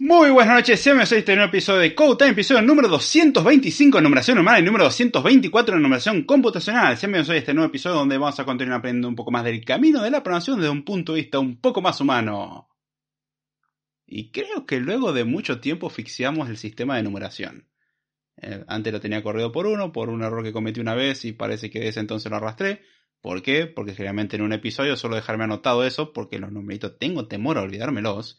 Muy buenas noches, bienvenidos a este nuevo episodio de Code Time, episodio número 225 en numeración humana y número 224 en numeración computacional. Bienvenidos a este nuevo episodio donde vamos a continuar aprendiendo un poco más del camino de la programación desde un punto de vista un poco más humano. Y creo que luego de mucho tiempo fixiamos el sistema de numeración. Eh, antes lo tenía corrido por uno, por un error que cometí una vez y parece que desde entonces lo arrastré. ¿Por qué? Porque generalmente en un episodio suelo dejarme anotado eso porque los numeritos tengo temor a olvidármelos.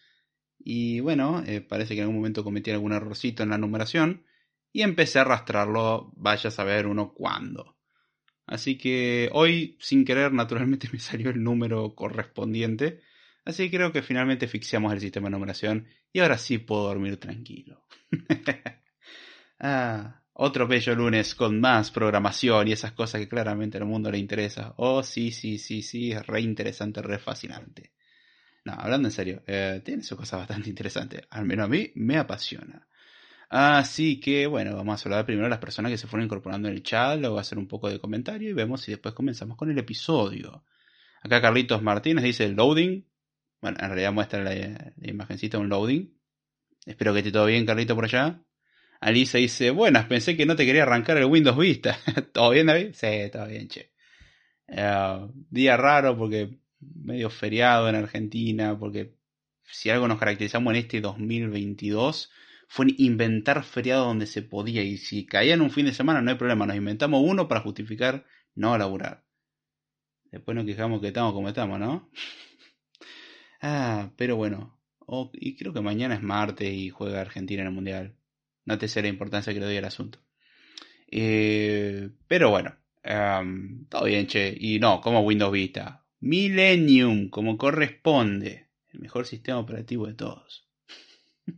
Y bueno, eh, parece que en algún momento cometí algún errorcito en la numeración y empecé a arrastrarlo, vaya a saber uno cuándo. Así que hoy, sin querer, naturalmente me salió el número correspondiente. Así que creo que finalmente fixiamos el sistema de numeración y ahora sí puedo dormir tranquilo. ah, otro bello lunes con más programación y esas cosas que claramente al mundo le interesa. Oh, sí, sí, sí, sí, es re interesante, re fascinante. Hablando en serio, eh, tiene sus cosas bastante interesantes. Al menos a mí me apasiona. Así que, bueno, vamos a hablar primero de las personas que se fueron incorporando en el chat, luego a hacer un poco de comentario y vemos si después comenzamos con el episodio. Acá Carlitos Martínez dice loading. Bueno, en realidad muestra la, la imagencita un loading. Espero que esté todo bien, Carlito, por allá. Alisa dice, buenas, pensé que no te quería arrancar el Windows Vista. ¿Todo bien, David? Sí, todo bien, che. Eh, día raro porque medio feriado en Argentina, porque si algo nos caracterizamos en este 2022 fue inventar feriado donde se podía y si caía en un fin de semana no hay problema, nos inventamos uno para justificar no laburar. Después nos quejamos que estamos como estamos, ¿no? ah, pero bueno, y creo que mañana es martes y juega Argentina en el Mundial. No te sé la importancia que le doy al asunto. Eh, pero bueno, todo bien, che. Y no, como Windows Vista. Millennium, como corresponde. El mejor sistema operativo de todos.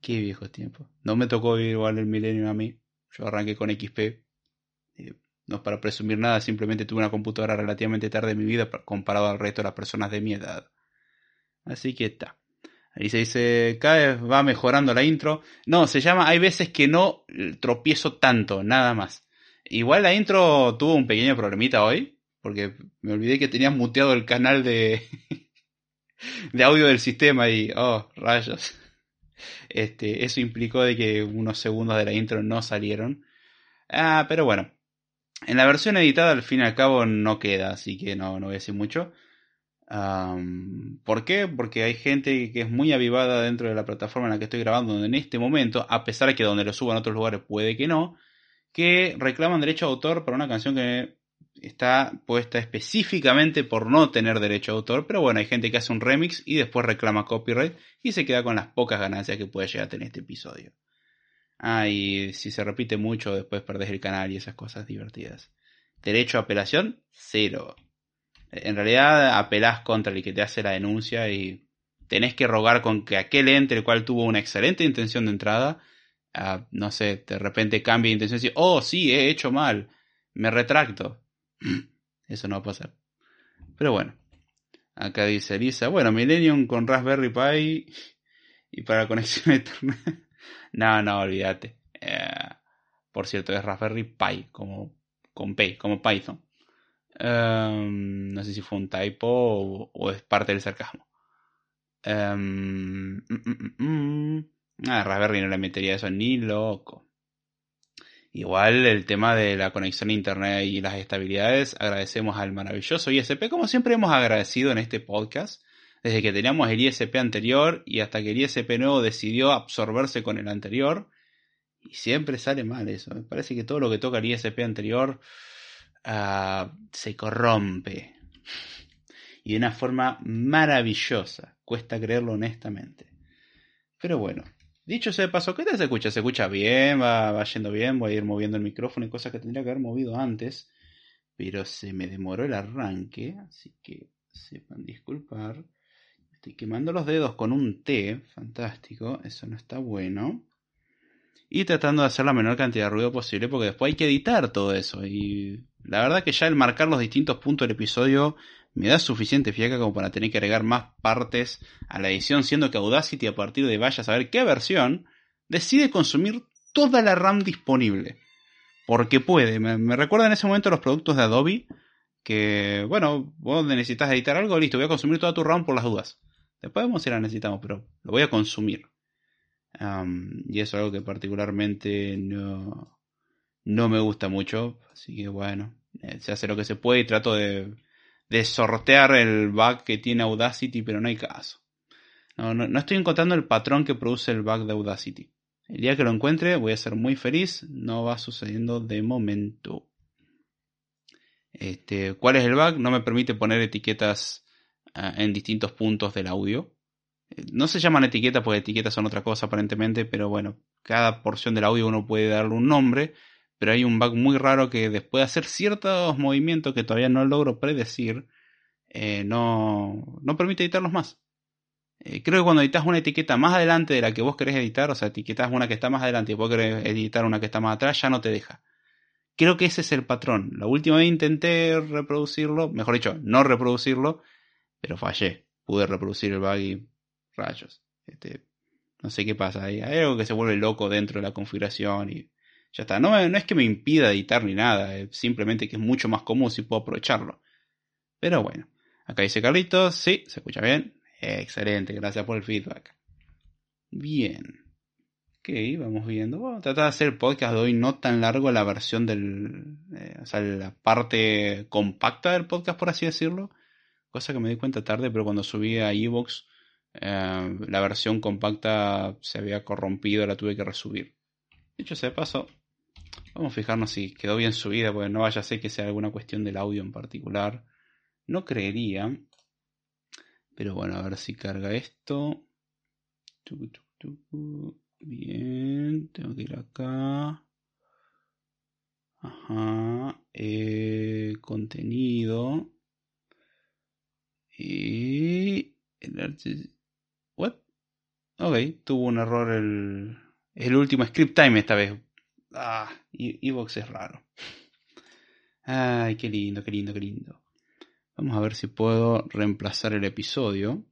Qué viejos tiempos. No me tocó vivir igual el Millennium a mí. Yo arranqué con XP. Eh, no es para presumir nada, simplemente tuve una computadora relativamente tarde en mi vida comparado al resto de las personas de mi edad. Así que está. Ahí se dice, cada vez va mejorando la intro. No, se llama, hay veces que no tropiezo tanto, nada más. Igual la intro tuvo un pequeño problemita hoy porque me olvidé que tenías muteado el canal de, de audio del sistema y, oh, rayos. Este, eso implicó de que unos segundos de la intro no salieron. Ah, pero bueno. En la versión editada al fin y al cabo no queda, así que no, no voy a decir mucho. ¿Por qué? Porque hay gente que es muy avivada dentro de la plataforma en la que estoy grabando en este momento, a pesar de que donde lo subo en otros lugares puede que no, que reclaman derecho de autor para una canción que está puesta específicamente por no tener derecho de autor, pero bueno, hay gente que hace un remix y después reclama copyright y se queda con las pocas ganancias que puede llegar a tener este episodio. Ah, y si se repite mucho, después perdés el canal y esas cosas divertidas. Derecho a apelación, cero. En realidad apelás contra el que te hace la denuncia y tenés que rogar con que aquel ente, el cual tuvo una excelente intención de entrada, ah, no sé, de repente cambie de intención y dice, oh, sí, he hecho mal, me retracto Eso no va a pasar. Pero bueno. Acá dice Elisa, bueno, Millennium con Raspberry Pi y para conexión a internet. no, no, olvídate. Eh, por cierto, es Raspberry Pi, como con P, como Python. Em, no sé si fue un typo o, es parte del sarcasmo. Um, ah, Raspberry no le metería eso ni loco. Igual el tema de la conexión a internet y las estabilidades, agradecemos al maravilloso ISP, como siempre hemos agradecido en este podcast, desde que teníamos el ISP anterior y hasta que el ISP nuevo decidió absorberse con el anterior. Y siempre sale mal eso. Me parece que todo lo que toca el ISP anterior uh, se corrompe. Y de una forma maravillosa. Cuesta creerlo honestamente. Pero bueno, Dicho sea de paso, ¿qué tal se escucha? Se escucha bien, va, va yendo bien, voy a ir moviendo el micrófono y cosas que tendría que haber movido antes, pero se me demoró el arranque, así que sepan disculpar. Estoy quemando los dedos con un té, fantástico, eso no está bueno. Y tratando de hacer la menor cantidad de ruido posible porque después hay que editar todo eso. Y la verdad que ya el marcar los distintos puntos del episodio me da suficiente fiaca como para tener que agregar más partes a la edición, siendo que Audacity a partir de vaya a saber qué versión decide consumir toda la RAM disponible. Porque puede. Me, recuerda en ese momento los productos de Adobe que, bueno, vos necesitas editar algo, listo, voy a consumir toda tu RAM por las dudas. Después vemos si la necesitamos, pero lo voy a consumir. y eso es algo que particularmente no, no me gusta mucho. Así que bueno, eh, se hace lo que se puede y trato de, de sortear el bug que tiene Audacity, pero no hay caso. No, no, no, estoy encontrando el patrón que produce el bug de Audacity. El día que lo encuentre voy a ser muy feliz. No va sucediendo de momento. Este, ¿Cuál es el bug? No me permite poner etiquetas uh, en distintos puntos del audio. No se llaman etiquetas porque etiquetas son otra cosa aparentemente, pero bueno, cada porción del audio uno puede darle un nombre, pero hay un bug muy raro que después de hacer ciertos movimientos que todavía no logro predecir, eh, no, no permite editarlos más. Eh, creo que cuando editas una etiqueta más adelante de la que vos querés editar, o sea, etiquetas una que está más adelante y vos querés editar una que está más atrás, ya no te deja. Creo que ese es el patrón. La última vez intenté reproducirlo, mejor dicho, no reproducirlo, pero fallé. Pude reproducir el bug y rayos. Este, no sé qué pasa. Hay, hay algo que se vuelve loco dentro de la configuración y ya está. No, no es que me impida editar ni nada, es simplemente que es mucho más cómodo si puedo aprovecharlo. Pero bueno, acá dice Carlitos, sí, se escucha bien. Excelente, gracias por el feedback. Bien. Ok, vamos viendo. A tratar de hacer el podcast de hoy no tan largo la versión del... Eh, o sea, la parte compacta del podcast, por así decirlo. Cosa que me di cuenta tarde, pero cuando subí a Evox eh, la versión compacta se había corrompido, la tuve que resubir. Dicho sea paso, vamos a fijarnos si quedó bien subida, porque no vaya a ser que sea alguna cuestión del audio en particular. No creería. Pero bueno, a ver si carga esto. Bien, tengo que ir acá. Ajá. Eh, contenido. Y... El What? Ok, tuvo un error el, el último script time esta vez. Ah, Evox es raro. Ay, qué lindo, qué lindo, qué lindo. Vamos a ver si puedo reemplazar el episodio.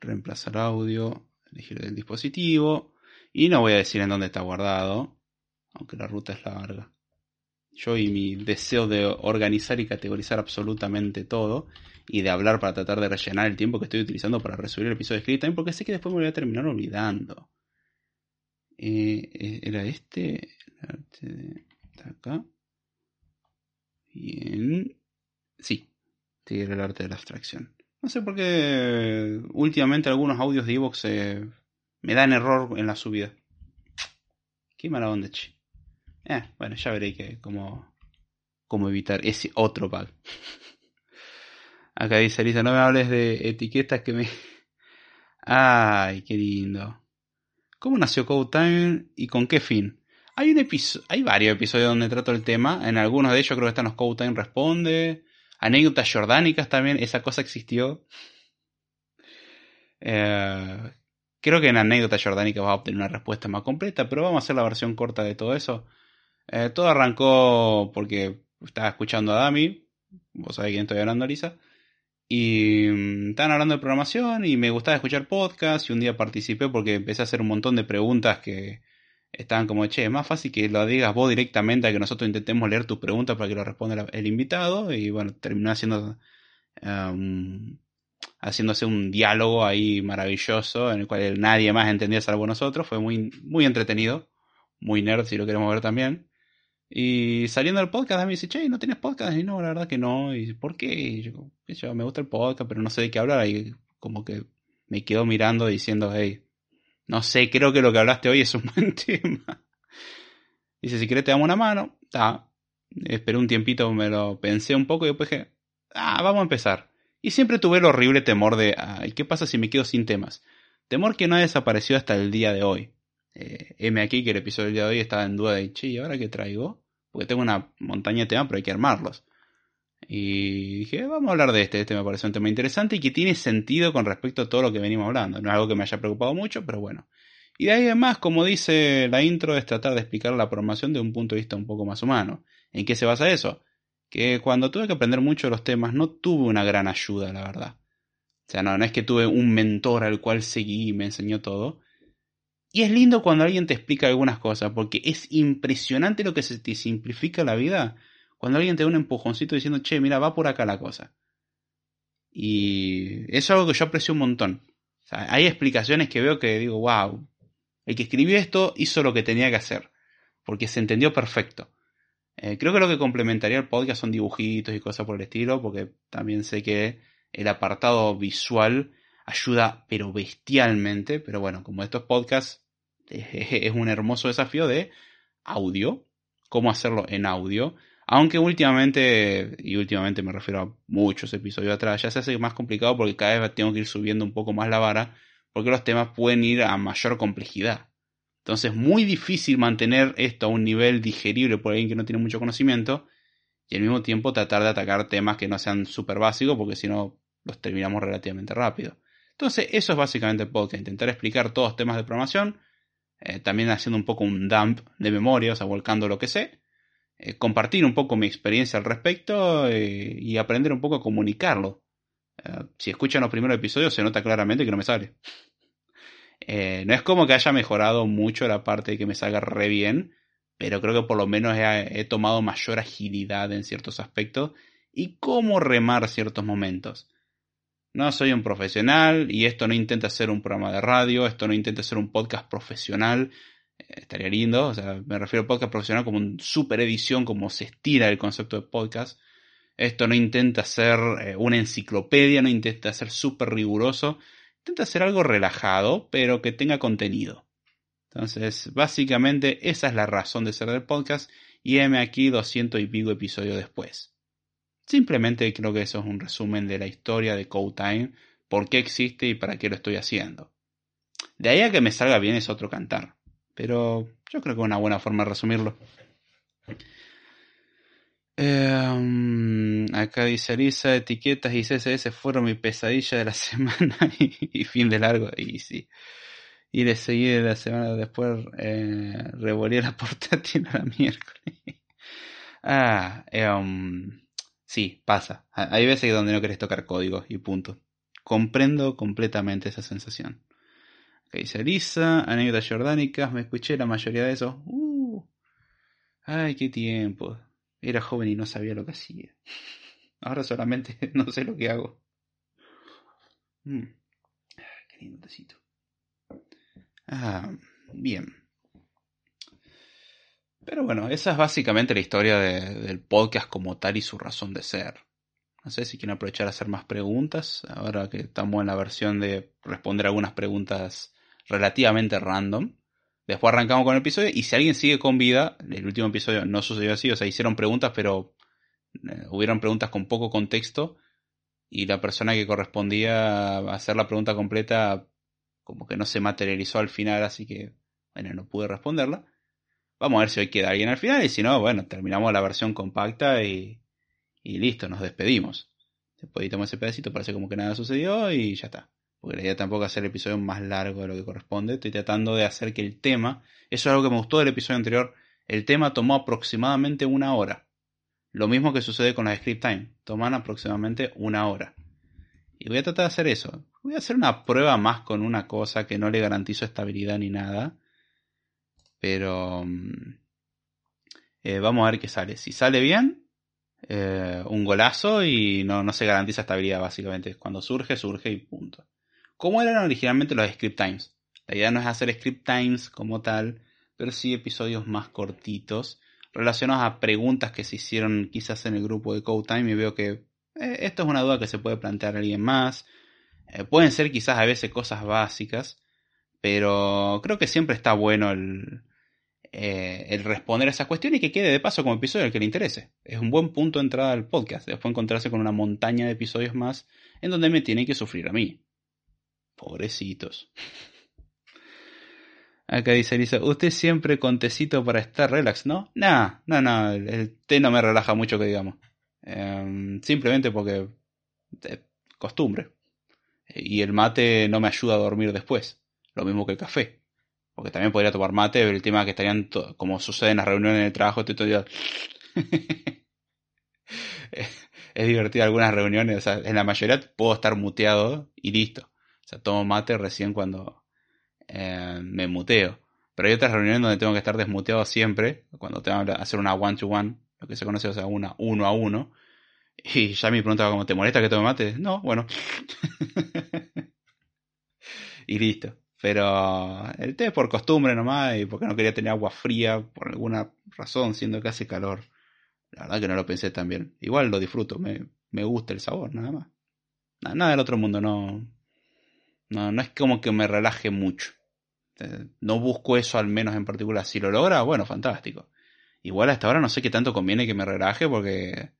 Reemplazar audio, elegir el dispositivo. Y no voy a decir en dónde está guardado, aunque la ruta es larga. Yo y mi deseo de organizar y categorizar absolutamente todo y de hablar para tratar de rellenar el tiempo que estoy utilizando para resubir el episodio de Script Time, porque sé que después me voy a terminar olvidando. Eh, eh, ¿Era este? de acá. Bien. Sí, sí, era el arte de la abstracción. No sé por qué últimamente algunos audios de Evox eh, me dan error en la subida. Qué mala onda, chi. Eh, bueno, ya veré que cómo, cómo evitar ese otro bug. Acá dice Lisa, no me hables de etiquetas que me... Ay, qué lindo. ¿Cómo nació Code Time y con qué fin? Hay, un hay varios episodios donde trato el tema. En algunos de ellos creo que están los Code Time Responde. Anécdotas jordánicas también. Esa cosa existió. Eh, creo que en anécdotas jordánicas vas a obtener una respuesta más completa. Pero vamos a hacer la versión corta de todo eso. Eh, todo arrancó porque estaba escuchando a Dami. Vos sabés quién estoy hablando, Lisa. Y mm, estaban hablando de programación y me gustaba escuchar podcasts y un día participé porque empecé a hacer un montón de preguntas que estaban como, che, es más fácil que lo digas vos directamente a que nosotros intentemos leer tus preguntas para que lo responda el invitado y bueno, terminó haciendo, um, haciéndose un diálogo ahí maravilloso en el cual nadie más entendía salvo nosotros, fue muy, muy entretenido, muy nerd si lo queremos ver también. Y saliendo del podcast, me dice, che, ¿no tienes podcast? Y no, la verdad que no. Y ¿por qué? Y yo, me gusta el podcast, pero no sé de qué hablar. Y como que me quedo mirando diciendo, hey, no sé, creo que lo que hablaste hoy es un buen tema. Dice, si querés te damos una mano. está Esperé un tiempito, me lo pensé un poco y después dije, ah, vamos a empezar. Y siempre tuve el horrible temor de, ay, ¿qué pasa si me quedo sin temas? Temor que no ha desaparecido hasta el día de hoy. Eh, M aquí que el episodio del día de hoy estaba en duda de, che, ¿y ahora qué traigo? Porque tengo una montaña de temas, pero hay que armarlos. Y dije, vamos a hablar de este, este me parece un tema interesante y que tiene sentido con respecto a todo lo que venimos hablando. No es algo que me haya preocupado mucho, pero bueno. Y de ahí además, como dice la intro, es tratar de explicar la programación de un punto de vista un poco más humano. ¿En qué se basa eso? Que cuando tuve que aprender mucho de los temas no tuve una gran ayuda, la verdad. O sea, no, no es que tuve un mentor al cual seguí y me enseñó todo, y es lindo cuando alguien te explica algunas cosas, porque es impresionante lo que se te simplifica la vida cuando alguien te da un empujoncito diciendo, che, mira, va por acá la cosa. Y es algo que yo aprecio un montón. hay explicaciones que veo que digo, wow, El que escribió esto hizo lo que tenía que hacer, porque se entendió perfecto. Eh, creo que lo que complementaría el podcast son dibujitos y cosas por el estilo, porque también sé que el apartado visual ayuda, pero bestialmente. Pero bueno, como estos podcasts, es un hermoso desafío de audio, cómo hacerlo en audio. Aunque últimamente, y últimamente me refiero a muchos episodios atrás, ya se hace más complicado porque cada vez tengo que ir subiendo un poco más la vara, porque los temas pueden ir a mayor complejidad. Entonces es muy difícil mantener esto a un nivel digerible por alguien que no tiene mucho conocimiento y al mismo tiempo tratar de atacar temas que no sean súper básicos porque si no los terminamos relativamente rápido. Entonces eso es básicamente el podcast, intentar explicar todos los temas de programación, eh, también haciendo un poco un dump de memoria, o sea, volcando lo que sé, eh, compartir un poco mi experiencia al respecto eh, y aprender un poco a comunicarlo. si escuchan los primeros episodios se nota claramente que no me sale. No es como que haya mejorado mucho la parte de que me salga re bien, pero creo que por lo menos he, tomado mayor agilidad en ciertos aspectos y cómo remar ciertos momentos. No soy un profesional y esto no intenta ser un programa de radio, esto no intenta ser un podcast profesional. Eh, estaría lindo, o sea, me refiero a podcast profesional como una super edición, como se estira el concepto de podcast. Esto no intenta ser eh, una enciclopedia, no intenta ser súper riguroso, intenta hacer algo relajado, pero que tenga contenido. Entonces, básicamente esa es la razón de ser del podcast y heme aquí 200 y pico episodios después. Simplemente creo que eso es un resumen de la historia de Code por qué existe y para qué lo estoy haciendo. De ahí a que me salga bien es otro cantar, pero yo creo que es una buena forma de resumirlo. Em, acá dice Lisa, etiquetas y CSS fueron mi pesadilla de la semana y, fin de largo. Y sí. Y de la semana después, eh, revolví la portátil a la miércoles. ah, em, sí, pasa. Hay veces donde no querés tocar código y punto. Comprendo completamente esa sensación. Acá dice Lisa, anécdotas jordánicas, me escuché la mayoría de eso. Uh, ay, qué tiempo. Era joven y no sabía lo que hacía. Ahora solamente no sé lo que hago. Mm. Qué lindo tecito. Ah, bien. Pero bueno, esa es básicamente la historia del podcast como tal y su razón de ser. No sé si quieren aprovechar a hacer más preguntas, ahora que estamos en la versión de responder algunas preguntas relativamente random. Después arrancamos con el episodio y si alguien sigue con vida, el último episodio no sucedió así, o sea, hicieron preguntas, pero eh, hubieron preguntas con poco contexto y la persona que correspondía a hacer la pregunta completa como que no se materializó al final, así que, bueno, no pude responderla. Vamos a ver si hoy queda alguien al final y si no, bueno, terminamos la versión compacta y, y listo, nos despedimos. Después editamos ese pedacito, parece como que nada sucedió y ya está porque la idea tampoco es hacer el episodio más largo de lo que corresponde. Estoy tratando de hacer que el tema, eso es algo que me gustó del episodio anterior, el tema tomó aproximadamente una hora. Lo mismo que sucede con las script time, toman aproximadamente una hora. Y voy a tratar de hacer eso. Voy a hacer una prueba más con una cosa que no le garantizo estabilidad ni nada. Pero mm, eh, vamos a ver qué sale. Si sale bien, eh, un golazo y no, no se garantiza estabilidad básicamente. Cuando surge, surge y punto. ¿Cómo eran originalmente los script times? La idea no es hacer script times como tal, pero sí episodios más cortitos relacionados a preguntas que se hicieron quizás en el grupo de Code Time y veo que eh, esto es una duda que se puede plantear alguien más. Pueden ser quizás a veces cosas básicas, pero creo que siempre está bueno el, eh, el responder a esa cuestión y que quede de paso como episodio al que le interese. Es un buen punto de entrada al podcast. Después encontrarse con una montaña de episodios más en donde me tiene que sufrir a mí. Pobrecitos. Acá dice Elisa, usted siempre con tecito para estar relax, ¿no? Nah, no, no, el, té no me relaja mucho que digamos. Em, simplemente porque costumbre. Y el mate no me ayuda a dormir después. Lo mismo que el café. Porque también podría tomar mate, pero el tema que estarían, como sucede en las reuniones el trabajo, estoy todo es divertido algunas reuniones, o sea, en la mayoría puedo estar muteado y listo. O sea, tomo mate recién cuando eh, me muteo. Pero hay otras reuniones donde tengo que estar desmuteado siempre, cuando tengo que hacer una one-to-one, lo que se conoce, o sea, una uno a uno. Y ya me preguntaba como, ¿te molesta que tome mate? No, bueno. y listo. Pero el té es por costumbre nomás y porque no quería tener agua fría por alguna razón, siendo que hace calor. La verdad que no lo pensé tan bien. Igual lo disfruto, me, me gusta el sabor, nada más. Nada, del otro mundo, no, no. No es como que me relaje mucho. Eh, no busco eso al menos en particular. Si lo logra, bueno, fantástico. Igual hasta ahora no sé qué tanto conviene que me relaje porque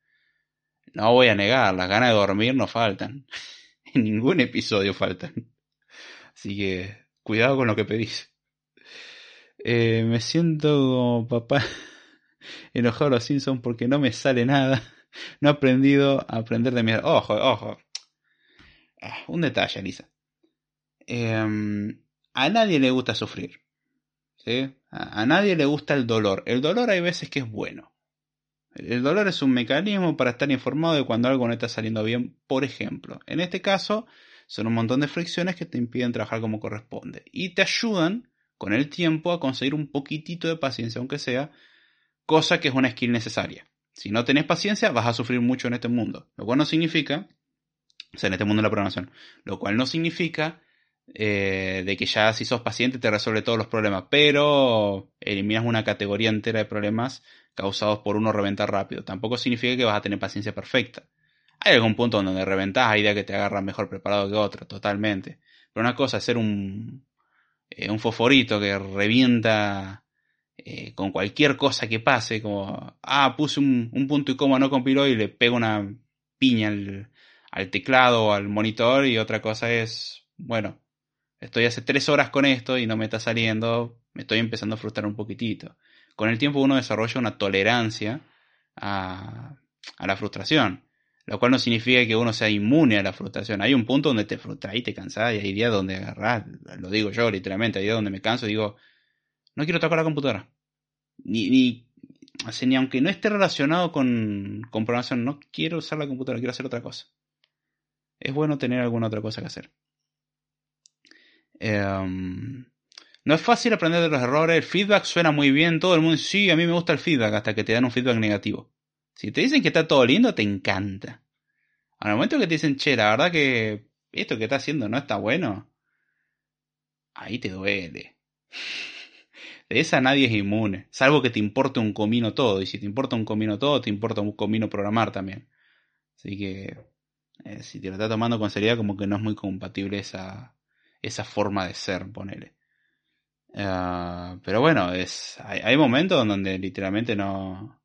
no voy a negar, las ganas de dormir no faltan. en ningún episodio faltan. Así que cuidado con lo que pedís. Eh, me siento como papá enojado a los Simpsons porque no me sale nada. No he aprendido a aprender de mi... Ojo, ojo. Ah, un detalle, Lisa. Em, a nadie le gusta sufrir. ¿sí? a nadie le gusta el dolor. El dolor hay veces que es bueno. El dolor es un mecanismo para estar informado de cuando algo no está saliendo bien, por ejemplo. En este caso, son un montón de fricciones que te impiden trabajar como corresponde. Y te ayudan, con el tiempo, a conseguir un poquitito de paciencia, aunque sea, cosa que es una skill necesaria. Si no tenés paciencia, vas a sufrir mucho en este mundo. Lo cual no significa, o sea, en este mundo de la programación, lo cual no significa eh, de que ya si sos paciente te resuelve todos los problemas, pero eliminas una categoría entera de problemas causados por uno reventar rápido. Tampoco significa que vas a tener paciencia perfecta. Hay algún punto donde reventas, hay idea que te agarras mejor preparado que otro, totalmente. Pero una cosa es ser un, eh, un fosforito que revienta eh, con cualquier cosa que pase, como, ah, puse un, punto y coma, no compiló y le pego una piña al, al teclado o al monitor y otra cosa es, bueno, estoy hace tres horas con esto y no me está saliendo, me estoy empezando a frustrar un poquitito con el tiempo uno desarrolla una tolerancia a, la frustración. Lo cual no significa que uno sea inmune a la frustración. Hay un punto donde te frustras y te cansás y hay días donde agarrás, lo digo yo literalmente, hay días donde me canso y digo, no quiero tocar la computadora. Ni, ni, ni aunque no esté relacionado con, con programación, no quiero usar la computadora, quiero hacer otra cosa. Es bueno tener alguna otra cosa que hacer. Eh, no es fácil aprender de los errores, el feedback suena muy bien, todo el mundo sí, a mí me gusta el feedback hasta que te dan un feedback negativo. Si te dicen que está todo lindo, te encanta. Al momento que te dicen, che, la verdad que esto que está haciendo no está bueno, ahí te duele. De esa nadie es inmune, salvo que te importe un comino todo, y si te importa un comino todo, te importa un comino programar también. Así que, eh, si te lo estás tomando con seriedad, como que no es muy compatible esa, esa forma de ser, ponele. Ah, pero bueno, es, hay, momentos donde literalmente no,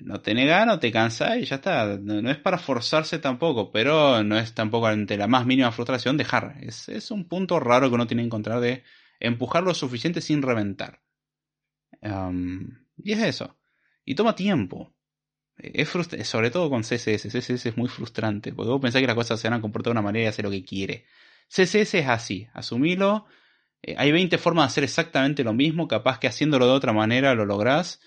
no te ganas, no te cansas y ya está. No, es para forzarse tampoco, pero no es tampoco ante la más mínima frustración dejar. Es, es un punto raro que uno tiene que encontrar de empujar lo suficiente sin reventar. y es eso. Y toma tiempo. Es sobre todo con CSS. CSS es muy frustrante. Porque vos pensás que las cosas se van a comportar de una manera y hacer lo que quiere. CSS es así. Asumilo eh, hay 20 formas de hacer exactamente lo mismo, capaz que haciéndolo de otra manera lo lográs.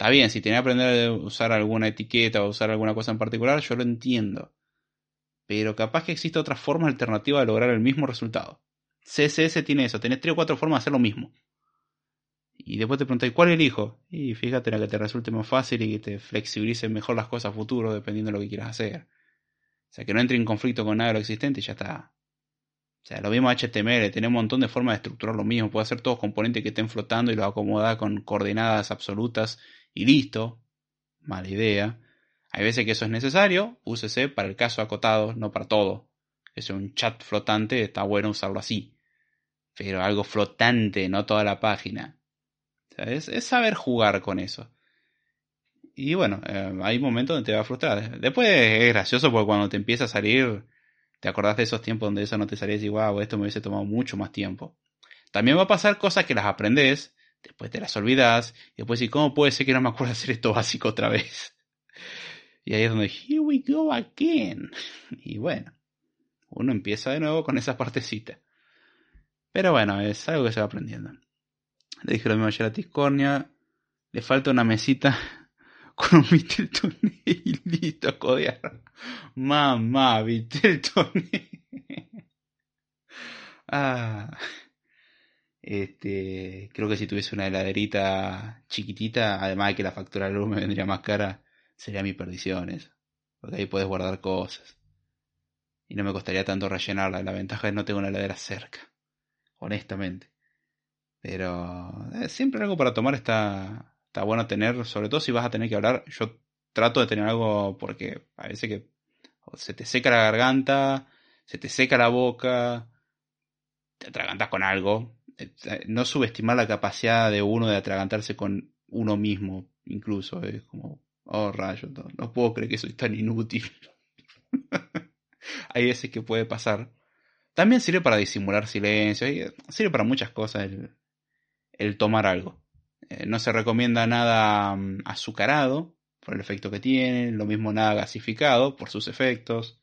Está bien, si tenés que aprender a usar alguna etiqueta o usar alguna cosa en particular, yo lo entiendo. Pero capaz que existe otra forma alternativa de lograr el mismo resultado. CSS tiene eso, tenés 3 o 4 formas de hacer lo mismo. Y después te preguntáis, ¿cuál elijo? Y fíjate en la que te resulte más fácil y que te flexibilice mejor las cosas a futuro dependiendo de lo que quieras hacer. O sea, que no entre en conflicto con nada de lo existente y ya está. O sea, lo mismo HTML, tiene un montón de formas de estructurar lo mismo. Puede hacer todos componentes que estén flotando y los acomoda con coordenadas absolutas y listo. Mala idea. Hay veces que eso es necesario, úsese para el caso acotado, no para todo. Que sea un chat flotante, está bueno usarlo así. Pero algo flotante, no toda la página. Es, saber jugar con eso. Y bueno, eh, hay momentos donde te va a frustrar. Después es gracioso porque cuando te empieza a salir te acordás de esos tiempos donde eso no te salía y decís, wow, esto me hubiese tomado mucho más tiempo. También va a pasar cosas que las aprendes, después te las olvidas, y después decís, ¿cómo puede ser que no me acuerdo hacer esto básico otra vez? Y ahí es donde, here we go again. Y bueno, uno empieza de nuevo con esa partecita. Pero bueno, es algo que se va aprendiendo. Le dije lo mismo ayer a Tiscornia. Le falta una mesita con un Vitelton y listo a codear. Mamá, Vitelton. ah. Este, creo que si tuviese una heladerita chiquitita, además de que la factura de luz me vendría más cara, sería mi perdición eso. Porque ahí puedes guardar cosas. Y no me costaría tanto rellenarla. La ventaja es que no tengo una heladera cerca. honestamente. Pero eh, siempre algo para tomar está, está bueno tener, sobre todo si vas a tener que hablar. Yo trato de tener algo porque a veces que se te seca la garganta, se te seca la boca, te atragantas con algo. Eh, no subestimar la capacidad de uno de atragantarse con uno mismo, incluso. Es como, oh rayo, no, puedo creer que soy tan inútil. Hay veces que puede pasar. También sirve para disimular silencio, sirve para muchas cosas el, tomar algo. Eh, no se recomienda nada mm, azucarado por el efecto que tiene, lo mismo nada gasificado por sus efectos.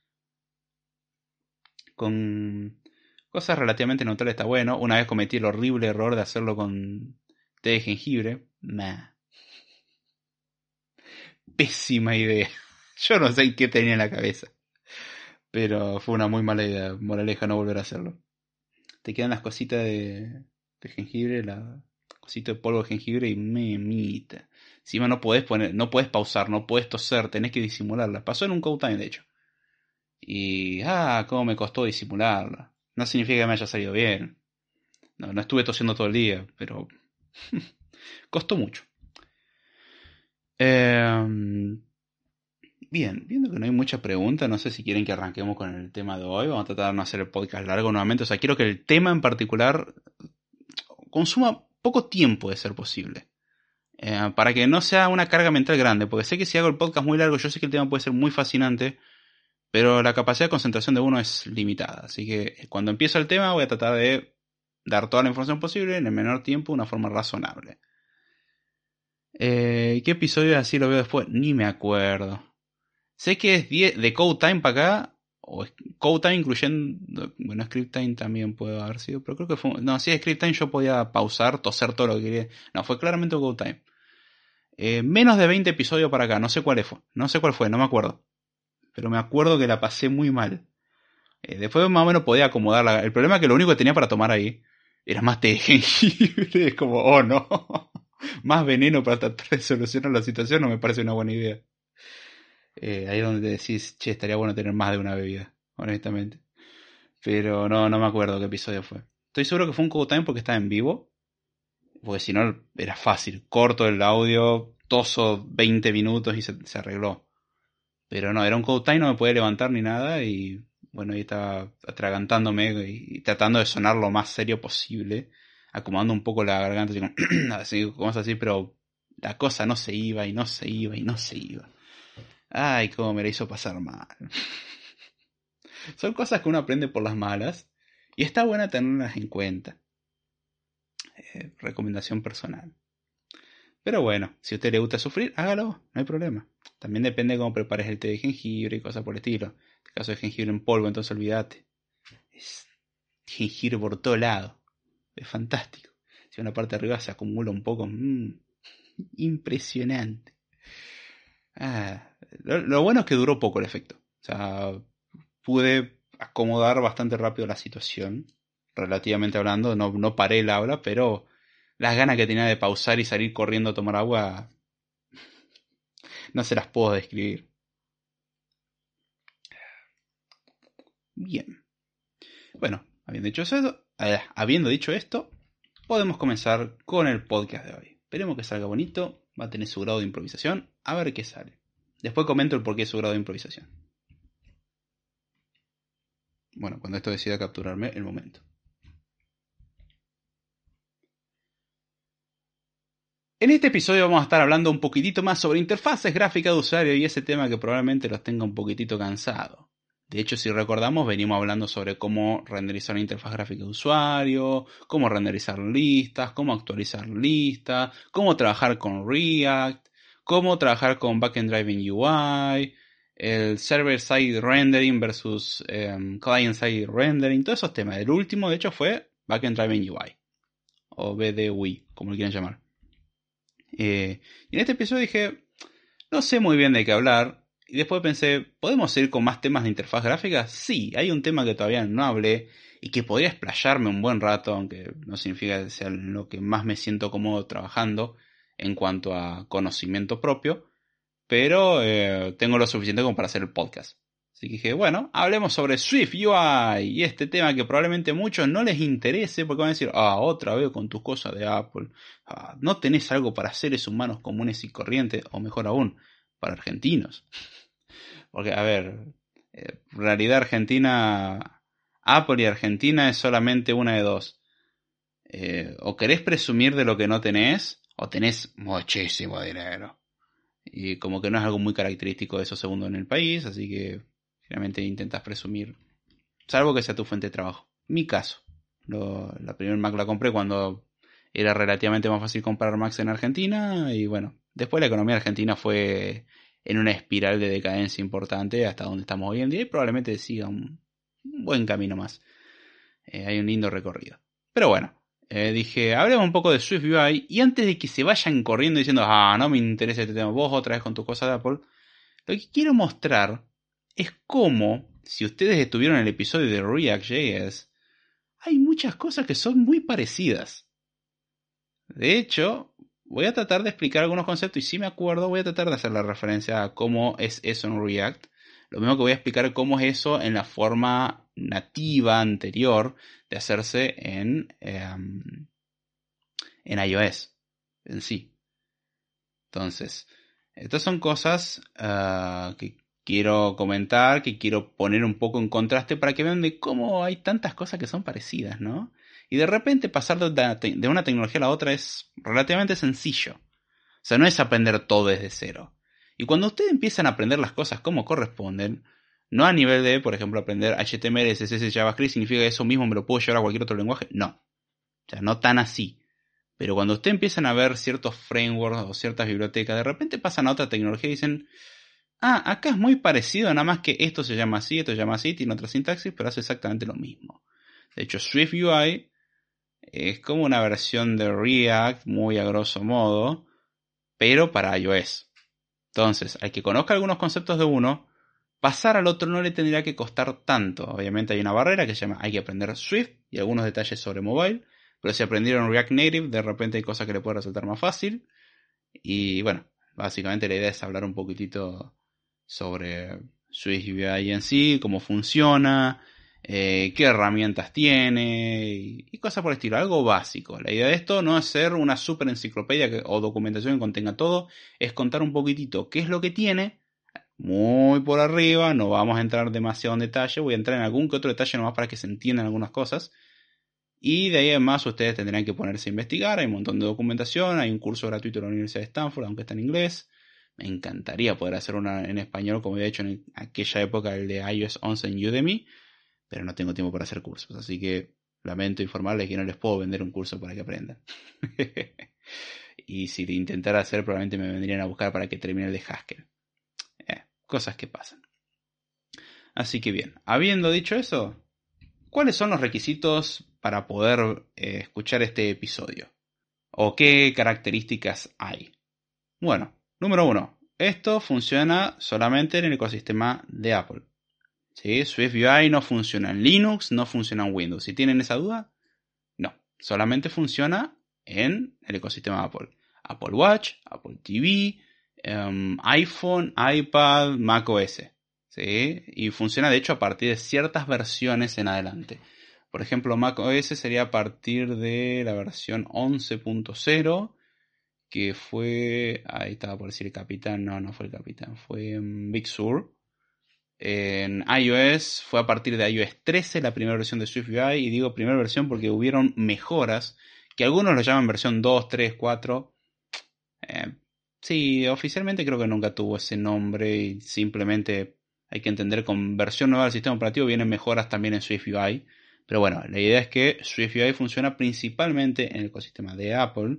Con cosas relativamente neutrales está bueno. Una vez cometí el horrible error de hacerlo con té de jengibre. Nah. Pésima idea. Yo no sé qué tenía en la cabeza. Pero fue una muy mala idea. Moraleja no volver a hacerlo. Te quedan las cositas de, de jengibre, la cosita de polvo de jengibre y me mita. Encima no puedes poner, no puedes pausar, no puedes toser, tenés que disimularla. Pasó en un code time, de hecho. Y, ah, cómo me costó disimularla. No significa que me haya salido bien. No, no estuve tosiendo todo el día, pero costó mucho. Em, bien, viendo que no hay mucha pregunta, no sé si quieren que arranquemos con el tema de hoy. Vamos a tratar de no hacer el podcast largo nuevamente. O sea, quiero que el tema en particular consuma poco tiempo de ser posible. Eh, para que no sea una carga mental grande, porque sé que si hago el podcast muy largo, yo sé que el tema puede ser muy fascinante, pero la capacidad de concentración de uno es limitada. Así que eh, cuando empiezo el tema voy a tratar de dar toda la información posible en el menor tiempo, de una forma razonable. Eh, ¿Qué episodio así lo veo después? Ni me acuerdo. Sé que es 10 de Code Time para acá, o Code Time incluyendo, bueno, Script Time también puede haber sido, pero creo que fue, no, si es Script Time yo podía pausar, toser todo lo que quería. No, fue claramente Code Time. Eh, menos de 20 episodios para acá, no sé cuál fue, no sé cuál fue, no me acuerdo. Pero me acuerdo que la pasé muy mal. Eh, después más o menos podía acomodarla. El problema es que lo único que tenía para tomar ahí era más té de jengibre. Es como, oh no. más veneno para tratar de solucionar la situación no me parece una buena idea. Eh, ahí es donde te decís, che, estaría bueno tener más de una bebida, honestamente. Pero no, no me acuerdo qué episodio fue. Estoy seguro que fue un Code Time porque estaba en vivo. Porque si no, era fácil. Corto el audio, toso 20 minutos y se, arregló. Pero no, era un Time, no me podía levantar ni nada. Y bueno, ahí estaba atragantándome y, tratando de sonar lo más serio posible. Acomodando un poco la garganta, así, como así, pero la cosa no se iba y no se iba y no se iba. Ay, cómo me la hizo pasar mal. Son cosas que uno aprende por las malas y está buena tenerlas en cuenta. Eh, recomendación personal. Pero bueno, si a usted le gusta sufrir, hágalo, no hay problema. También depende de cómo prepares el té de jengibre y cosas por el estilo. En el caso de jengibre en polvo, entonces olvídate. Es jengibre por todo lado. Es fantástico. Si una parte de arriba se acumula un poco, mmm, impresionante. Ah, lo, bueno es que duró poco el efecto. O sea, pude acomodar bastante rápido la situación, relativamente hablando. No, no paré el habla, pero las ganas que tenía de pausar y salir corriendo a tomar agua no se las puedo describir. Bien. Bueno, habiendo dicho eso, eh, habiendo dicho esto, podemos comenzar con el podcast de hoy. Esperemos que salga bonito, va a tener su grado de improvisación, a ver qué sale. Después comento el porqué de su grado de improvisación. Bueno, cuando esto decida capturarme el momento. En este episodio vamos a estar hablando un poquitito más sobre interfaces gráficas de usuario y ese tema que probablemente los tenga un poquitito cansado. De hecho, si recordamos, venimos hablando sobre cómo renderizar una interfaz gráfica de usuario, cómo renderizar listas, cómo actualizar listas, cómo trabajar con React, cómo trabajar con Backend Driving UI, el Server Side Rendering versus em, Client Side Rendering, todos esos temas. El último, de hecho, fue Backend Driving UI, o BDUI, como lo quieran llamar. Y en este episodio dije, no sé muy bien de qué hablar. Y después pensé, ¿podemos ir con más temas de interfaz gráfica? Sí, hay un tema que todavía no hablé y que podría explayarme un buen rato, aunque no significa que sea lo que más me siento cómodo trabajando, en cuanto a conocimiento propio, pero eh, tengo lo suficiente como para hacer el podcast. Así que dije, bueno, hablemos sobre Swift UI y este tema que probablemente muchos no les interese porque van a decir, ah, otra vez con tus cosas de Apple. Ah, no tenés algo para seres humanos comunes y corrientes, o mejor aún, para argentinos. Porque, a ver, eh, realidad argentina, Apple y Argentina es solamente una de dos. Eh, o querés presumir de lo que no tenés, o tenés muchísimo dinero. Y como que no es algo muy característico de esos segundos en el país, así que Finalmente intentas presumir, salvo que sea tu fuente de trabajo. Mi caso, la primera Mac la compré cuando era relativamente más fácil comprar Macs en Argentina y bueno, después la economía argentina fue en una espiral de decadencia importante hasta donde estamos hoy en día y probablemente siga un, buen camino más. Eh, hay un lindo recorrido. Pero bueno, eh, dije, hablemos un poco de Swift UI y antes de que se vayan corriendo diciendo, ah, no me interesa este tema, vos otra vez con tu cosa de Apple, lo que quiero mostrar es como, si ustedes estuvieron en el episodio de React.js, hay muchas cosas que son muy parecidas. De hecho, voy a tratar de explicar algunos conceptos y si me acuerdo voy a tratar de hacer la referencia a cómo es eso en React. Lo mismo que voy a explicar cómo es eso en la forma nativa anterior de hacerse en, em, en iOS en sí. Entonces, estas son cosas ah, que quiero comentar, que quiero poner un poco en contraste para que vean de cómo hay tantas cosas que son parecidas, ¿no? Y de repente pasar de una tecnología a la otra es relativamente sencillo. O sea, no es aprender todo desde cero. Y cuando ustedes empiezan a aprender las cosas como corresponden, no a nivel de, por ejemplo, aprender HTML, CSS, JavaScript, significa que eso mismo me lo puedo llevar a cualquier otro lenguaje. No. O sea, no tan así. Pero cuando ustedes empiezan a ver ciertos frameworks o ciertas bibliotecas, de repente pasan a otra tecnología y dicen, Ah, acá es muy parecido, nada más que esto se llama así, esto se llama así, tiene otra sintaxis, pero hace exactamente lo mismo. De hecho, Swift UI es como una versión de React, muy a grosso modo, pero para iOS. Entonces, al que conozca algunos conceptos de uno, pasar al otro no le tendría que costar tanto. Obviamente hay una barrera que se llama hay que aprender Swift y algunos detalles sobre mobile, pero si aprendieron React Native, de repente hay cosas que le pueden resultar más fácil. Y bueno, básicamente la idea es hablar un poquitito sobre Swift UI en sí, cómo funciona, eh, qué herramientas tiene y, cosas por el estilo, algo básico. La idea de esto no es ser una super enciclopedia o documentación que contenga todo, es contar un poquitito qué es lo que tiene, muy por arriba, no vamos a entrar demasiado en detalle, voy a entrar en algún que otro detalle nomás para que se entiendan algunas cosas. Y de ahí además ustedes tendrán que ponerse a investigar, hay un montón de documentación, hay un curso gratuito en la Universidad de Stanford, aunque está en inglés. Me encantaría poder hacer una en español como había hecho en aquella época el de iOS 11 en Udemy, pero no tengo tiempo para hacer cursos, así que lamento informarles que no les puedo vender un curso para que aprendan. y si de intentara hacer, probablemente me vendrían a buscar para que termine el de Haskell. Eh, cosas que pasan. Así que bien, habiendo dicho eso, ¿cuáles son los requisitos para poder eh, escuchar este episodio? ¿O qué características hay? Bueno, Número 1. Esto funciona solamente en el ecosistema de Apple. ¿Sí? Swift UI no funciona en Linux, no funciona en Windows. Si tienen esa duda, no. Solamente funciona en el ecosistema de Apple. Apple Watch, Apple TV, em, iPhone, iPad, Mac OS. ¿sí? Y funciona de hecho a partir de ciertas versiones en adelante. Por ejemplo, Mac OS sería a partir de la versión 11.0 que fue, ahí estaba por decir el capitán, no, no fue el capitán, fue Big Sur. En iOS fue a partir de iOS 13 la primera versión de SwiftUI y digo primera versión porque hubieron mejoras que algunos lo llaman versión 2, 3, 4. sí, oficialmente creo que nunca tuvo ese nombre y simplemente hay que entender con versión nueva del sistema operativo vienen mejoras también en SwiftUI. Pero bueno, la idea es que SwiftUI funciona principalmente en el ecosistema de Apple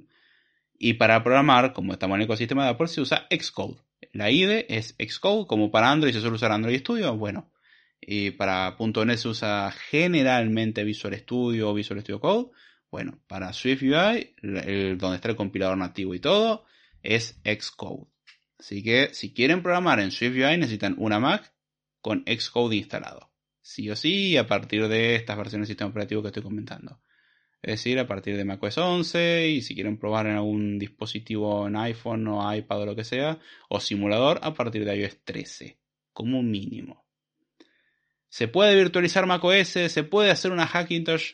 y para programar, como estamos en el ecosistema de Apple, se usa Xcode. La IDE es Xcode, como para Android se suele usar Android Studio, bueno. Y para .NET se usa generalmente Visual Studio o Visual Studio Code. Bueno, para Swift UI, donde está el compilador nativo y todo, es Xcode. Así que si quieren programar en Swift UI necesitan una Mac con Xcode instalado. Sí o sí, a partir de estas versiones de sistema operativo que estoy comentando. Es decir, a partir de macOS 11 y si quieren probar en algún dispositivo en iPhone o iPad o lo que sea, o simulador a partir de iOS 13, como mínimo. ¿Se puede virtualizar macOS? ¿Se puede hacer una Hackintosh?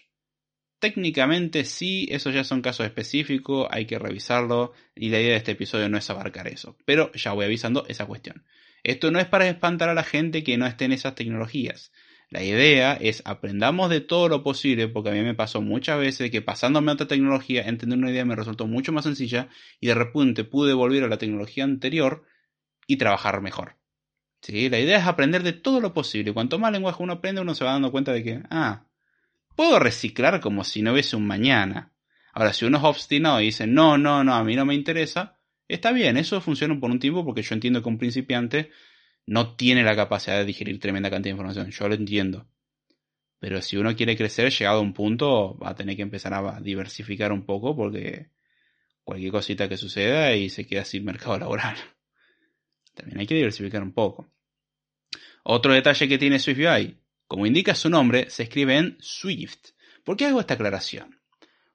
Técnicamente sí, esos ya son casos específicos, hay que revisarlo y la idea de este episodio no es abarcar eso. Pero ya voy avisando esa cuestión. Esto no es para espantar a la gente que no esté en esas tecnologías. La idea es aprendamos de todo lo posible, porque a mí me pasó muchas veces que pasándome a otra tecnología, entender una idea me resultó mucho más sencilla y de repente pude volver a la tecnología anterior y trabajar mejor. ¿Sí? La idea es aprender de todo lo posible. Cuanto más lenguaje uno aprende, uno se va dando cuenta de que, ah, puedo reciclar como si no hubiese un mañana. Ahora, si uno es obstinado y dice, no, no, no, a mí no me interesa, está bien, eso funciona por un tiempo porque yo entiendo que un principiante no tiene la capacidad de digerir tremenda cantidad de información, yo lo entiendo. Pero si uno quiere crecer, llegado a un punto, va a tener que empezar a diversificar un poco porque cualquier cosita que suceda y se queda sin mercado laboral. También hay que diversificar un poco. Otro detalle que tiene SwiftUI, como indica su nombre, se escribe en Swift. ¿Por qué hago esta aclaración?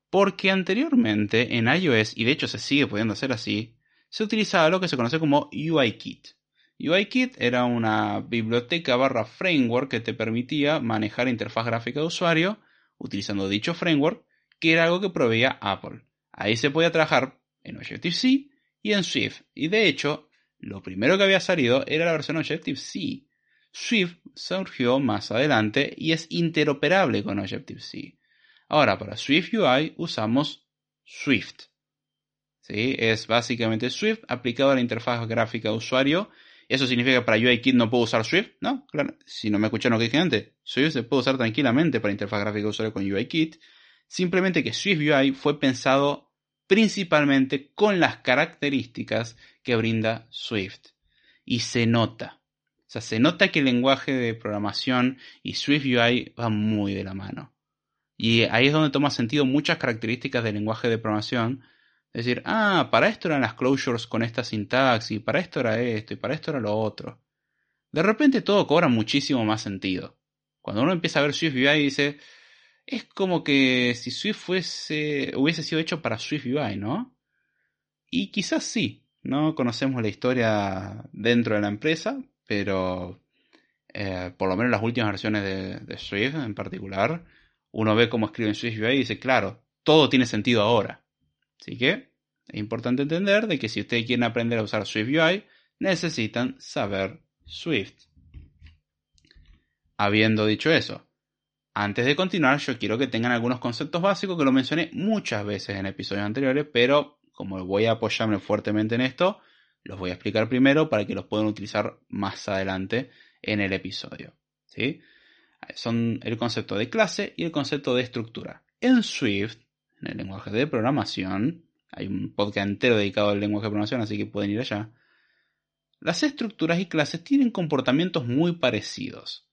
Porque anteriormente en iOS, y de hecho se sigue pudiendo hacer así, se utilizaba lo que se conoce como UIKit. UIKit era una biblioteca barra framework que te permitía manejar interfaz gráfica de usuario utilizando dicho framework, que era algo que proveía Apple. Ahí se podía trabajar en Objective-C y en Swift. Y de hecho, lo primero que había salido era la versión Objective-C. Swift surgió más adelante y es interoperable con Objective-C. Ahora, para Swift UI usamos Swift. ¿Sí? Es básicamente Swift aplicado a la interfaz gráfica de usuario. ¿Eso significa que para UIKit no puedo usar Swift? No, claro. Si no me escucharon lo que dije antes, Swift se puede usar tranquilamente para interfaz gráfica de usuario con UIKit. Simplemente que Swift UI fue pensado principalmente con las características que brinda Swift. Y se nota. O sea, se nota que el lenguaje de programación y Swift UI van muy de la mano. Y ahí es donde toma sentido muchas características del lenguaje de programación. Decir, ah, para esto eran las closures con esta sintaxis, para esto era esto y para esto era lo otro. De repente todo cobra muchísimo más sentido. Cuando uno empieza a ver Swift UI dice, es como que si Swift fuese, hubiese sido hecho para Swift UI, ¿no? Y quizás sí, no conocemos la historia dentro de la empresa, pero eh, por lo menos las últimas versiones de, Swift en particular, uno ve cómo escriben Swift UI y dice, claro, todo tiene sentido ahora. Así que es importante entender de que si ustedes quieren aprender a usar Swift UI, necesitan saber Swift. Habiendo dicho eso, antes de continuar, yo quiero que tengan algunos conceptos básicos que lo mencioné muchas veces en episodios anteriores, pero como voy a apoyarme fuertemente en esto, los voy a explicar primero para que los puedan utilizar más adelante en el episodio. ¿sí? Son el concepto de clase y el concepto de estructura. En Swift, en el lenguaje de programación, hay un podcast entero dedicado al lenguaje de programación, así que pueden ir allá. Las estructuras y clases tienen comportamientos muy parecidos.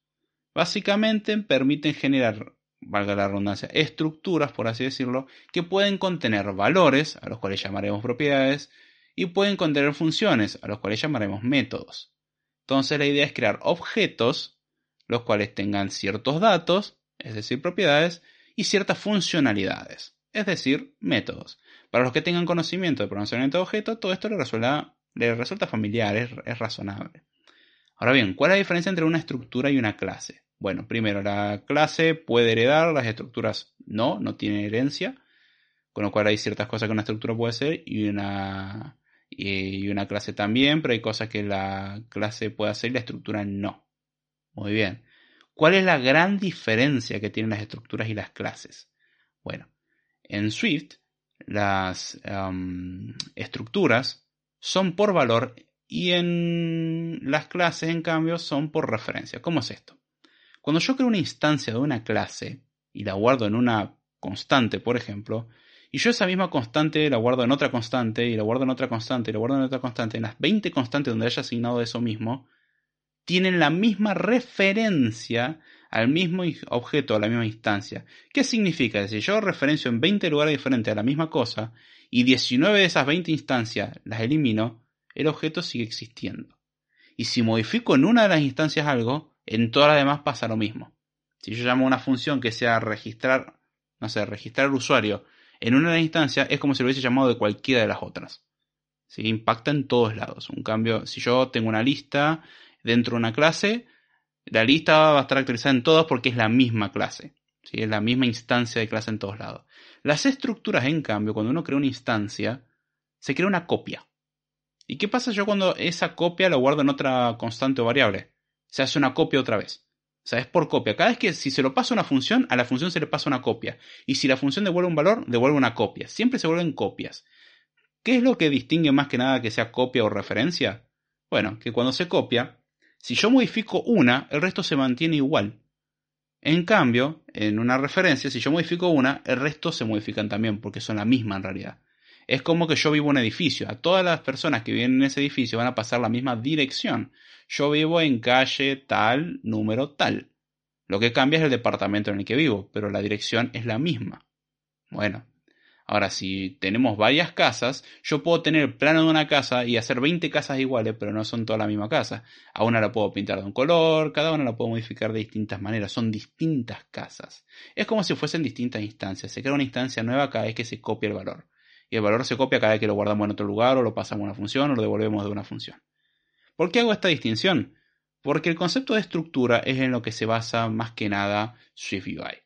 Básicamente permiten generar, valga la redundancia, estructuras, por así decirlo, que pueden contener valores, a los cuales llamaremos propiedades, y pueden contener funciones, a los cuales llamaremos métodos. Entonces la idea es crear objetos, los cuales tengan ciertos datos, es decir, propiedades, y ciertas funcionalidades, es decir, métodos. Para los que tengan conocimiento de programación de objetos, todo esto les resulta, familiar, es, es razonable. Ahora bien, ¿cuál es la diferencia entre una estructura y una clase? Bueno, primero, la clase puede heredar, las estructuras no, no tienen herencia, con lo cual hay ciertas cosas que una estructura puede ser y una, y una clase también, pero hay cosas que la clase puede hacer y la estructura no. Muy bien. ¿Cuál es la gran diferencia que tienen las estructuras y las clases? Bueno, en Swift las estructuras son por valor y en las clases, en cambio, son por referencia. ¿Cómo es esto? Cuando yo creo una instancia de una clase y la guardo en una constante, por ejemplo, y yo esa misma constante la guardo en otra constante, y la guardo en otra constante, y la guardo en otra constante. En las 20 constantes donde haya asignado eso mismo, tienen la misma referencia al mismo objeto, a la misma instancia. ¿Qué significa? Si yo referencio en 20 lugares diferentes a la misma cosa, y 19 de esas 20 instancias las elimino, el objeto sigue existiendo. Y si modifico en una de las instancias algo, en todas las demás pasa lo mismo. Si yo llamo una función que sea registrar, no sé, registrar el usuario en una de las instancias es como si lo hubiese llamado de cualquiera de las otras. ¿Sí? Impacta en todos lados. Un cambio, si yo tengo una lista dentro de una clase, La lista va a estar actualizada en todos porque es la misma clase. ¿sí? Es la misma instancia de clase en todos lados. Las estructuras, en cambio, cuando uno crea una instancia, se crea una copia. ¿Y qué pasa yo cuando esa copia la guardo en otra constante o variable? Se hace una copia otra vez. O sea, es por copia. Cada vez que si se lo pasa una función, a la función se le pasa una copia. Y si la función devuelve un valor, devuelve una copia. Siempre se vuelven copias. ¿Qué es lo que distingue más que nada que sea copia o referencia? Bueno, que cuando se copia, si yo modifico una, el resto se mantiene igual. En cambio, en una referencia, si yo modifico una, el resto se modifican también, porque son la misma en realidad. Es como que yo vivo en un edificio. A todas las personas que viven en ese edificio van a pasar la misma dirección. Yo vivo en calle tal, número tal. Lo que cambia es el departamento en el que vivo, pero la dirección es la misma. Bueno, ahora si tenemos varias casas, yo puedo tener el plano de una casa y hacer 20 casas iguales, pero no son todas la misma casa. A una la puedo pintar de un color, cada una la puedo modificar de distintas maneras, son distintas casas. Es como si fuesen distintas instancias, se crea una instancia nueva cada vez que se copia el valor. Y el valor se copia cada vez que lo guardamos en otro lugar o lo pasamos a una función o lo devolvemos de una función. ¿Por qué hago esta distinción? Porque el concepto de estructura es en lo que se basa más que nada SwiftUI.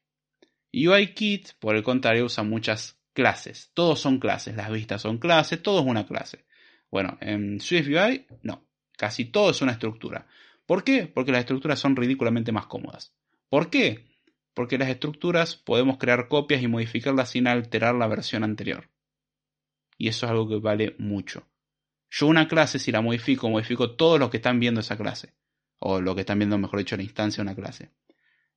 UIKit, por el contrario, usa muchas clases. Todos son clases, las vistas son clases, todo es una clase. Bueno, en SwiftUI no, casi todo es una estructura. ¿Por qué? Porque las estructuras son ridículamente más cómodas. ¿Por qué? Porque las estructuras podemos crear copias y modificarlas sin alterar la versión anterior. Y eso es algo que vale mucho. Yo una clase, si la modifico, modifico todo lo que están viendo esa clase. O lo que están viendo, mejor dicho, la instancia de una clase.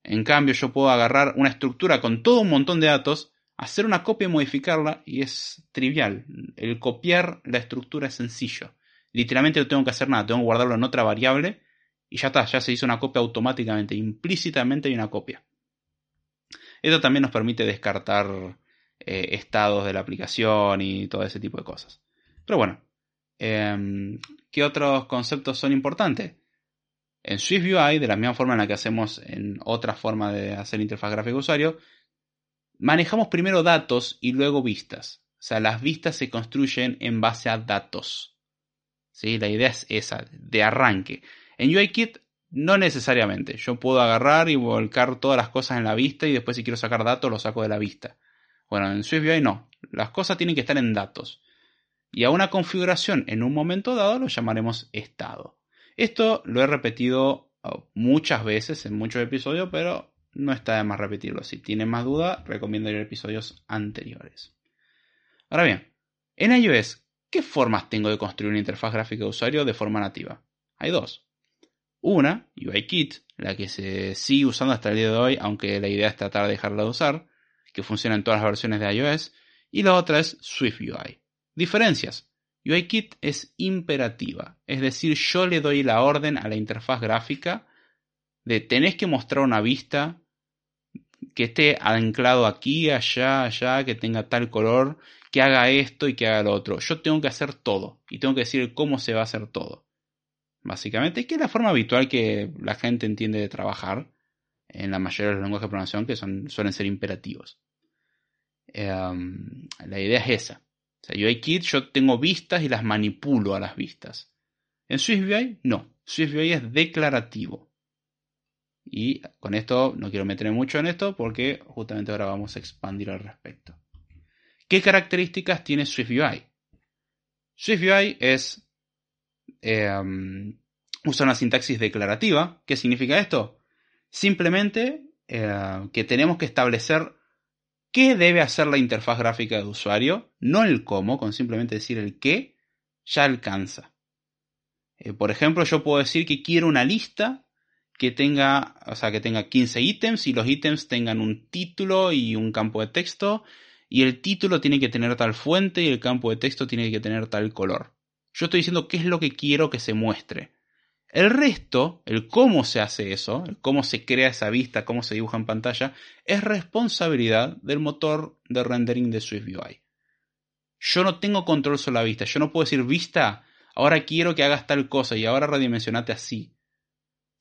En cambio, yo puedo agarrar una estructura con todo un montón de datos, hacer una copia y modificarla, y es trivial. El copiar la estructura es sencillo. Literalmente no tengo que hacer nada, tengo que guardarlo en otra variable, y ya está, ya se hizo una copia automáticamente, implícitamente hay una copia. Esto también nos permite descartar eh, estados de la aplicación y todo ese tipo de cosas. Pero bueno, Em, ¿Qué otros conceptos son importantes? En SwiftUI, de la misma forma en la que hacemos en otra forma de hacer interfaz gráfica usuario, manejamos primero datos y luego vistas. O sea, las vistas se construyen en base a datos. ¿Sí? La idea es esa, de arranque. En UIKit no necesariamente. Yo puedo agarrar y volcar todas las cosas en la vista y después si quiero sacar datos lo saco de la vista. Bueno, en SwiftUI no. Las cosas tienen que estar en datos y a una configuración en un momento dado lo llamaremos estado. Esto lo he repetido oh, muchas veces en muchos episodios, pero no está de más repetirlo. Si tienen más duda, recomiendo ir a episodios anteriores. Ahora bien, en iOS, ¿qué formas tengo de construir una interfaz gráfica de usuario de forma nativa? Hay dos. Una, UIKit, la que se sigue usando hasta el día de hoy, aunque la idea es tratar de dejarla de usar, que funciona en todas las versiones de iOS. Y la otra es SwiftUI. Diferencias. UIKit es imperativa, es decir, yo le doy la orden a la interfaz gráfica de tenés que mostrar una vista que esté anclado aquí, allá, allá, que tenga tal color, que haga esto y que haga lo otro. Yo tengo que hacer todo y tengo que decir cómo se va a hacer todo. Básicamente, que es la forma habitual que la gente entiende de trabajar en la mayoría de los lenguajes de programación que suelen ser imperativos. Em, la idea es esa. O sea, UIKit yo tengo vistas y las manipulo a las vistas. En SwiftUI no. SwiftUI es declarativo. Y con esto no quiero meterme mucho en esto porque justamente ahora vamos a expandir al respecto. ¿Qué características tiene SwiftUI? SwiftUI es em, usa una sintaxis declarativa. ¿Qué significa esto? Simplemente eh, que tenemos que establecer qué debe hacer la interfaz gráfica de usuario, no el cómo, con simplemente decir el qué, ya alcanza. Eh, por ejemplo, yo puedo decir que quiero una lista que tenga, o sea, que tenga 15 ítems y los ítems tengan un título y un campo de texto y el título tiene que tener tal fuente y el campo de texto tiene que tener tal color. Yo estoy diciendo qué es lo que quiero que se muestre. El resto, el cómo se hace eso, el cómo se crea esa vista, cómo se dibuja en pantalla, es responsabilidad del motor de rendering de SwiftUI. Yo no tengo control sobre la vista. Yo no puedo decir, vista, ahora quiero que hagas tal cosa y ahora redimensionate así.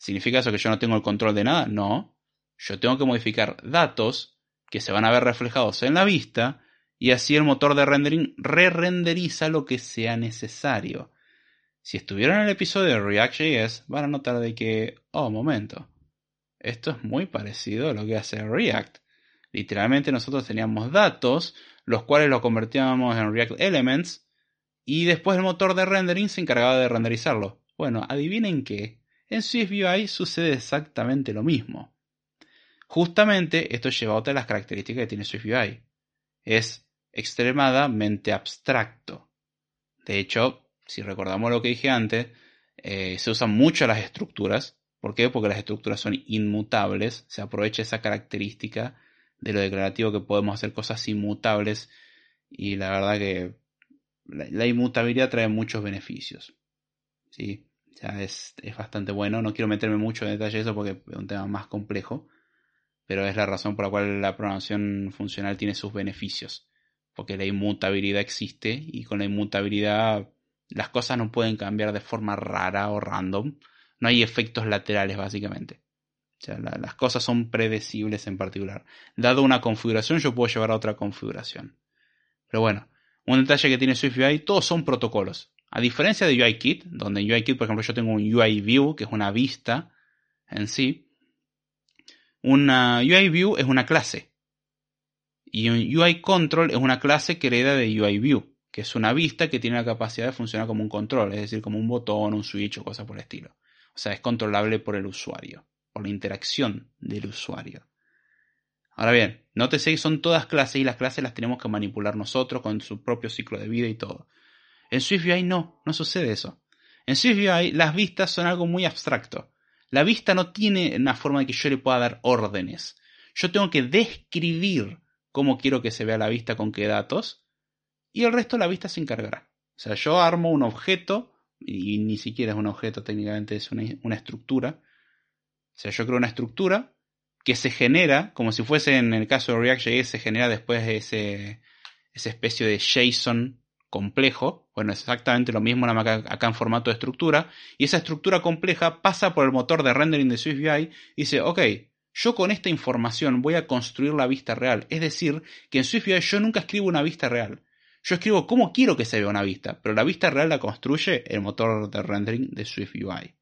¿Significa eso que yo no tengo el control de nada? No. Yo tengo que modificar datos que se van a ver reflejados en la vista y así el motor de rendering re-renderiza lo que sea necesario. Si estuvieron en el episodio de React.js, van a notar de que, oh, momento, esto es muy parecido a lo que hace React. Literalmente nosotros teníamos datos, los cuales los convertíamos en React Elements, y después el motor de rendering se encargaba de renderizarlo. Bueno, adivinen qué, en SwiftUI sucede exactamente lo mismo. Justamente esto lleva a otra de las características que tiene SwiftUI. Es extremadamente abstracto. De hecho, si recordamos lo que dije antes, eh, se usan mucho las estructuras. ¿Por qué? Porque las estructuras son inmutables. Se aprovecha esa característica de lo declarativo que podemos hacer cosas inmutables. Y la verdad que la, inmutabilidad trae muchos beneficios. ¿sí? Ya es, es, bastante bueno. No quiero meterme mucho en detalle de eso porque es un tema más complejo. Pero es la razón por la cual la programación funcional tiene sus beneficios. Porque la inmutabilidad existe y con la inmutabilidad las cosas no pueden cambiar de forma rara o random. No hay efectos laterales básicamente. O las cosas son predecibles en particular. Dado una configuración, yo puedo llevar a otra configuración. Pero bueno, un detalle que tiene SwiftUI, todos son protocolos. A diferencia de UIKit, donde en UIKit, por ejemplo, yo tengo un UI View, que es una vista en sí. Una UI View es una clase. Y un UI Control es una clase que hereda de UI View, que es una vista que tiene la capacidad de funcionar como un control, es decir, como un botón, un switch o cosas por el estilo. O sea, es controlable por el usuario, por la interacción del usuario. Ahora bien, nótese que son todas clases y las clases las tenemos que manipular nosotros con su propio ciclo de vida y todo. En SwiftUI no, no sucede eso. En SwiftUI las vistas son algo muy abstracto. La vista no tiene una forma de que yo le pueda dar órdenes. Yo tengo que describir cómo quiero que se vea la vista con qué datos y el resto la vista se encargará. O sea, yo armo un objeto y ni siquiera es un objeto, técnicamente es una, estructura. O sea, yo creo una estructura que se genera, como si fuese en el caso de React.js, se genera después ese, esa especie de JSON complejo. Bueno, es exactamente lo mismo acá, en formato de estructura. Y esa estructura compleja pasa por el motor de rendering de SwiftUI y dice, ok, yo con esta información voy a construir la vista real. Es decir, que en SwiftUI yo nunca escribo una vista real. Yo escribo cómo quiero que se vea una vista, pero la vista real la construye el motor de rendering de SwiftUI.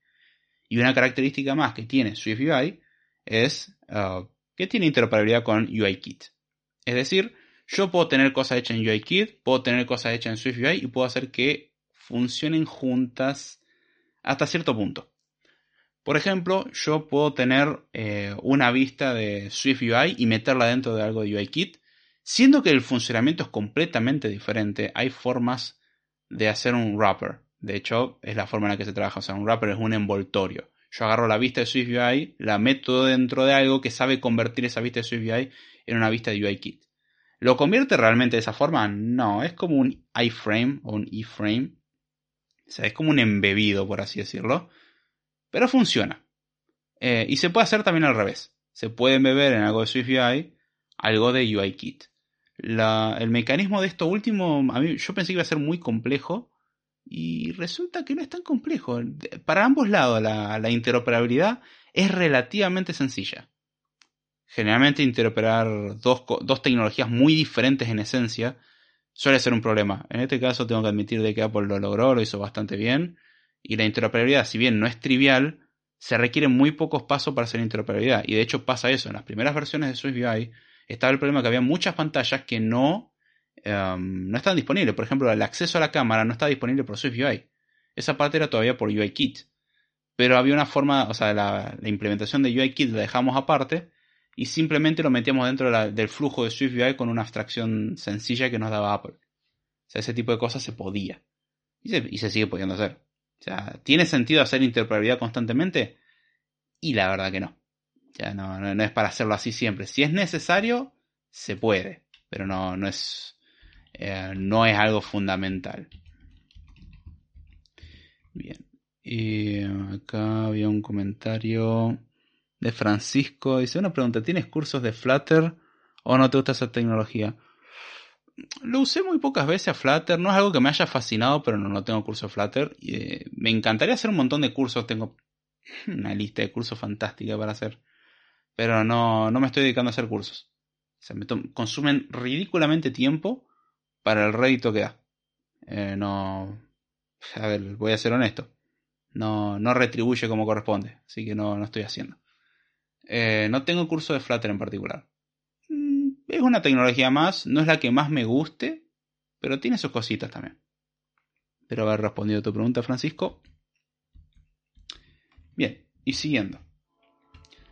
Y una característica más que tiene SwiftUI es uh, que tiene interoperabilidad con UIKit. Es decir, yo puedo tener cosas hechas en UIKit, puedo tener cosas hechas en SwiftUI y puedo hacer que funcionen juntas hasta cierto punto. Por ejemplo, yo puedo tener eh, una vista de SwiftUI y meterla dentro de algo de UIKit, siendo que el funcionamiento es completamente diferente. Hay formas de hacer un wrapper. De hecho, es la forma en la que se trabaja. O sea, un wrapper es un envoltorio. Yo agarro la vista de SwiftUI, la meto dentro de algo que sabe convertir esa vista de SwiftUI en una vista de UIKit. ¿Lo convierte realmente de esa forma? No, es como un iframe o un iframe. O sea, es como un embebido, por así decirlo. Pero funciona. Eh, y se puede hacer también al revés. Se puede embeber en algo de SwiftUI algo de UIKit. el mecanismo de esto último, a mí, yo pensé que iba a ser muy complejo y resulta que no es tan complejo. Para ambos lados la, interoperabilidad es relativamente sencilla. Generalmente interoperar dos, dos, tecnologías muy diferentes en esencia suele ser un problema. En este caso tengo que admitir de que Apple lo logró, lo hizo bastante bien. Y la interoperabilidad, si bien no es trivial, se requieren muy pocos pasos para hacer interoperabilidad. Y de hecho pasa eso. En las primeras versiones de SwiftUI estaba el problema que había muchas pantallas que no Em, no están disponibles. Por ejemplo, el acceso a la cámara no está disponible por SwiftUI. Esa parte era todavía por UIKit. Pero había una forma, o sea, la, implementación de UIKit la dejamos aparte y simplemente lo metíamos dentro del flujo de SwiftUI con una abstracción sencilla que nos daba Apple. O sea, ese tipo de cosas se podía. Y se, sigue pudiendo hacer. O sea, ¿tiene sentido hacer interoperabilidad constantemente? Y la verdad que no. Ya no, no, es para hacerlo así siempre. Si es necesario, se puede. Pero no, no es eh, no es algo fundamental. Bien. Y acá había un comentario de Francisco. Dice una pregunta, ¿tienes cursos de Flutter o no te gusta esa tecnología? Lo usé muy pocas veces a Flutter, no es algo que me haya fascinado, pero no, no tengo curso de Flutter. Eh, me encantaría hacer un montón de cursos, tengo una lista de cursos fantástica para hacer, pero no, no me estoy dedicando a hacer cursos. se me consumen ridículamente tiempo para el rédito que da. Eh, no. A ver, voy a ser honesto. No, no retribuye como corresponde. Así que no, no estoy haciendo. Eh, no tengo curso de Flutter en particular. Mm, es una tecnología más, no es la que más me guste, pero tiene sus cositas también. Espero haber respondido a tu pregunta, Francisco. Bien, y siguiendo.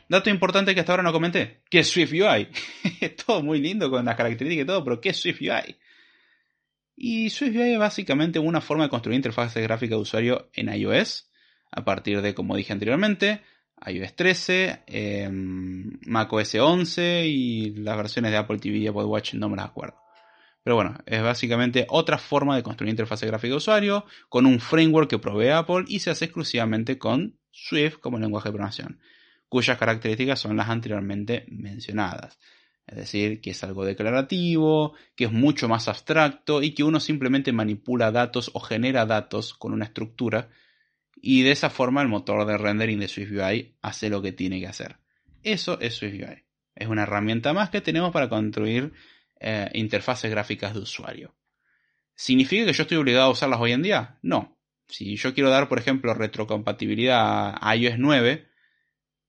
Dato importante que hasta ahora no comenté, ¿qué es Swift UI? todo muy lindo con las características y todo, pero ¿qué es Swift UI? Y Swift UI es básicamente una forma de construir interfaces gráficas de usuario en iOS, a partir de, como dije anteriormente, iOS 13, eh, macOS 11 y las versiones de Apple TV y Apple Watch no me las acuerdo. Pero bueno, es básicamente otra forma de construir interfaz gráfica de usuario con un framework que provee Apple y se hace exclusivamente con Swift como lenguaje de programación, cuyas características son las anteriormente mencionadas. Es decir, que es algo declarativo, que es mucho más abstracto y que uno simplemente manipula datos o genera datos con una estructura y de esa forma el motor de rendering de SwiftUI hace lo que tiene que hacer. Eso es SwiftUI. Es una herramienta más que tenemos para construir eh, interfaces gráficas de usuario. ¿Significa que yo estoy obligado a usarlas hoy en día? No. Si yo quiero dar, por ejemplo, retrocompatibilidad a iOS 9,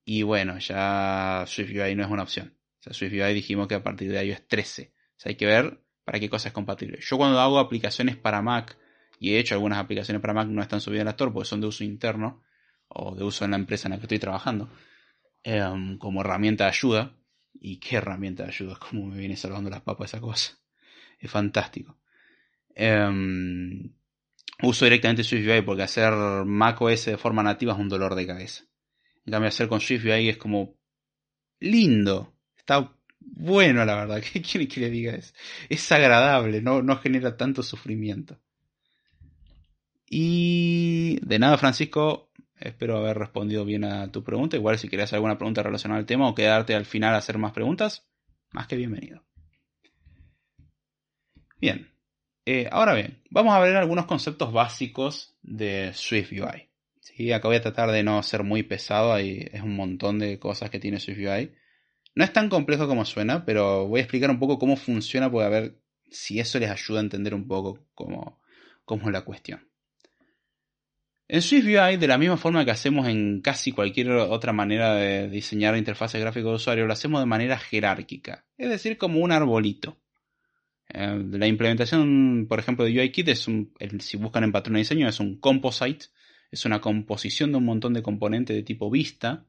y bueno, ya SwiftUI no es una opción. O sea, SwiftUI dijimos que a partir de iOS 13. O sea, hay que ver para qué cosa es compatible. Yo cuando hago aplicaciones para Mac, y he hecho algunas aplicaciones para Mac no están subidas la Store porque son de uso interno, o de uso en la empresa en la que estoy trabajando, em, como herramienta de ayuda. Y qué herramienta de ayuda, como me viene salvando las papas esa cosa. Es fantástico. Em, uso directamente SwiftUI porque hacer macOS de forma nativa es un dolor de cabeza. En cambio, hacer con SwiftUI es como lindo. Está bueno, la verdad. ¿Qué quiere que le diga? Es, es agradable, no, no genera tanto sufrimiento. Y de nada, Francisco, Espero haber respondido bien a tu pregunta. Igual si quieres alguna pregunta relacionada al tema o quedarte al final a hacer más preguntas, más que bienvenido. Bien, eh, ahora bien, vamos a ver algunos conceptos básicos de Swift UI. ¿Sí? Acá voy a tratar de no ser muy pesado, hay, es un montón de cosas que tiene Swift UI. No es tan complejo como suena, pero voy a explicar un poco cómo funciona, para ver si eso les ayuda a entender un poco cómo, cómo es la cuestión. En SwiftUI, de la misma forma que hacemos en casi cualquier otra manera de diseñar interfaces gráficas de usuario, lo hacemos de manera jerárquica, es decir, como un arbolito. Eh, la implementación, por ejemplo, de UIKit es un, si buscan en patrón de diseño, es un composite, es una composición de un montón de componentes de tipo vista.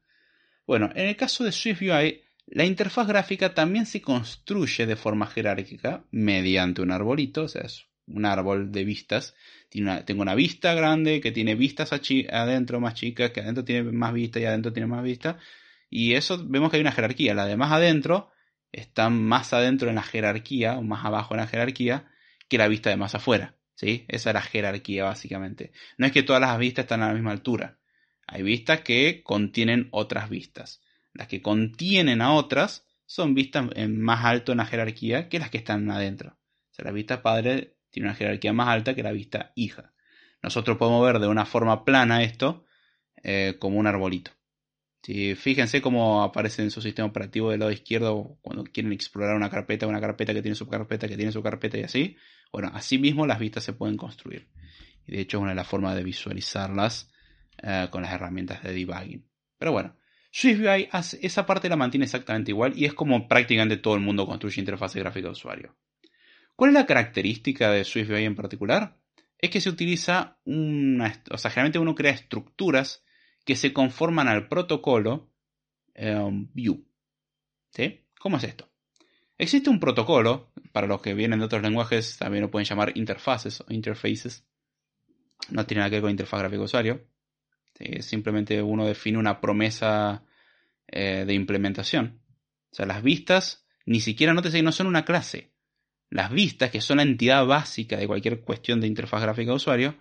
Bueno, en el caso de SwiftUI, la interfaz gráfica también se construye de forma jerárquica mediante un arbolito, o sea, es un árbol de vistas tengo una vista grande que tiene vistas adentro más chicas, que adentro tiene más vistas y adentro tiene más vistas. Y eso vemos que hay una jerarquía. La de más adentro está más adentro en la jerarquía, o más abajo en la jerarquía, que la vista de más afuera. ¿sí? Esa es la jerarquía básicamente. No es que todas las vistas están a la misma altura. Hay vistas que contienen otras vistas. Las que contienen a otras son vistas en más alto en la jerarquía que las que están adentro. O sea, la vista padre tiene una jerarquía más alta que la vista hija. Nosotros podemos ver de una forma plana esto eh, como un arbolito. Fíjense cómo aparece en su sistema operativo del lado izquierdo cuando quieren explorar una carpeta, una carpeta que tiene su carpeta, que tiene su carpeta y así. Bueno, así mismo las vistas se pueden construir. Y de hecho es una de las formas de visualizarlas eh, con las herramientas de debugging. Pero bueno, SwiftUI esa parte la mantiene exactamente igual y es como prácticamente todo el mundo construye interfaz gráfica de usuario. ¿Cuál es la característica de SwiftUI en particular? Es que se utiliza una, o sea, generalmente uno crea estructuras que se conforman al protocolo um, View. ¿Sí? ¿Cómo es esto? Existe un protocolo, para los que vienen de otros lenguajes también lo pueden llamar interfaces o interfaces. No tiene nada que ver con interfaz gráfica usuario. Simplemente uno define una promesa eh, de implementación. O sea, las vistas ni siquiera no te no son una clase las vistas, que son la entidad básica de cualquier cuestión de interfaz gráfica de usuario,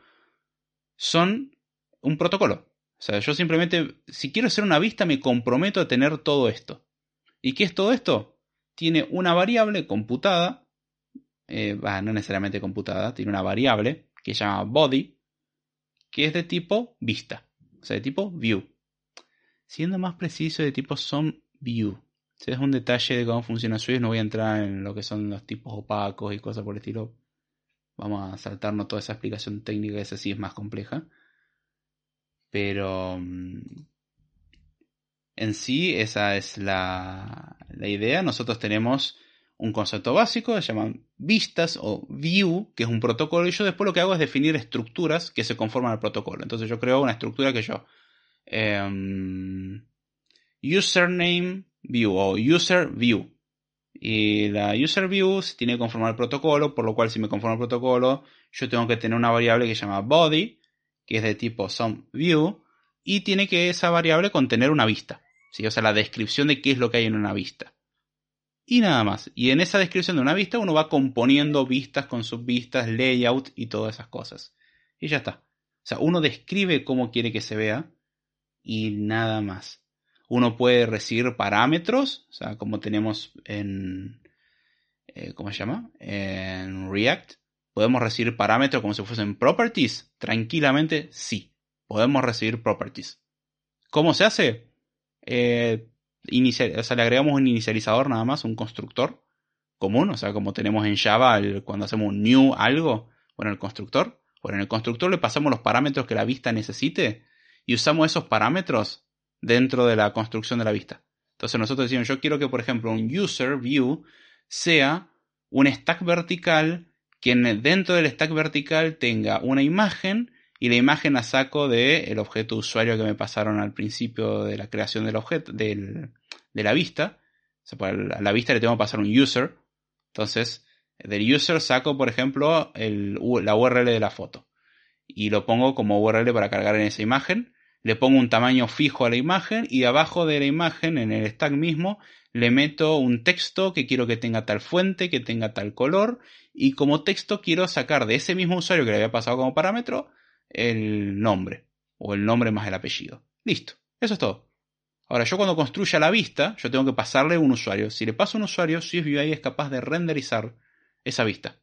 son un protocolo. O sea, yo simplemente, si quiero hacer una vista, me comprometo a tener todo esto. ¿Y qué es todo esto? Tiene una variable computada, eh, no necesariamente computada, tiene una variable que se llama body, que es de tipo vista, o sea, de tipo view. Siendo más preciso, de tipo son view. Si es un detalle de cómo funciona Swift, no voy a entrar en lo que son los tipos opacos y cosas por el estilo. Vamos a saltarnos toda esa explicación técnica, esa sí es más compleja. Pero mm, En sí, esa es la, la idea. Nosotros tenemos un concepto básico, se llaman vistas o view, que es un protocolo, y yo después lo que hago es definir estructuras que se conforman al protocolo. Entonces yo creo una estructura que yo... Em, username view o user view. Y la user view se tiene que conformar el protocolo, por lo cual si me conforma el protocolo, yo tengo que tener una variable que se llama body, que es de tipo view y tiene que esa variable contener una vista. O sea, la descripción de qué es lo que hay en una vista y nada más. Y en esa descripción de una vista uno va componiendo vistas con subvistas, layout y todas esas cosas. Y ya está. O sea, uno describe cómo quiere que se vea y nada más. Uno puede recibir parámetros, o sea, como tenemos en... Eh, ¿Cómo se llama? En React. ¿Podemos recibir parámetros como si fuesen properties? Tranquilamente, sí. Podemos recibir properties. ¿Cómo se hace? Eh, o sea, le agregamos un inicializador nada más, un constructor común, o sea, como tenemos en Java cuando hacemos un new algo, bueno, el constructor. Bueno, en el constructor le pasamos los parámetros que la vista necesite y usamos esos parámetros dentro de la construcción de la vista. Entonces nosotros decimos, yo quiero que, por ejemplo, un user view sea un stack vertical que dentro del stack vertical tenga una imagen y la imagen la saco del objeto usuario que me pasaron al principio de la creación del objeto, de la vista. a la vista le tengo que pasar un user. Entonces, del user saco, por ejemplo, el, la URL de la foto. Y lo pongo como URL para cargar en esa imagen. Le pongo un tamaño fijo a la imagen y abajo de la imagen, en el stack mismo, le meto un texto que quiero que tenga tal fuente, que tenga tal color. Y como texto quiero sacar de ese mismo usuario que le había pasado como parámetro el nombre, o el nombre más el apellido. Listo, eso es todo. Ahora, yo cuando construya la vista, yo tengo que pasarle un usuario. Si le paso un usuario, SwiftUI es capaz de renderizar esa vista.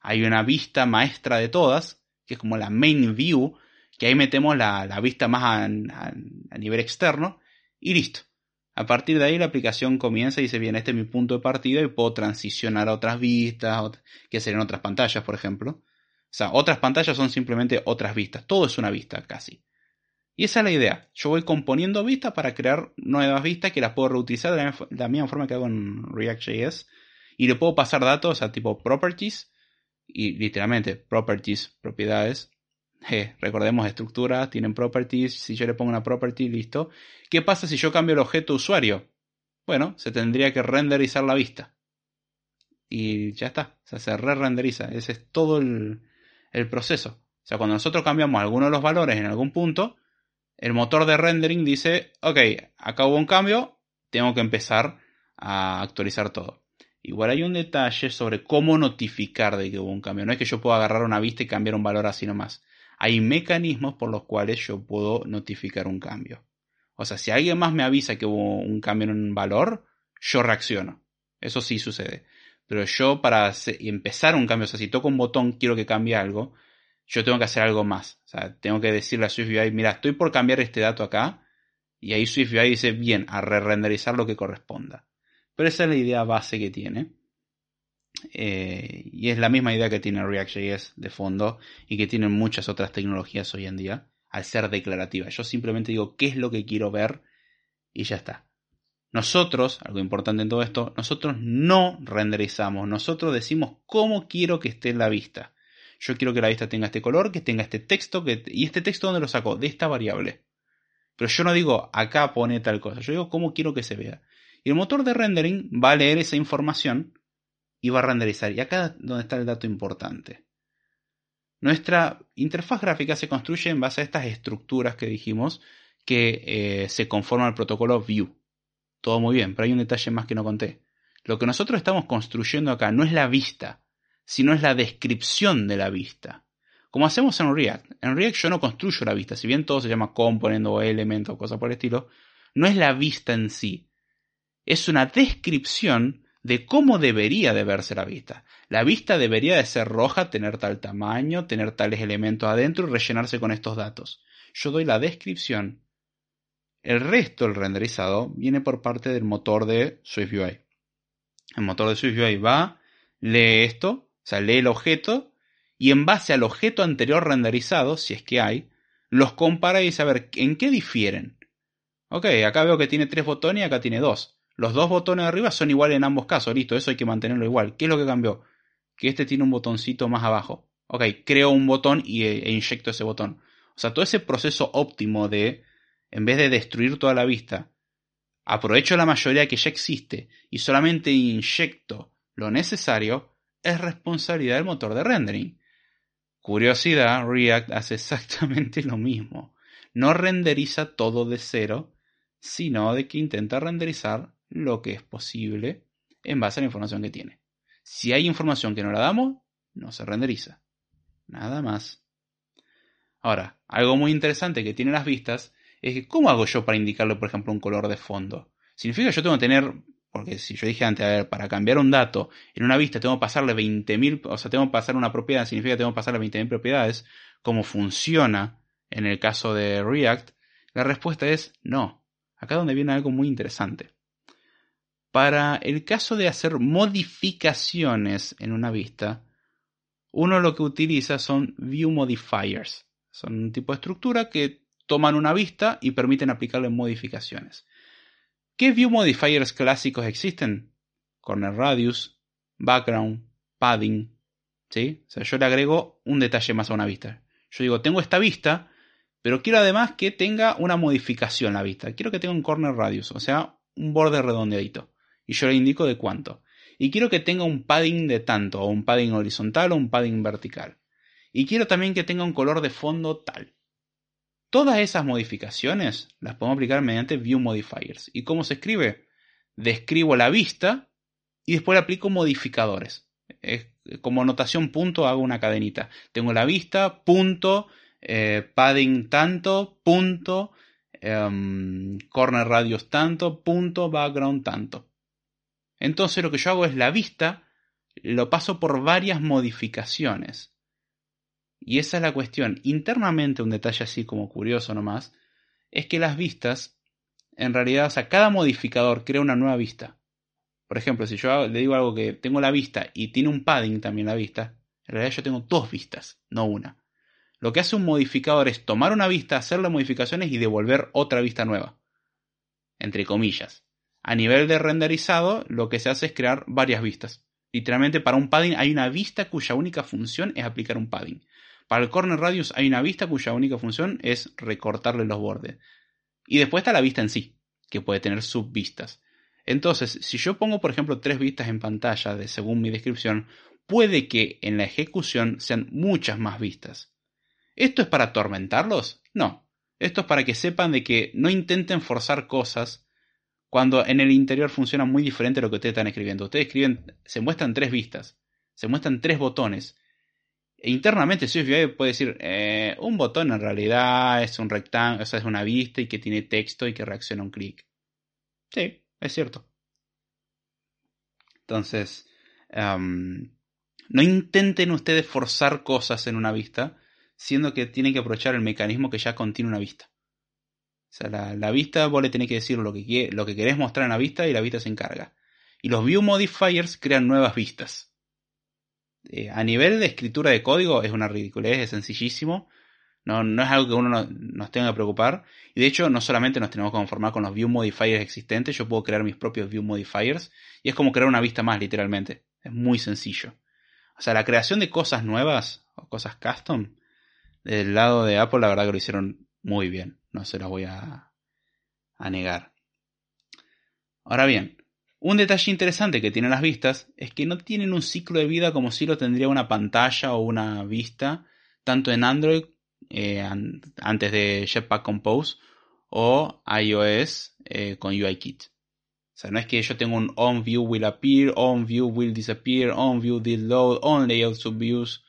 Hay una vista maestra de todas, que es como la main view, que ahí metemos la, vista más a, a, nivel externo, y listo. A partir de ahí la aplicación comienza y dice, bien, este es mi punto de partida y puedo transicionar a otras vistas, que serían otras pantallas, por ejemplo. O sea, otras pantallas son simplemente otras vistas. Todo es una vista casi. Y esa es la idea. Yo voy componiendo vistas para crear nuevas vistas que las puedo reutilizar de la, misma forma que hago en React.js. Y le puedo pasar datos a tipo properties. Y literalmente, properties, propiedades. Recordemos estructuras, tienen properties. Si yo le pongo una property, listo. ¿Qué pasa si yo cambio el objeto usuario? Bueno, se tendría que renderizar la vista. Y ya está. O sea, se re-renderiza. Ese es todo el, el proceso. O sea, cuando nosotros cambiamos alguno de los valores en algún punto, el motor de rendering dice, ok, acá hubo un cambio, tengo que empezar a actualizar todo. Igual hay un detalle sobre cómo notificar de que hubo un cambio. No es que yo pueda agarrar una vista y cambiar un valor así nomás. Hay mecanismos por los cuales yo puedo notificar un cambio. O sea, si alguien más me avisa que hubo un cambio en un valor, yo reacciono. Eso sí sucede. Pero yo para empezar un cambio, o sea, si toco un botón, quiero que cambie algo, yo tengo que hacer algo más. O sea, tengo que decirle a SwiftUI, mira, estoy por cambiar este dato acá. Y ahí SwiftUI dice, bien, a re-renderizar lo que corresponda. Pero esa es la idea base que tiene. Eh, y es la misma idea que tiene React.js de fondo y que tienen muchas otras tecnologías hoy en día al ser declarativa. Yo simplemente digo qué es lo que quiero ver y ya está. Nosotros, algo importante en todo esto, nosotros no renderizamos, nosotros decimos cómo quiero que esté la vista. Yo quiero que la vista tenga este color, que tenga este texto, que... y este texto dónde lo saco, de esta variable. Pero yo no digo acá pone tal cosa, yo digo cómo quiero que se vea. Y el motor de rendering va a leer esa información y va a renderizar. Y acá es donde está el dato importante. Nuestra interfaz gráfica se construye en base a estas estructuras que dijimos que eh, se conforman al protocolo View. Todo muy bien, pero hay un detalle más que no conté. Lo que nosotros estamos construyendo acá no es la vista, sino es la descripción de la vista. Como hacemos en React. En React yo no construyo la vista, si bien todo se llama component o element o cosas por el estilo, no es la vista en sí. Es una descripción de cómo debería de verse la vista. La vista debería de ser roja, tener tal tamaño, tener tales elementos adentro y rellenarse con estos datos. Yo doy la descripción el resto del renderizado viene por parte del motor de SwiftUI. El motor de SwiftUI va, lee esto, o sea, lee el objeto, y en base al objeto anterior renderizado, si es que hay, los compara y ver, ¿en qué difieren? Ok, acá veo que tiene tres botones y acá tiene dos. Los dos botones de arriba son iguales en ambos casos, listo, eso hay que mantenerlo igual. ¿Qué es lo que cambió? Que este tiene un botoncito más abajo. Ok, creo un botón y, e inyecto ese botón. O sea, todo ese proceso óptimo de, en vez de destruir toda la vista, aprovecho la mayoría que ya existe y solamente inyecto lo necesario, es responsabilidad del motor de rendering. Curiosidad, React hace exactamente lo mismo. No renderiza todo de cero, sino de que intenta renderizar lo que es posible en base a la información que tiene. Si hay información que no la damos, no se renderiza. Nada más. Ahora, algo muy interesante que tienen las vistas es que ¿cómo hago yo para indicarle, por ejemplo, un color de fondo? Significa que yo tengo que tener, porque si yo dije antes, a ver, para cambiar un dato en una vista tengo que pasarle 20.000, o sea, tengo que pasar una propiedad, significa que tengo que pasarle 20.000 propiedades, ¿cómo funciona en el caso de React? La respuesta es no. Acá donde viene algo muy interesante. Para el caso de hacer modificaciones en una vista, uno lo que utiliza son view modifiers. Son un tipo de estructura que toman una vista y permiten aplicarle modificaciones. ¿Qué view modifiers clásicos existen? Corner radius, background, padding. ¿sí? O sea, yo le agrego un detalle más a una vista. Yo digo, tengo esta vista, pero quiero además que tenga una modificación la vista. Quiero que tenga un corner radius, o sea, un borde redondeadito. Y yo le indico de cuánto. Y quiero que tenga un padding de tanto, o un padding horizontal o un padding vertical. Y quiero también que tenga un color de fondo tal. Todas esas modificaciones las podemos aplicar mediante View Modifiers. ¿Y cómo se escribe? Describo la vista y después le aplico modificadores. como notación punto hago una cadenita. Tengo la vista, punto, eh, padding tanto, punto, em, corner radius tanto, punto, background tanto. Entonces lo que yo hago es la vista, lo paso por varias modificaciones. Y esa es la cuestión. Internamente, un detalle así como curioso nomás, es que las vistas, en realidad, o sea, cada modificador crea una nueva vista. Por ejemplo, si yo le digo algo que tengo la vista y tiene un padding también la vista, en realidad yo tengo dos vistas, no una. Lo que hace un modificador es tomar una vista, hacerle modificaciones y devolver otra vista nueva. Entre comillas. A nivel de renderizado, lo que se hace es crear varias vistas. Literalmente para un padding hay una vista cuya única función es aplicar un padding. Para el corner radius hay una vista cuya única función es recortarle los bordes. Y después está la vista en sí, que puede tener subvistas. Entonces, si yo pongo, por ejemplo, tres vistas en pantalla, de según mi descripción, puede que en la ejecución sean muchas más vistas. ¿Esto es para atormentarlos? No. Esto es para que sepan de que no intenten forzar cosas cuando en el interior funciona muy diferente a lo que ustedes están escribiendo. Ustedes escriben, se muestran tres vistas, se muestran tres botones. E internamente SwiftUI puede decir, eh, un botón en realidad es un rectángulo, o sea, es una vista y que tiene texto y que reacciona a un clic. Sí, es cierto. Entonces, no intenten ustedes forzar cosas en una vista, siendo que tienen que aprovechar el mecanismo que ya contiene una vista. O sea, la, vista vos le tenés que decir lo que, lo que querés mostrar en la vista y la vista se encarga. Y los view modifiers crean nuevas vistas. Eh, a nivel de escritura de código es una ridiculez, es sencillísimo. No, no es algo que uno nos tenga que preocupar. Y de hecho, no solamente nos tenemos que conformar con los view modifiers existentes, yo puedo crear mis propios view modifiers. Y es como crear una vista más, literalmente. Es muy sencillo. O sea, la creación de cosas nuevas o cosas custom, del lado de Apple, la verdad que lo hicieron muy bien. No se las voy a, a negar. Ahora bien, un detalle interesante que tienen las vistas es que no tienen un ciclo de vida como si lo tendría una pantalla o una vista, tanto en Android eh, antes de Jetpack Compose o iOS eh, con UIKit. O sea, no es que yo tengo un on view will appear, on view will disappear, on view load, on layout subviews,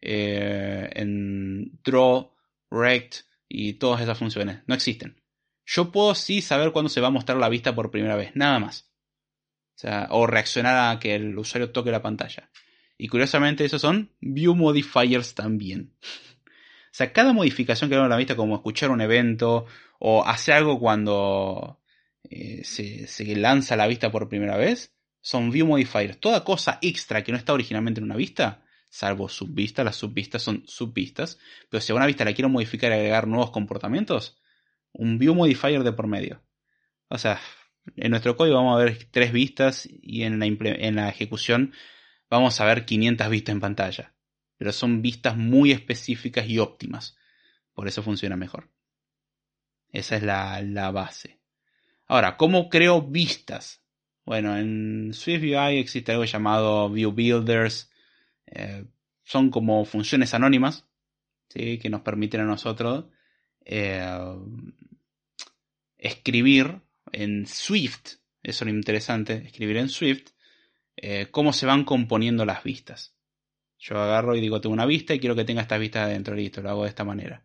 eh, en draw, rect y todas esas funciones. No existen. Yo puedo sí saber cuándo se va a mostrar la vista por primera vez, nada más. O, sea, o reaccionar a que el usuario toque la pantalla. Y curiosamente esos son view modifiers también. O sea, cada modificación que hago en la vista, como escuchar un evento o hacer algo cuando eh, se, se, lanza la vista por primera vez, son view modifiers. Toda cosa extra que no está originalmente en una vista, salvo subvista, las subvistas son subvistas, pero si a una vista la quiero modificar y agregar nuevos comportamientos, un view modifier de por medio. O sea, en nuestro código vamos a ver tres vistas y en la, en la ejecución vamos a ver 500 vistas en pantalla. Pero son vistas muy específicas y óptimas. Por eso funciona mejor. Esa es la, base. Ahora, ¿cómo creo vistas? Bueno, en SwiftUI existe algo llamado View Builders. Eh, son como funciones anónimas que nos permiten a nosotros eh, escribir en Swift. Eso es lo interesante, escribir en Swift eh, cómo se van componiendo las vistas. Yo agarro y digo, tengo una vista y quiero que tenga estas vistas adentro, listo, lo hago de esta manera.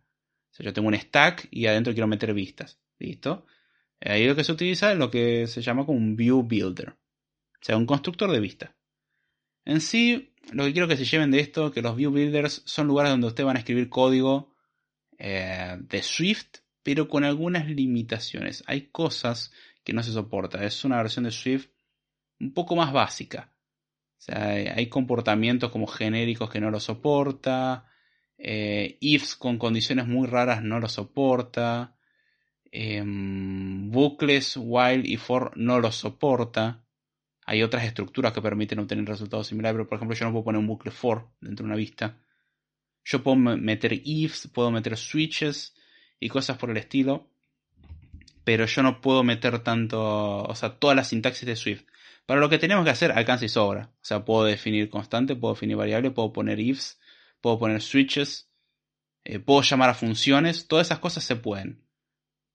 yo tengo un stack y adentro quiero meter vistas, listo. Ahí lo que se utiliza es lo que se llama como un view builder, o sea, un constructor de vista. En sí, lo que quiero que se lleven de esto, que los view builders son lugares donde ustedes van a escribir código eh, de Swift, pero con algunas limitaciones. Hay cosas que no se soportan. Es una versión de Swift un poco más básica. Hay comportamientos como genéricos que no lo soporta. Eh, ifs con condiciones muy raras no lo soporta. Em, bucles, while y for no lo soporta. Hay otras estructuras que permiten obtener resultados similares, pero por ejemplo yo no puedo poner un bucle for dentro de una vista. Yo puedo meter ifs, puedo meter switches y cosas por el estilo, pero yo no puedo meter tanto, o sea, toda la sintaxis de Swift. Para lo que tenemos que hacer, alcanza y sobra. O sea, puedo definir constante, puedo definir variable, puedo poner ifs, puedo poner switches, eh, puedo llamar a funciones, todas esas cosas se pueden.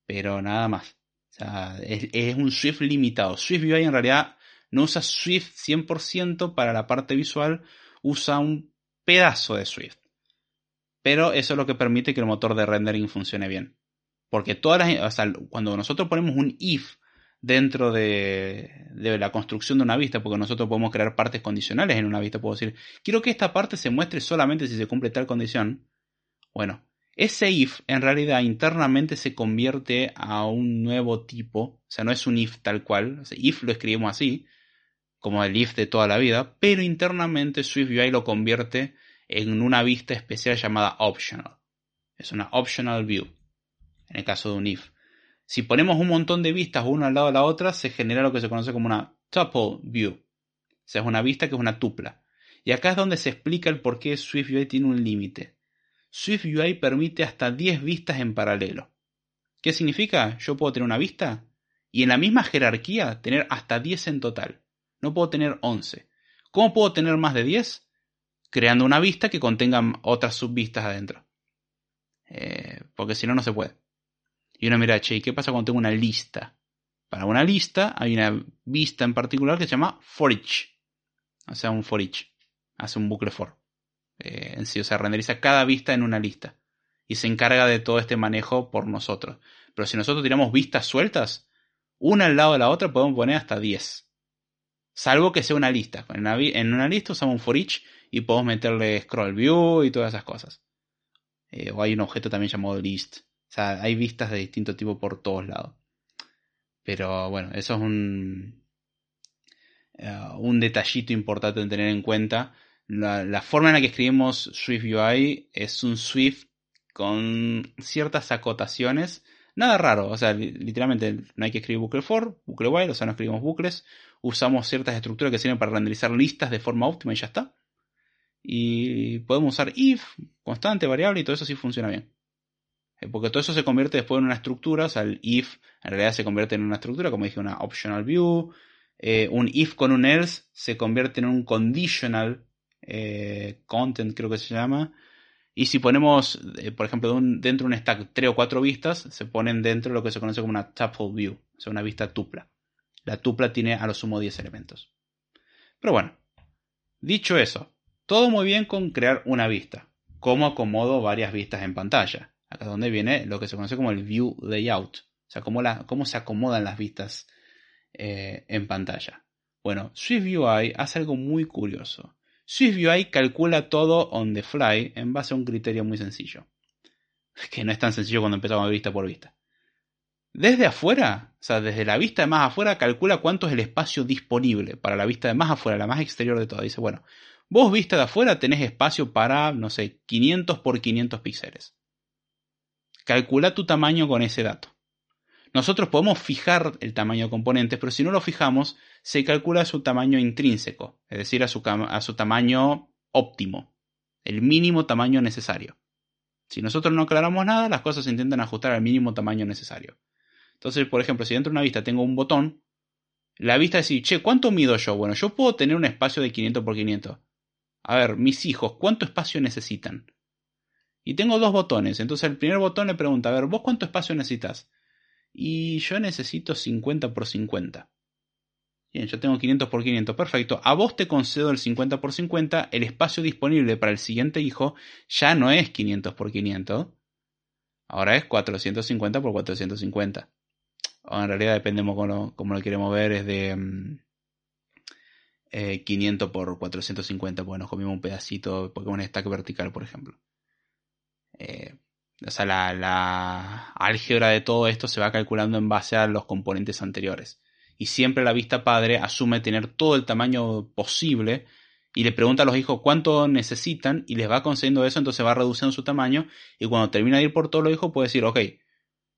Pero nada más. O sea, es, un Swift limitado. Swift UI en realidad no usa Swift 100% para la parte visual, usa un pedazo de Swift. Pero eso es lo que permite que el motor de rendering funcione bien. Porque todas las, o sea, cuando nosotros ponemos un if dentro de, la construcción de una vista, porque nosotros podemos crear partes condicionales en una vista. Puedo decir, quiero que esta parte se muestre solamente si se cumple tal condición. Bueno, ese if en realidad internamente se convierte a un nuevo tipo, o sea, no es un if tal cual, if lo escribimos así, como el if de toda la vida, pero internamente SwiftUI lo convierte en una vista especial llamada optional. Es una optional view, en el caso de un if. Si ponemos un montón de vistas una al lado de la otra, se genera lo que se conoce como una tuple view. O sea, es una vista que es una tupla. Y acá es donde se explica el por qué SwiftUI tiene un límite. SwiftUI permite hasta 10 vistas en paralelo. ¿Qué significa? Yo puedo tener una vista y en la misma jerarquía tener hasta 10 en total. No puedo tener 11. ¿Cómo puedo tener más de 10? Creando una vista que contenga otras subvistas adentro. Eh, porque si no, no se puede. Y uno mira, che, ¿qué pasa cuando tengo una lista? Para una lista hay una vista en particular que se llama for each. O sea, un for each. Hace un bucle for. Eh, en sí, o sea, renderiza cada vista en una lista. Y se encarga de todo este manejo por nosotros. Pero si nosotros tiramos vistas sueltas, una al lado de la otra podemos poner hasta 10. Salvo que sea una lista. En una, en una lista usamos un for each y podemos meterle scroll view y todas esas cosas. Eh, o hay un objeto también llamado list o sea, hay vistas de distinto tipo por todos lados. Pero bueno, eso es un, eh, un detallito importante de tener en cuenta. La, forma en la que escribimos Swift UI es un Swift con ciertas acotaciones. Nada raro, o sea, literalmente no hay que escribir bucle for, bucle while, o sea, no escribimos bucles. Usamos ciertas estructuras que sirven para renderizar listas de forma óptima y ya está. Y podemos usar if, constante, variable y todo eso sí funciona bien. Eh, porque todo eso se convierte después en una estructura, o sea, el if en realidad se convierte en una estructura, como dije, una optional view. Eh, un if con un else se convierte en un conditional eh, content, creo que se llama. Y si ponemos, por ejemplo, dentro de un stack 3 o 4 vistas, se ponen dentro de lo que se conoce como una tuple view, o sea, una vista tupla. La tupla tiene a lo sumo 10 elementos. Pero bueno, dicho eso, todo muy bien con crear una vista. ¿Cómo acomodo varias vistas en pantalla? acá es donde viene lo que se conoce como el view layout, o sea, cómo se acomodan las vistas eh, en pantalla. Bueno, SwiftUI hace algo muy curioso. SwiftUI calcula todo on the fly en base a un criterio muy sencillo. Que no es tan sencillo cuando empezamos vista por vista. Desde afuera, o sea, desde la vista de más afuera, calcula cuánto es el espacio disponible para la vista de más afuera, la más exterior de todas. Dice, bueno, vos vista de afuera tenés espacio para, no sé, 500 por 500 píxeles. Calcula tu tamaño con ese dato. Nosotros podemos fijar el tamaño de componentes, pero si no lo fijamos, se calcula su tamaño intrínseco, es decir, a su, tamaño óptimo, el mínimo tamaño necesario. Si nosotros no aclaramos nada, las cosas se intentan ajustar al mínimo tamaño necesario. Entonces, por ejemplo, si dentro de una vista tengo un botón, la vista dice, che, ¿cuánto mido yo? Bueno, yo puedo tener un espacio de 500 por 500. A ver, mis hijos, ¿cuánto espacio necesitan? Y tengo dos botones. Entonces el primer botón le pregunta, a ver, ¿vos cuánto espacio necesitas? Y yo necesito 50 por 50. Bien, yo tengo 500 por 500. Perfecto. A vos te concedo el 50 por 50. El espacio disponible para el siguiente hijo ya no es 500 por 500. Ahora es 450 por 450. O en realidad depende como lo, queremos ver. Es de 500 mm, eh, por 450. Porque nos comimos un pedacito. Es un stack vertical, por ejemplo. Eh, o sea, la, la, álgebra de todo esto se va calculando en base a los componentes anteriores. Y siempre la vista padre asume tener todo el tamaño posible y le pregunta a los hijos cuánto necesitan y les va concediendo eso, entonces va reduciendo su tamaño y cuando termina de ir por todos los hijos puede decir, ok,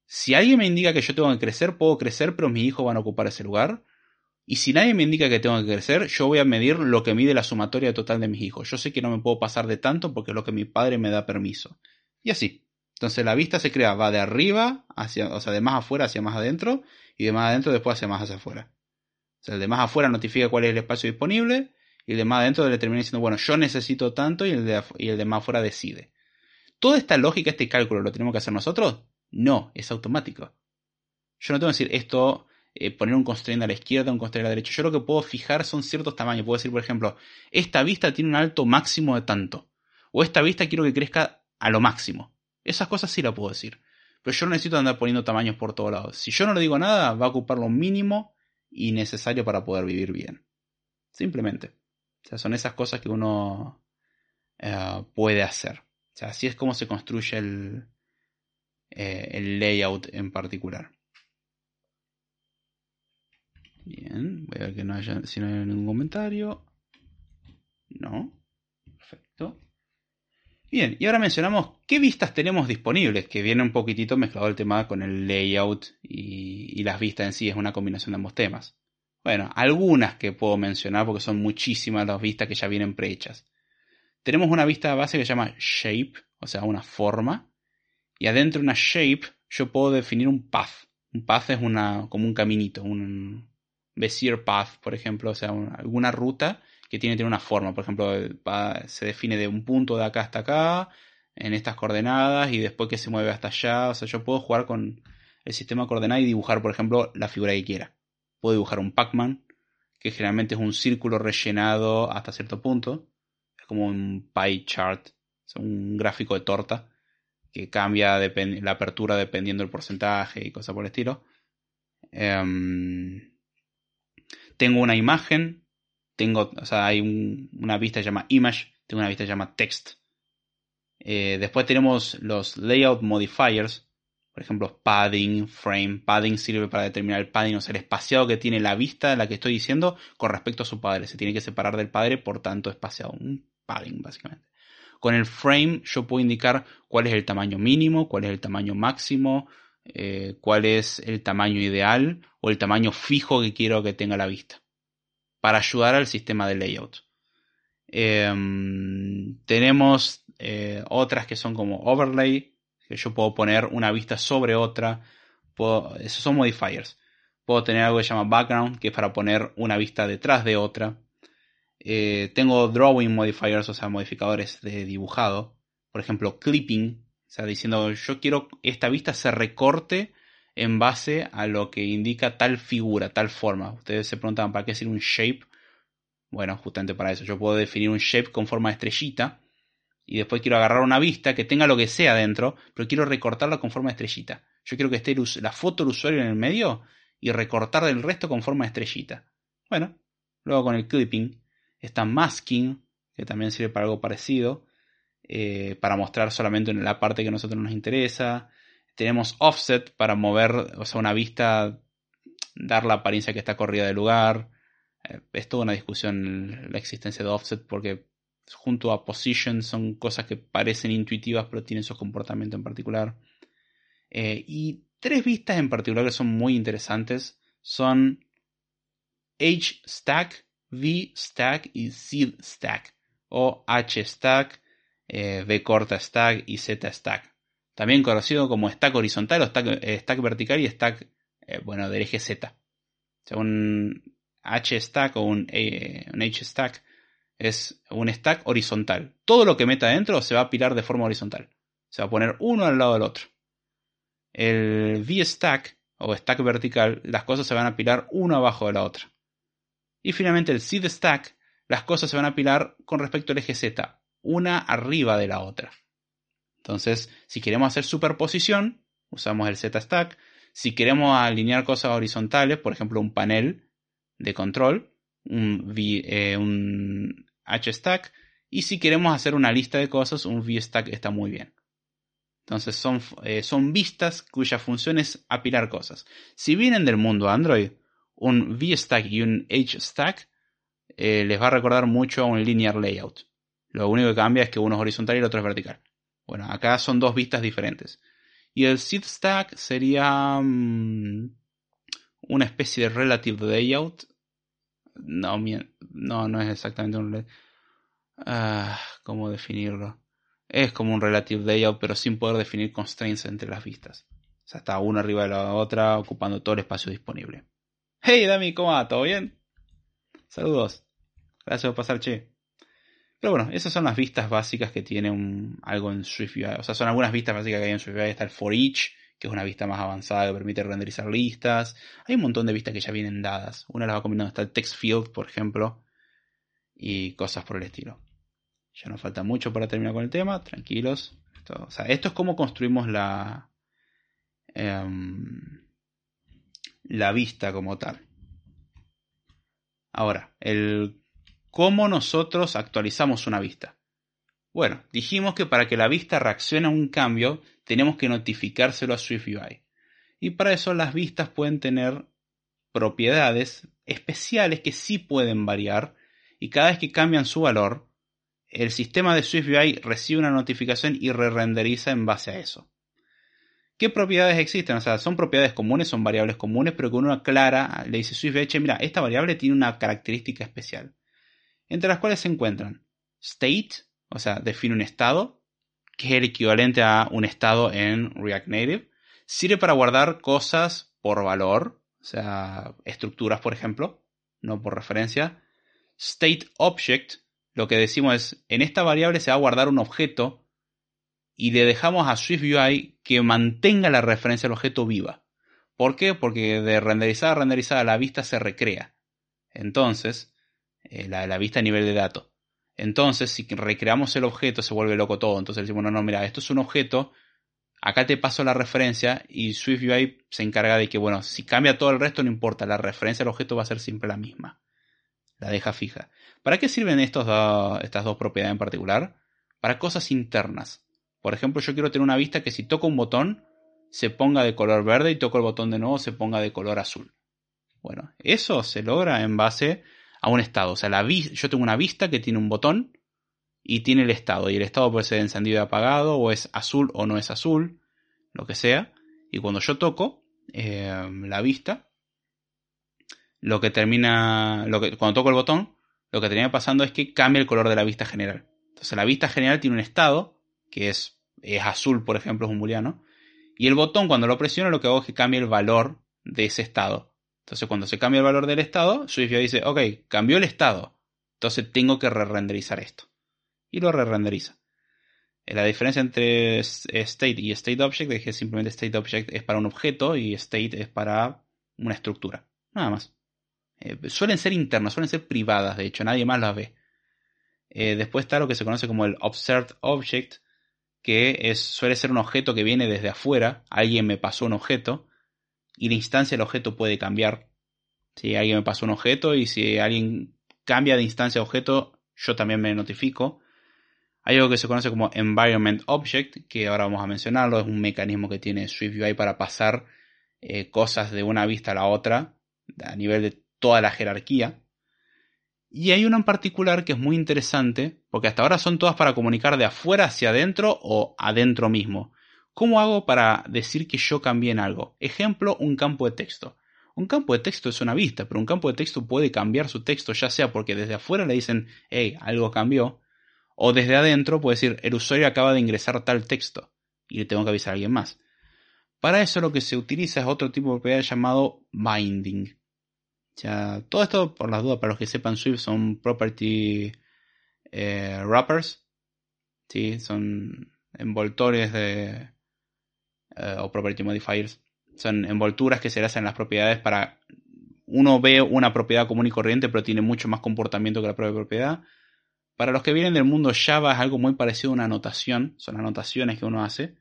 si alguien me indica que yo tengo que crecer, puedo crecer, pero mis hijos van a ocupar ese lugar. Y si nadie me indica que tengo que crecer, yo voy a medir lo que mide la sumatoria total de mis hijos. Yo sé que no me puedo pasar de tanto porque es lo que mi padre me da permiso. Y así. Entonces la vista se crea, va de arriba hacia, o sea, de más afuera hacia más adentro, y de más adentro después hacia más hacia afuera. O sea, el de más afuera notifica cuál es el espacio disponible, y el de más adentro le termina diciendo, bueno, yo necesito tanto, y el de, y el de más afuera decide. ¿Toda esta lógica, este cálculo, lo tenemos que hacer nosotros? No, es automático. Yo no tengo que decir esto, eh, poner un constraint a la izquierda, un constraint a la derecha. Yo lo que puedo fijar son ciertos tamaños. Puedo decir, por ejemplo, esta vista tiene un alto máximo de tanto. O esta vista quiero que crezca a lo máximo. Esas cosas sí la puedo decir. Pero yo no necesito andar poniendo tamaños por todos lados. Si yo no le digo nada, va a ocupar lo mínimo y necesario para poder vivir bien. Simplemente. O sea, son esas cosas que uno eh, puede hacer. O sea, así es como se construye el, eh, el layout en particular. Bien, voy a ver que no haya, no hay ningún comentario. No. Bien, y ahora mencionamos qué vistas tenemos disponibles, que viene un poquitito mezclado el tema con el layout y, las vistas en sí, es una combinación de ambos temas. Bueno, algunas que puedo mencionar porque son muchísimas las vistas que ya vienen prehechas. Tenemos una vista base que se llama shape, o sea, una forma, y adentro de una shape yo puedo definir un path. Un path es una, como un caminito, un Bezier path, por ejemplo, o sea, alguna ruta que tiene tener una forma. Por ejemplo, se define de un punto de acá hasta acá, en estas coordenadas, y después que se mueve hasta allá. O sea, yo puedo jugar con el sistema de coordenadas y dibujar, por ejemplo, la figura que quiera. Puedo dibujar un Pac-Man, que generalmente es un círculo rellenado hasta cierto punto. Es como un pie chart, un gráfico de torta, que cambia la apertura dependiendo del porcentaje y cosas por el estilo. Em, tengo una imagen tengo, o sea, hay una vista que se llama image, tengo una vista que se llama text. Eh, después tenemos los layout modifiers, por ejemplo, padding, frame. Padding sirve para determinar el padding, o sea, el espaciado que tiene la vista la que estoy diciendo con respecto a su padre. Se tiene que separar del padre, por tanto, espaciado. Un padding, básicamente. Con el frame yo puedo indicar cuál es el tamaño mínimo, cuál es el tamaño máximo, eh, cuál es el tamaño ideal o el tamaño fijo que quiero que tenga la vista para ayudar al sistema de layout. Em, tenemos eh, otras que son como overlay, que yo puedo poner una vista sobre otra. esos son modifiers. Puedo tener algo que se llama background, que es para poner una vista detrás de otra. Eh, tengo drawing modifiers, o sea, modificadores de dibujado. Por ejemplo, clipping, o sea, diciendo yo quiero esta vista se recorte en base a lo que indica tal figura, tal forma. Ustedes se preguntan, ¿para qué decir un shape? Bueno, justamente para eso. Yo puedo definir un shape con forma de estrellita y después quiero agarrar una vista que tenga lo que sea dentro, pero quiero recortarla con forma de estrellita. Yo quiero que esté la foto del usuario en el medio y recortar del resto con forma de estrellita. Bueno, luego con el clipping está masking, que también sirve para algo parecido, eh, para mostrar solamente la parte que a nosotros nos interesa. Tenemos offset para mover, o sea, una vista, dar la apariencia que está corrida de lugar. Eh, es toda una discusión la existencia de offset porque junto a position son cosas que parecen intuitivas pero tienen su comportamiento en particular. Eh, y tres vistas en particular que son muy interesantes son H-Stack, V-Stack y Z-Stack. O H-Stack, eh, V corta stack y Z stack. También conocido como stack horizontal o stack, eh, vertical y stack, eh, bueno, del eje Z. O sea, un H stack o un, un H stack es un stack horizontal. Todo lo que meta adentro se va a apilar de forma horizontal. Se va a poner uno al lado del otro. El V-stack o stack vertical, las cosas se van a apilar uno abajo de la otra. Y finalmente el Z-stack, las cosas se van a apilar con respecto al eje Z, una arriba de la otra. Entonces, si queremos hacer superposición, usamos el Z-stack. Si queremos alinear cosas horizontales, por ejemplo, un panel de control, un, eh, un H-stack. Y si queremos hacer una lista de cosas, un V-stack está muy bien. Entonces son, eh, son vistas cuya función es apilar cosas. Si vienen del mundo Android, un V-stack y un H-stack eh, les va a recordar mucho a un linear layout. Lo único que cambia es que uno es horizontal y el otro es vertical. Bueno, acá son dos vistas diferentes. Y el seed stack sería mm, una especie de relative layout. No, no, no es exactamente un... Ah, ¿Cómo definirlo? Es como un relative layout, pero sin poder definir constraints entre las vistas. O sea, está una arriba de la otra, ocupando todo el espacio disponible. Hey, Dami, ¿cómo va? ¿Todo bien? Saludos. Gracias por pasar, che. Pero bueno, esas son las vistas básicas que tiene un, algo en SwiftUI. O sea, son algunas vistas básicas que hay en SwiftUI. Está el for each, que es una vista más avanzada que permite renderizar listas. Hay un montón de vistas que ya vienen dadas. Una las va combinando. Está el text field, por ejemplo. Y cosas por el estilo. Ya nos falta mucho para terminar con el tema. Tranquilos. Esto, o sea, esto es cómo construimos la... Em, la vista como tal. Ahora, el ¿Cómo nosotros actualizamos una vista? Bueno, dijimos que para que la vista reaccione a un cambio, tenemos que notificárselo a SwiftUI. Y para eso las vistas pueden tener propiedades especiales que sí pueden variar y cada vez que cambian su valor, el sistema de SwiftUI recibe una notificación y re-renderiza en base a eso. ¿Qué propiedades existen? O sea, son propiedades comunes, son variables comunes, pero que uno aclara, le dice SwiftUI, mira, esta variable tiene una característica especial entre las cuales se encuentran state, o sea, define un estado, que es el equivalente a un estado en React Native. Sirve para guardar cosas por valor, o sea, estructuras, por ejemplo, no por referencia. State object, lo que decimos es, en esta variable se va a guardar un objeto y le dejamos a SwiftUI que mantenga la referencia al objeto viva. ¿Por qué? Porque de renderizada a renderizada la vista se recrea. Entonces, eh, la, vista a nivel de dato. Entonces, si recreamos el objeto, se vuelve loco todo. Entonces decimos, no, no, mira, esto es un objeto, acá te paso la referencia y SwiftUI se encarga de que, bueno, si cambia todo el resto, no importa, la referencia al objeto va a ser siempre la misma. La deja fija. ¿Para qué sirven estas dos propiedades en particular? Para cosas internas. Por ejemplo, yo quiero tener una vista que si toco un botón, se ponga de color verde y toco el botón de nuevo, se ponga de color azul. Bueno, eso se logra en base a un estado. O sea, la yo tengo una vista que tiene un botón y tiene el estado. Y el estado puede ser encendido y apagado, o es azul o no es azul, lo que sea. Y cuando yo toco eh, la vista, lo que termina, lo que, cuando toco el botón, lo que termina pasando es que cambia el color de la vista general. Entonces la vista general tiene un estado, que es, es azul, por ejemplo, es un booleano. Y el botón, cuando lo presiono, lo que hago es que cambie el valor de ese estado. Entonces, cuando se cambia el valor del estado, SwiftUI dice, ok, cambió el estado. Entonces tengo que re-renderizar esto. Y lo re-renderiza. Eh, la diferencia entre state y state object es que simplemente state object es para un objeto y state es para una estructura. Nada más. Eh, suelen ser internas, suelen ser privadas, de hecho, nadie más las ve. Eh, después está lo que se conoce como el observed object, que suele ser un objeto que viene desde afuera. Alguien me pasó un objeto y la instancia del objeto puede cambiar. Si alguien me pasó un objeto y si alguien cambia de instancia de objeto, yo también me notifico. Hay algo que se conoce como Environment Object, que ahora vamos a mencionarlo, es un mecanismo que tiene SwiftUI para pasar eh, cosas de una vista a la otra a nivel de toda la jerarquía. Y hay una en particular que es muy interesante, porque hasta ahora son todas para comunicar de afuera hacia adentro o adentro mismo ¿Cómo hago para decir que yo cambié en algo? Ejemplo, un campo de texto. Un campo de texto es una vista, pero un campo de texto puede cambiar su texto, ya sea porque desde afuera le dicen, hey, algo cambió, o desde adentro puede decir, el usuario acaba de ingresar tal texto y le tengo que avisar a alguien más. Para eso lo que se utiliza es otro tipo de propiedad llamado binding. Ya, todo esto, por las dudas, para los que sepan Swift, son property eh, wrappers. ¿sí? Son envoltores de, eh, o property modifiers. Son envolturas que se le hacen las propiedades para... Uno ve una propiedad común y corriente, pero tiene mucho más comportamiento que la propia propiedad. Para los que vienen del mundo Java es algo muy parecido a una anotación. Son anotaciones que uno hace.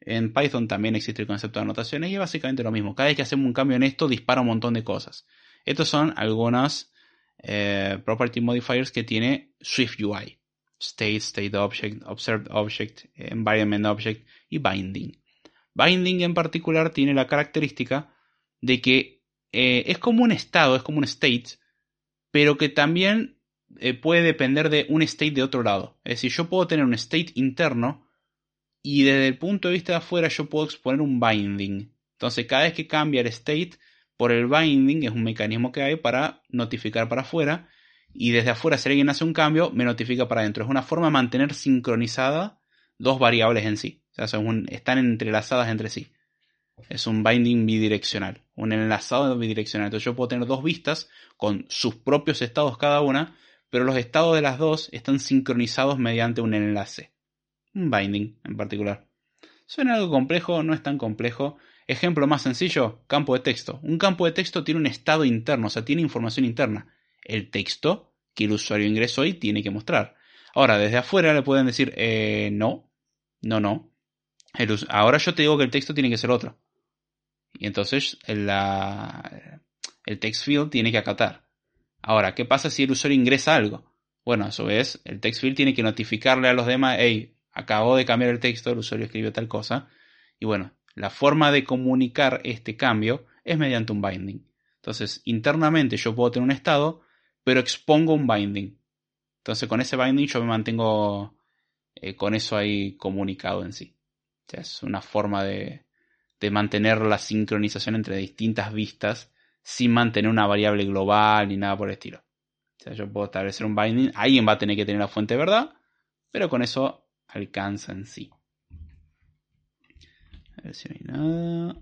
En Python también existe el concepto de anotaciones y es básicamente lo mismo. Cada vez que hacemos un cambio en esto dispara un montón de cosas. Estos son algunas eh, property modifiers que tiene Swift UI. State, State Object, Observed Object, Environment Object y Binding. Binding en particular tiene la característica de que eh, es como un estado, es como un state, pero que también eh, puede depender de un state de otro lado. Es decir, yo puedo tener un state interno y desde el punto de vista de afuera yo puedo exponer un binding. Entonces cada vez que cambia el state por el binding es un mecanismo que hay para notificar para afuera y desde afuera si alguien hace un cambio me notifica para adentro. Es una forma de mantener sincronizada dos variables en sí. O sea, están entrelazadas entre sí. Es un binding bidireccional, un enlazado bidireccional. Entonces yo puedo tener dos vistas con sus propios estados cada una, pero los estados de las dos están sincronizados mediante un enlace. Un binding en particular. Suena algo complejo, no es tan complejo. Ejemplo más sencillo, campo de texto. Un campo de texto tiene un estado interno, o sea, tiene información interna. El texto que el usuario ingresó y tiene que mostrar. Ahora, desde afuera le pueden decir, eh, no, no, no. Ahora yo te digo que el texto tiene que ser otro. Y entonces la, el text field tiene que acatar. Ahora, ¿qué pasa si el usuario ingresa algo? Bueno, a su vez, el text field tiene que notificarle a los demás, hey, acabo de cambiar el texto, el usuario escribió tal cosa. Y bueno, la forma de comunicar este cambio es mediante un binding. Entonces, internamente yo puedo tener un estado, pero expongo un binding. Entonces con ese binding yo me mantengo eh, con eso ahí comunicado en sí. Es una forma de, de mantener la sincronización entre distintas vistas sin mantener una variable global ni nada por el estilo. O sea, yo puedo establecer un binding, alguien va a tener que tener la fuente de verdad, pero con eso alcanza en sí. A ver si no hay nada.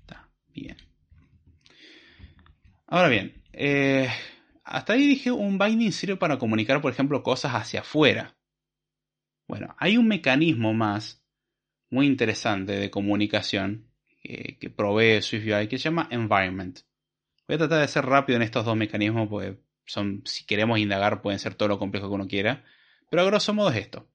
Está bien. Ahora bien, eh, hasta ahí dije un binding sirve para comunicar, por ejemplo, cosas hacia afuera. Bueno, hay un mecanismo más muy interesante de comunicación que provee SwiftUI que se llama environment. Voy a tratar de ser rápido en estos dos mecanismos porque son, si queremos indagar pueden ser todo lo complejo que uno quiera, pero a grosso modo es esto.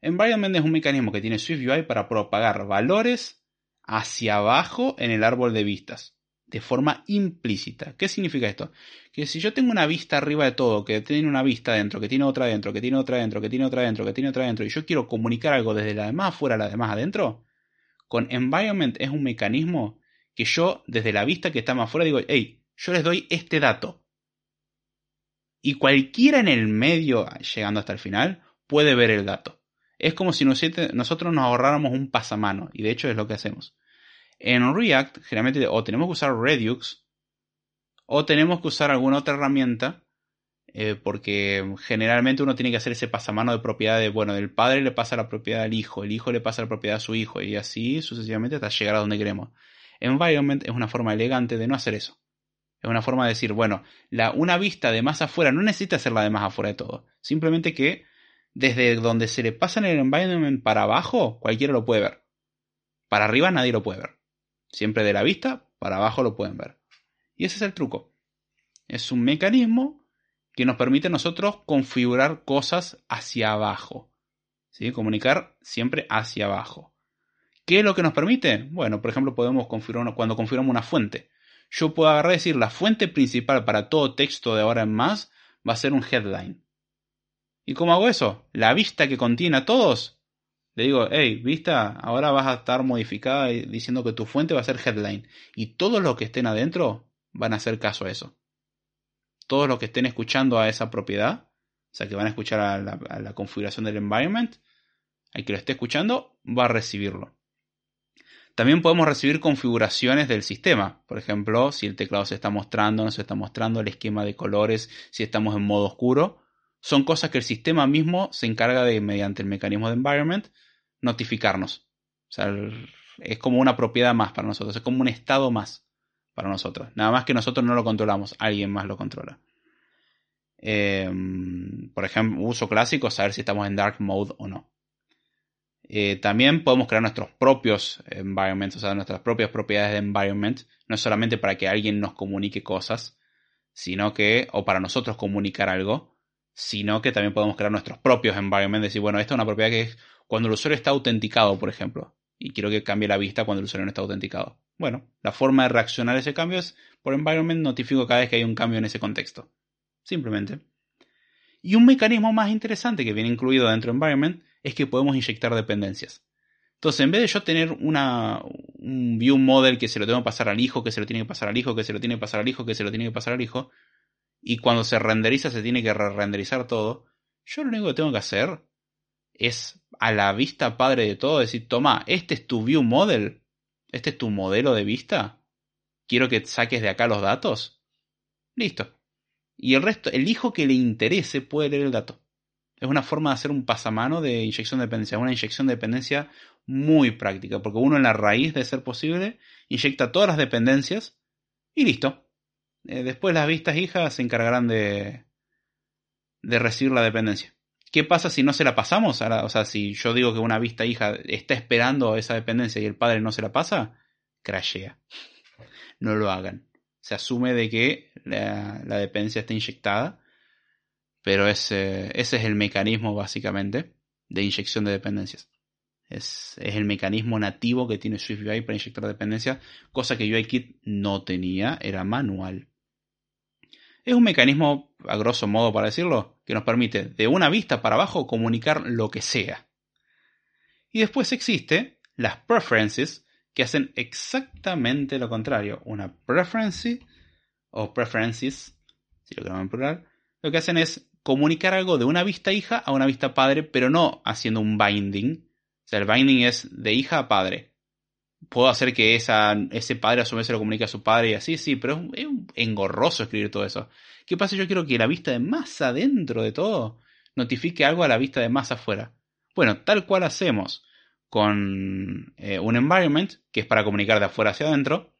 Environment es un mecanismo que tiene SwiftUI para propagar valores hacia abajo en el árbol de vistas de forma implícita. ¿Qué significa esto? Que si yo tengo una vista arriba de todo, que tiene una vista dentro, que tiene otra dentro, que tiene otra dentro, que tiene otra dentro, que tiene otra dentro, y yo quiero comunicar algo desde la de más afuera a la de más adentro, con environment es un mecanismo que yo desde la vista que está más afuera digo, hey, yo les doy este dato. Y cualquiera en el medio, llegando hasta el final, puede ver el dato. Es como si nosotros nos ahorráramos un pasamano, y de hecho es lo que hacemos. En React, generalmente, o tenemos que usar Redux, o tenemos que usar alguna otra herramienta, eh, porque generalmente uno tiene que hacer ese pasamano de propiedad de, bueno, del padre le pasa la propiedad al hijo, el hijo le pasa la propiedad a su hijo, y así sucesivamente hasta llegar a donde queremos. Environment es una forma elegante de no hacer eso. Es una forma de decir, bueno, la, una vista de más afuera no necesita ser la de más afuera de todo. Simplemente que desde donde se le pasa en el environment para abajo, cualquiera lo puede ver. Para arriba nadie lo puede ver. Siempre de la vista para abajo lo pueden ver. Y ese es el truco. Es un mecanismo que nos permite a nosotros configurar cosas hacia abajo. Comunicar siempre hacia abajo. ¿Qué es lo que nos permite? Bueno, por ejemplo, podemos configurar cuando configuramos una fuente. Yo puedo agarrar y decir la fuente principal para todo texto de ahora en más va a ser un headline. ¿Y cómo hago eso? La vista que contiene a todos le digo, hey, vista, ahora vas a estar modificada diciendo que tu fuente va a ser headline. Y todos los que estén adentro van a hacer caso a eso. Todos los que estén escuchando a esa propiedad, o sea, que van a escuchar a la, configuración del environment, al que lo esté escuchando, va a recibirlo. También podemos recibir configuraciones del sistema. Por ejemplo, si el teclado se está mostrando, no se está mostrando, el esquema de colores, si estamos en modo oscuro. Son cosas que el sistema mismo se encarga de, mediante el mecanismo de environment, notificarnos. O sea, es como una propiedad más para nosotros, es como un estado más para nosotros. Nada más que nosotros no lo controlamos, alguien más lo controla. Em, por ejemplo, uso clásico, saber si estamos en dark mode o no. Eh, también podemos crear nuestros propios environments, o sea, nuestras propias propiedades de environment, no solamente para que alguien nos comunique cosas, sino que, o para nosotros comunicar algo, sino que también podemos crear nuestros propios environments, decir, bueno, esta es una propiedad que es cuando el usuario está autenticado, por ejemplo, y quiero que cambie la vista cuando el usuario no está autenticado. Bueno, la forma de reaccionar a ese cambio es por environment notifico cada vez que hay un cambio en ese contexto. Simplemente. Y un mecanismo más interesante que viene incluido dentro de environment es que podemos inyectar dependencias. Entonces, en vez de yo tener una, un view model que se lo tengo que pasar al hijo, que se lo tiene que pasar al hijo, que se lo tiene que pasar al hijo, que se lo tiene que pasar al hijo, y cuando se renderiza se tiene que re-renderizar todo, yo lo único que tengo que hacer es a la vista padre de todo decir, toma, este es tu view model, este es tu modelo de vista, quiero que saques de acá los datos. Listo. Y el resto, el hijo que le interese puede leer el dato. Es una forma de hacer un pasamano de inyección de dependencia, una inyección de dependencia muy práctica, porque uno en la raíz de ser posible inyecta todas las dependencias y listo. Eh, después las vistas hijas se encargarán de, de recibir la dependencia. ¿Qué pasa si no se la pasamos? o sea, si yo digo que una vista hija está esperando esa dependencia y el padre no se la pasa, crashea. No lo hagan. Se asume de que la, la dependencia está inyectada pero ese, ese es el mecanismo básicamente de inyección de dependencias. Es, es, el mecanismo nativo que tiene SwiftUI para inyectar dependencias, cosa que UIKit no tenía, era manual. Es un mecanismo, a grosso modo para decirlo, que nos permite de una vista para abajo comunicar lo que sea. Y después existe las preferences que hacen exactamente lo contrario. Una preference o preferences, si lo queremos en plural, lo que hacen es comunicar algo de una vista hija a una vista padre, pero no haciendo un binding. O sea, el binding es de hija a padre. Puedo hacer que ese padre a su vez se lo comunique a su padre y así, sí, pero es, engorroso escribir todo eso. ¿Qué pasa? Yo quiero que la vista de más adentro de todo notifique algo a la vista de más afuera. Bueno, tal cual hacemos con eh, un environment, que es para comunicar de afuera hacia adentro.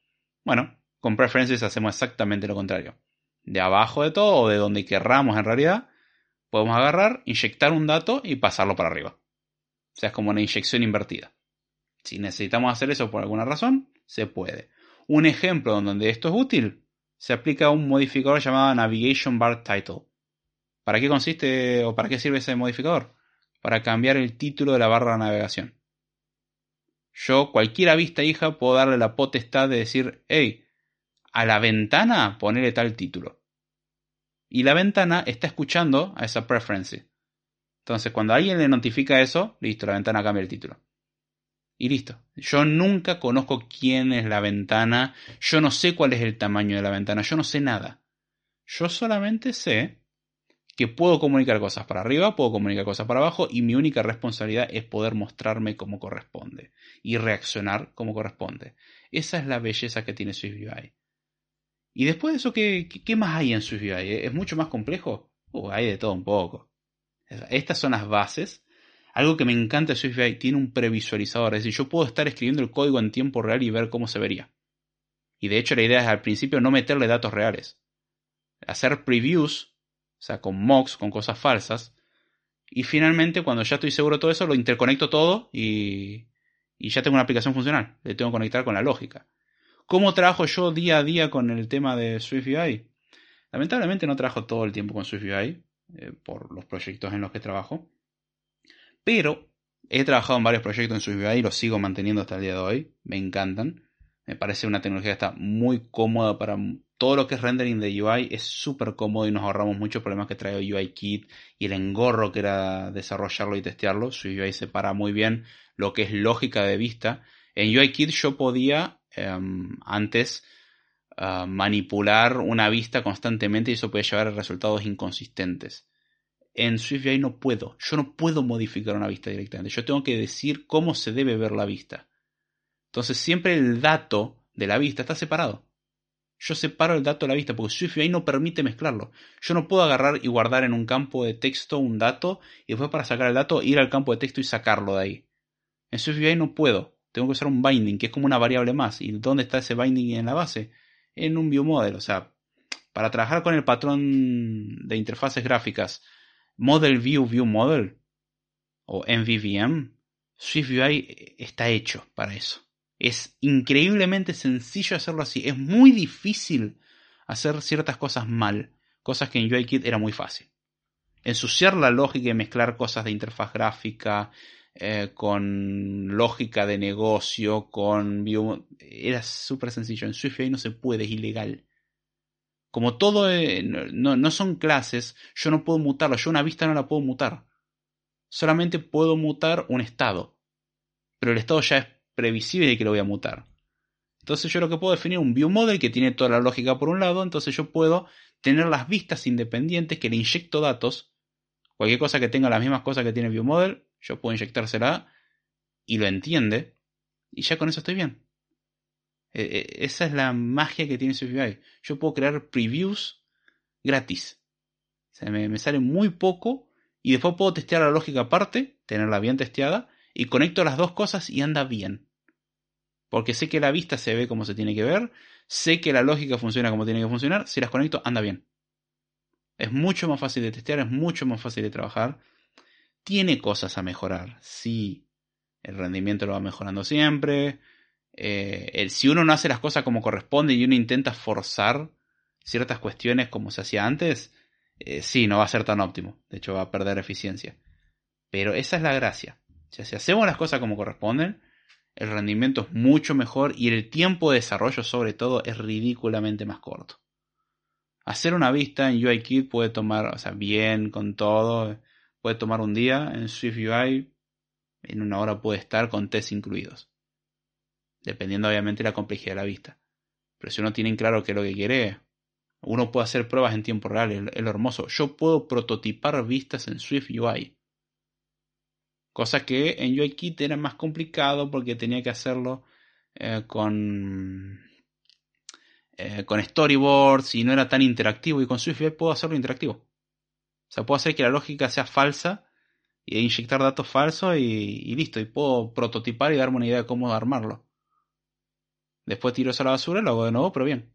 Bueno, con preferences hacemos exactamente lo contrario. De abajo de todo, o de donde querramos en realidad, podemos agarrar, inyectar un dato y pasarlo para arriba. O sea, es como una inyección invertida. Si necesitamos hacer eso por alguna razón, se puede. Un ejemplo donde esto es útil, se aplica a un modificador llamado Navigation Bar Title. ¿Para qué consiste o para qué sirve ese modificador? Para cambiar el título de la barra de navegación. Yo, cualquier vista hija, puedo darle la potestad de decir, hey, a la ventana ponele tal título y la ventana está escuchando a esa preference. Entonces, cuando alguien le notifica eso, listo, la ventana cambia el título. Y listo. Yo nunca conozco quién es la ventana, yo no sé cuál es el tamaño de la ventana, yo no sé nada. Yo solamente sé que puedo comunicar cosas para arriba, puedo comunicar cosas para abajo y mi única responsabilidad es poder mostrarme como corresponde y reaccionar como corresponde. Esa es la belleza que tiene SwiftUI. Y después de eso, ¿qué, más hay en SwiftUI? ¿Es mucho más complejo? Uh, hay de todo un poco. Estas son las bases. Algo que me encanta de SwiftUI, tiene un previsualizador. Es decir, yo puedo estar escribiendo el código en tiempo real y ver cómo se vería. Y de hecho la idea es al principio no meterle datos reales. Hacer previews, o sea, con mocks, con cosas falsas. Y finalmente, cuando ya estoy seguro de todo eso, lo interconecto todo y, y ya tengo una aplicación funcional. Le tengo que conectar con la lógica. ¿Cómo trabajo yo día a día con el tema de SwiftUI? Lamentablemente no trabajo todo el tiempo con SwiftUI eh, por los proyectos en los que trabajo. Pero he trabajado en varios proyectos en SwiftUI y los sigo manteniendo hasta el día de hoy. Me encantan. Me parece una tecnología que está muy cómoda para todo lo que es rendering de UI. Es súper cómodo y nos ahorramos muchos problemas que trae UIKit y el engorro que era desarrollarlo y testearlo. SwiftUI separa muy bien lo que es lógica de vista. En UIKit yo podía Em, antes ah, manipular una vista constantemente y eso puede llevar a resultados inconsistentes. En SwiftUI no puedo. Yo no puedo modificar una vista directamente. Yo tengo que decir cómo se debe ver la vista. Entonces siempre el dato de la vista está separado. Yo separo el dato de la vista porque SwiftUI no permite mezclarlo. Yo no puedo agarrar y guardar en un campo de texto un dato y después para sacar el dato ir al campo de texto y sacarlo de ahí. En SwiftUI no puedo. Tengo que usar un binding, que es como una variable más. ¿Y dónde está ese binding en la base? En un viewModel. O sea, para trabajar con el patrón de interfaces gráficas Model View View Model o MVVM, SwiftUI está hecho para eso. Es increíblemente sencillo hacerlo así. Es muy difícil hacer ciertas cosas mal, cosas que en UIKit era muy fácil. Ensuciar la lógica y mezclar cosas de interfaz gráfica eh, con lógica de negocio, con view, era súper sencillo. En SwiftUI no se puede, es ilegal. Como todo eh, no, no, son clases, yo no puedo mutarlo. Yo una vista no la puedo mutar. Solamente puedo mutar un estado. Pero el estado ya es previsible de que lo voy a mutar. Entonces yo lo que puedo definir un view model que tiene toda la lógica por un lado. Entonces yo puedo tener las vistas independientes que le inyecto datos. Cualquier cosa que tenga las mismas cosas que tiene view model, yo puedo inyectársela y lo entiende. Y ya con eso estoy bien. E, e, esa es la magia que tiene SwiftUI. Yo puedo crear previews gratis. O me, sale muy poco y después puedo testear la lógica aparte, tenerla bien testeada, y conecto las dos cosas y anda bien. Porque sé que la vista se ve como se tiene que ver, sé que la lógica funciona como tiene que funcionar, si las conecto anda bien. Es mucho más fácil de testear, es mucho más fácil de trabajar. Tiene cosas a mejorar, sí. El rendimiento lo va mejorando siempre, eh, si uno no hace las cosas como corresponde y uno intenta forzar ciertas cuestiones como se hacía antes, eh, sí, no va a ser tan óptimo. De hecho, va a perder eficiencia. Pero esa es la gracia. si hacemos las cosas como corresponden, el rendimiento es mucho mejor y el tiempo de desarrollo, sobre todo, es ridículamente más corto. Hacer una vista en UIKit puede tomar, o sea, bien con todo, puede tomar un día. En SwiftUI, en una hora puede estar con tests incluidos dependiendo obviamente de la complejidad de la vista. Pero si uno tiene claro qué es lo que quiere, uno puede hacer pruebas en tiempo real, es, lo hermoso. Yo puedo prototipar vistas en Swift UI. Cosa que en UIKit era más complicado porque tenía que hacerlo eh, con, eh, con storyboards y no era tan interactivo. Y con SwiftUI puedo hacerlo interactivo. O sea, puedo hacer que la lógica sea falsa y inyectar datos falsos y listo. Y puedo prototipar y darme una idea de cómo armarlo. Después tiro eso a la basura y lo hago de nuevo, pero bien.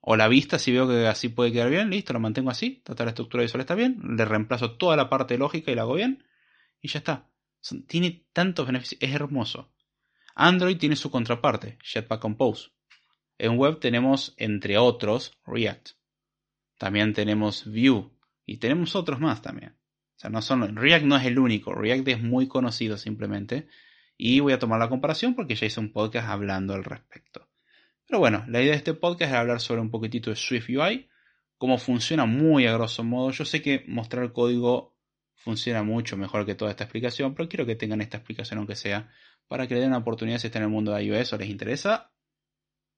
O la vista, si veo que así puede quedar bien, listo, lo mantengo así. Total, la estructura visual está bien. Le reemplazo toda la parte lógica y la hago bien. Y ya está. tiene tantos beneficios. Es hermoso. Android tiene su contraparte, Jetpack Compose. En web tenemos, entre otros, React. También tenemos Vue. Y tenemos otros más también. O sea, no son, React no es el único. React es muy conocido simplemente. Y voy a tomar la comparación porque ya hice un podcast hablando al respecto. Pero bueno, la idea de este podcast es hablar sobre un poquitito de Swift UI, cómo funciona muy a grosso modo. Yo sé que mostrar código funciona mucho mejor que toda esta explicación, pero quiero que tengan esta explicación aunque sea para que le den una oportunidad si están en el mundo de iOS o les interesa,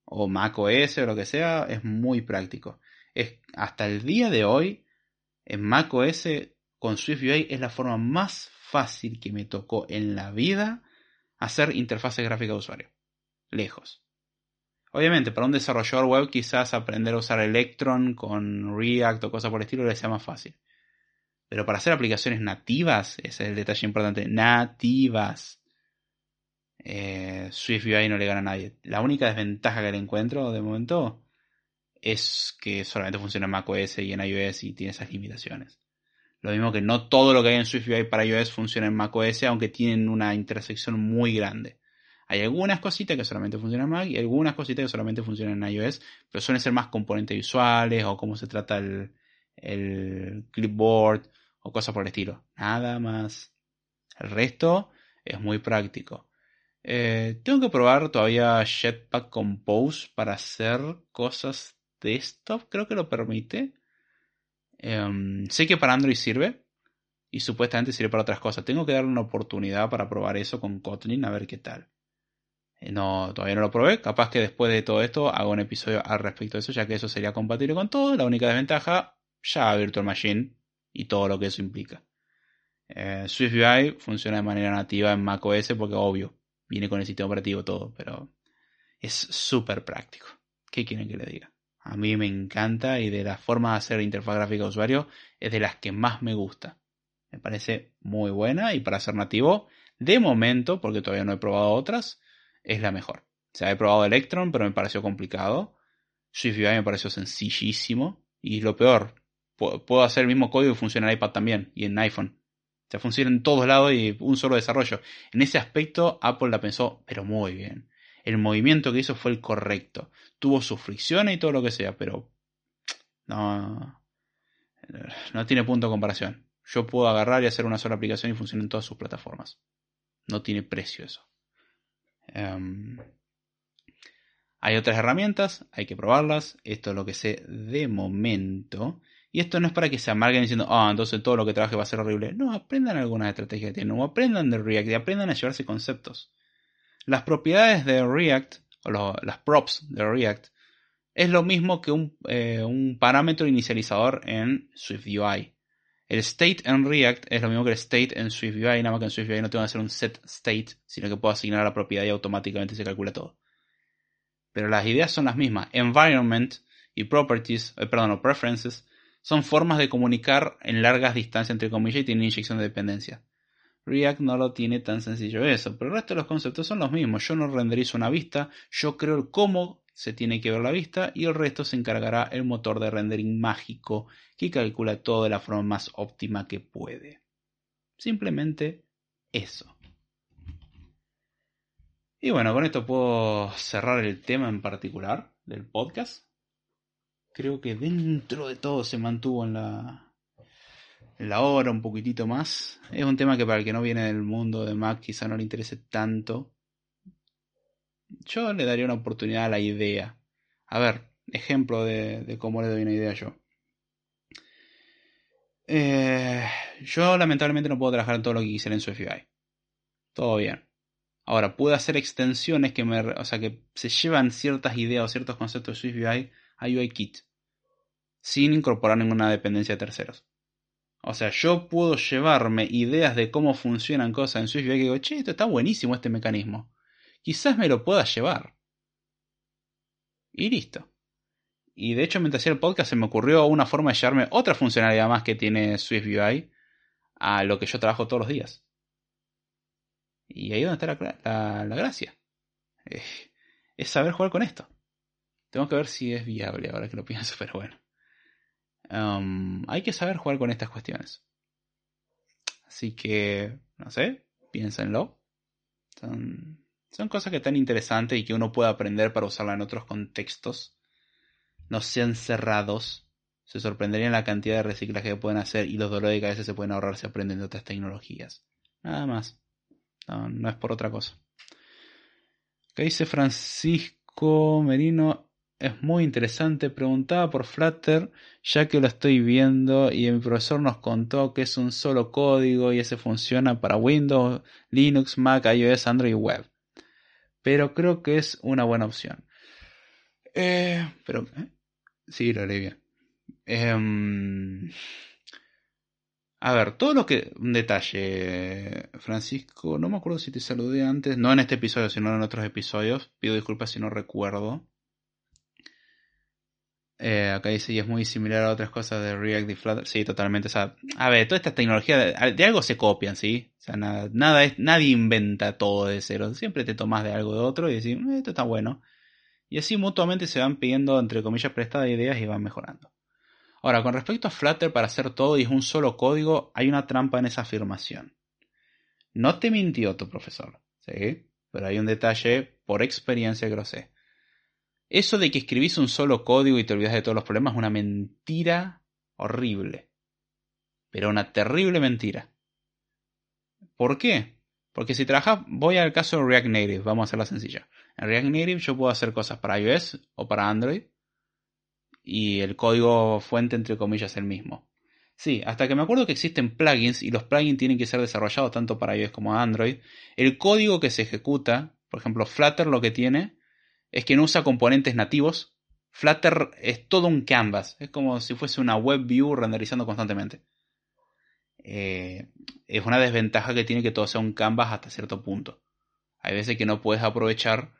o Mac OS o lo que sea, es muy práctico. Es, hasta el día de hoy, en Mac OS con Swift UI es la forma más fácil que me tocó en la vida hacer interfaces gráficas de usuario. Lejos. Obviamente, para un desarrollador web quizás aprender a usar Electron con React o cosas por el estilo le sea más fácil. Pero para hacer aplicaciones nativas, ese es el detalle importante, nativas. Eh, Swift UI no le gana a nadie. La única desventaja que le encuentro de momento es que solamente funciona en macOS y en iOS y tiene esas limitaciones. Lo mismo que no todo lo que hay en SwiftUI para iOS funciona en macOS, aunque tienen una intersección muy grande. Hay algunas cositas que solamente funcionan en Mac y algunas cositas que solamente funcionan en iOS, pero suelen ser más componentes visuales o cómo se trata el, el clipboard o cosas por el estilo. Nada más. El resto es muy práctico. Eh, tengo que probar todavía Jetpack Compose para hacer cosas desktop, creo que lo permite. Em, sé que para Android sirve y supuestamente sirve para otras cosas. Tengo que darle una oportunidad para probar eso con Kotlin a ver qué tal. Eh, no, todavía no lo probé. Capaz que después de todo esto hago un episodio al respecto de eso, ya que eso sería compatible con todo. La única desventaja, ya Virtual Machine y todo lo que eso implica. Eh, SwiftUI funciona de manera nativa en macOS porque obvio, viene con el sistema operativo todo, pero es súper práctico. ¿Qué quieren que le diga? A mí me encanta y de la forma de hacer interfaz gráfica de usuario es de las que más me gusta. Me parece muy buena y para ser nativo, de momento, porque todavía no he probado otras, es la mejor. O sea, he probado Electron, pero me pareció complicado. SwiftUI me pareció sencillísimo. Y lo peor, puedo hacer el mismo código y funciona en iPad también y en iPhone. O sea, funciona en todos lados y un solo desarrollo. En ese aspecto, Apple la pensó, pero muy bien. El movimiento que hizo fue el correcto. Tuvo sus fricciones y todo lo que sea, pero no, no tiene punto de comparación. Yo puedo agarrar y hacer una sola aplicación y funciona en todas sus plataformas. No tiene precio eso. Em, hay otras herramientas, hay que probarlas. Esto es lo que sé de momento. Y esto no es para que se amarguen diciendo, ah, entonces todo lo que trabaje va a ser horrible. No, aprendan algunas estrategias que tienen, o aprendan de React y aprendan a llevarse conceptos. Las propiedades de React, o las props de React, es lo mismo que un, eh, un parámetro inicializador en SwiftUI. El state en React es lo mismo que el state en SwiftUI, nada más que en SwiftUI no tengo que hacer un set state, sino que puedo asignar la propiedad y automáticamente se calcula todo. Pero las ideas son las mismas. Environment y properties, eh, perdón, o preferences, son formas de comunicar en largas distancias entre comillas y tienen inyección de dependencia. React no lo tiene tan sencillo eso, pero el resto de los conceptos son los mismos. Yo no renderizo una vista, yo creo el cómo se tiene que ver la vista y el resto se encargará el motor de rendering mágico que calcula todo de la forma más óptima que puede. Simplemente eso. Y bueno, con esto puedo cerrar el tema en particular del podcast. Creo que dentro de todo se mantuvo en la, la hora un poquitito más. Es un tema que para el que no viene del mundo de Mac quizá no le interese tanto. Yo le daría una oportunidad a la idea. A ver, ejemplo de, cómo le doy una idea yo. Eh, yo lamentablemente no puedo trabajar en todo lo que quisiera en SwiftUI. Todo bien. Ahora, puedo hacer extensiones que me, o sea, que se llevan ciertas ideas o ciertos conceptos de SwiftUI a UIKit. Sin incorporar ninguna dependencia de terceros. O sea, yo puedo llevarme ideas de cómo funcionan cosas en SwiftUI que digo, che, esto está buenísimo este mecanismo. Quizás me lo pueda llevar. Y listo. Y de hecho, mientras hacía el podcast, se me ocurrió una forma de llevarme otra funcionalidad más que tiene SwiftUI a lo que yo trabajo todos los días. Y ahí es donde está la, gracia. Eh, es saber jugar con esto. Tengo que ver si es viable ahora que lo pienso, pero bueno. Um, hay que saber jugar con estas cuestiones. Así que, no sé, piénsenlo. Son, cosas que están interesantes y que uno puede aprender para usarla en otros contextos. No sean cerrados. Se sorprenderían la cantidad de reciclaje que pueden hacer y los dolores de cabeza se pueden ahorrar si aprenden de otras tecnologías. Nada más. No es por otra cosa. ¿Qué dice Francisco Merino? Es muy interesante. Preguntaba por Flutter, ya que lo estoy viendo y mi profesor nos contó que es un solo código y ese funciona para Windows, Linux, Mac, iOS, Android y web. Pero creo que es una buena opción. Eh, pero, ¿eh? sí, lo leí bien. Em, a ver, todo lo que. Un detalle, Francisco. No me acuerdo si te saludé antes. No en este episodio, sino en otros episodios. Pido disculpas si no recuerdo. Acá dice, y es muy similar a otras cosas de React y Flutter. Sí, totalmente. O sea, a ver, toda esta tecnología de, algo se copian, ¿sí? O sea, nada, nada es, nadie inventa todo de cero. Siempre te tomas de algo de otro y decís, eh, esto está bueno. Y así mutuamente se van pidiendo, entre comillas, prestadas ideas y van mejorando. Ahora, con respecto a Flutter, para hacer todo y es un solo código, hay una trampa en esa afirmación. No te mintió tu profesor, ¿sí? Pero hay un detalle por experiencia que lo sé. Eso de que escribís un solo código y te olvidas de todos los problemas es una mentira horrible. Pero una terrible mentira. ¿Por qué? Porque si trabajas, voy al caso de React Native, vamos a hacerla sencilla. En React Native yo puedo hacer cosas para iOS o para Android y el código fuente entre comillas es el mismo. Sí, hasta que me acuerdo que existen plugins y los plugins tienen que ser desarrollados tanto para iOS como Android. El código que se ejecuta, por ejemplo Flutter lo que tiene es que no usa componentes nativos. Flutter es todo un canvas, es como si fuese una web view renderizando constantemente. eh, es una desventaja que tiene que todo sea un canvas hasta cierto punto. Hay veces que no puedes aprovechar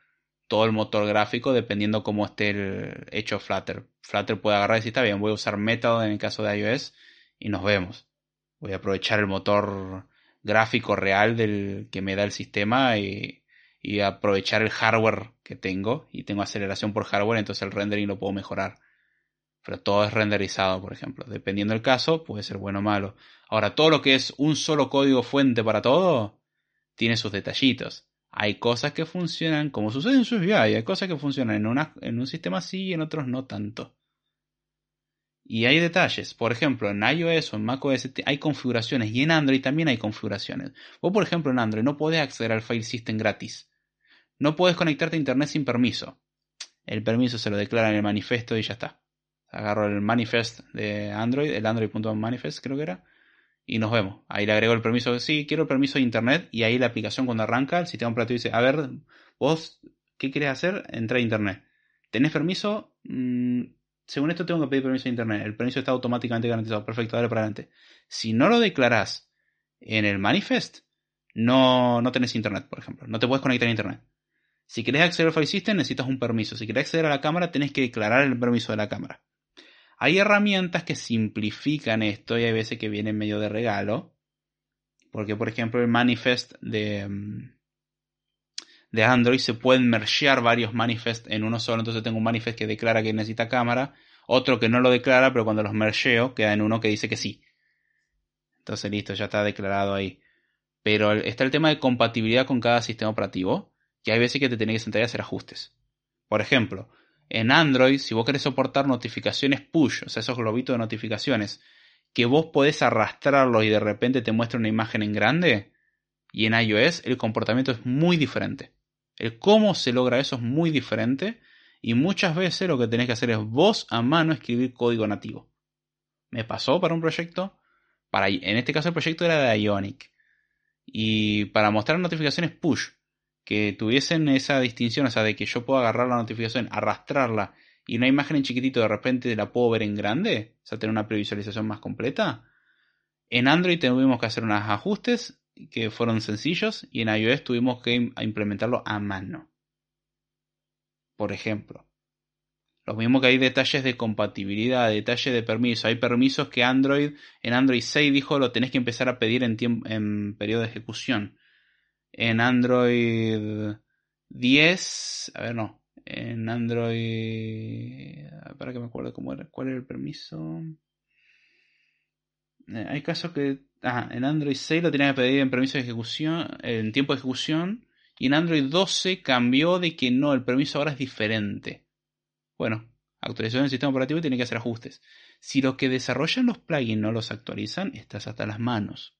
todo el motor gráfico dependiendo cómo esté hecho Flutter. Flutter puede agarrar y decir, está bien, voy a usar Method en el caso de iOS y nos vemos. Voy a aprovechar el motor gráfico real del que me da el sistema y, y aprovechar el hardware que tengo y tengo aceleración por hardware, entonces el rendering lo puedo mejorar. Pero todo es renderizado, por ejemplo. Dependiendo del caso, puede ser bueno o malo. Ahora, todo lo que es un solo código fuente para todo, tiene sus detallitos. Hay cosas que funcionan, como sucede en SwiftUI, hay cosas que funcionan en, una, en un sistema sí y en otros no tanto. Y hay detalles. Por ejemplo, en iOS o en macOS hay configuraciones y en Android también hay configuraciones. Vos, por ejemplo, en Android no podés acceder al file system gratis. No puedes conectarte a internet sin permiso. El permiso se lo declara en el manifiesto y ya está. Agarro el manifest de Android, el android.manifest creo que era, y nos vemos. Ahí le agrego el permiso, sí, quiero el permiso de internet y ahí la aplicación cuando arranca, el sistema operativo dice, a ver, vos, ¿qué querés hacer? Entra a internet. ¿Tenés permiso? Mm, según esto tengo que pedir permiso de internet. El permiso está automáticamente garantizado. Perfecto, dale para adelante. Si no lo declarás en el manifest, no, no tenés internet, por ejemplo. No te puedes conectar a internet. Si querés acceder al file system, necesitas un permiso. Si querés acceder a la cámara, tenés que declarar el permiso de la cámara. Hay herramientas que simplifican esto y hay veces que vienen medio de regalo. Porque, por ejemplo, el manifest de, mm, Android se pueden mergear varios manifests en uno solo. Entonces tengo un manifest que declara que necesita cámara, otro que no lo declara, pero cuando los mergeo queda en uno que dice que sí. Entonces listo, ya está declarado ahí. Pero está el tema de compatibilidad con cada sistema operativo, que hay veces que te tenés que sentar y hacer ajustes. Por ejemplo, en Android, si vos querés soportar notificaciones push, o sea, esos globitos de notificaciones, que vos podés arrastrarlos y de repente te muestra una imagen en grande, y en iOS el comportamiento es muy diferente. El cómo se logra eso es muy diferente y muchas veces lo que tenés que hacer es vos a mano escribir código nativo. Me pasó para un proyecto, para, en este caso el proyecto era de Ionic, y para mostrar notificaciones push, que tuviesen esa distinción, o sea, de que yo puedo agarrar la notificación, arrastrarla y una imagen en chiquitito de repente la puedo ver en grande, o sea, tener una previsualización más completa. En Android tuvimos que hacer unos ajustes que fueron sencillos y en iOS tuvimos que implementarlo a mano. Por ejemplo, lo mismo que hay detalles de compatibilidad, detalles de permiso. Hay permisos que Android, en Android 6 dijo lo tenés que empezar a pedir en, en periodo de ejecución. En Android 10, a ver, no. En Android, para que me acuerde cómo era, cuál era el permiso. Eh, hay casos que ah, en Android 6 lo tenía que pedir en permiso de ejecución, en tiempo de ejecución, y en Android 12 cambió de que no, el permiso ahora es diferente. Bueno, actualización del sistema operativo tiene que hacer ajustes. Si los que desarrollan los plugins no los actualizan, estás hasta las manos.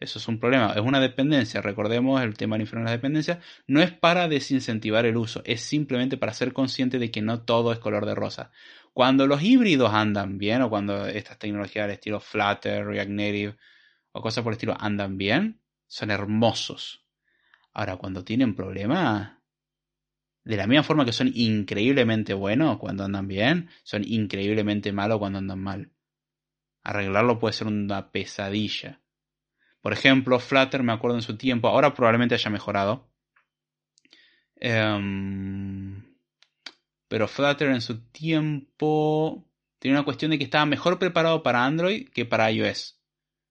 Eso es un problema, es una dependencia, recordemos el tema del infierno de las dependencias, no es para desincentivar el uso, es simplemente para ser consciente de que no todo es color de rosa. Cuando los híbridos andan bien, o cuando estas tecnologías del estilo Flutter, React Native, o cosas por el estilo andan bien, son hermosos. Ahora, cuando tienen problemas, de la misma forma que son increíblemente buenos cuando andan bien, son increíblemente malos cuando andan mal. Arreglarlo puede ser una pesadilla. Por ejemplo, Flutter, me acuerdo en su tiempo, ahora probablemente haya mejorado. Em, pero Flutter en su tiempo tenía una cuestión de que estaba mejor preparado para Android que para iOS.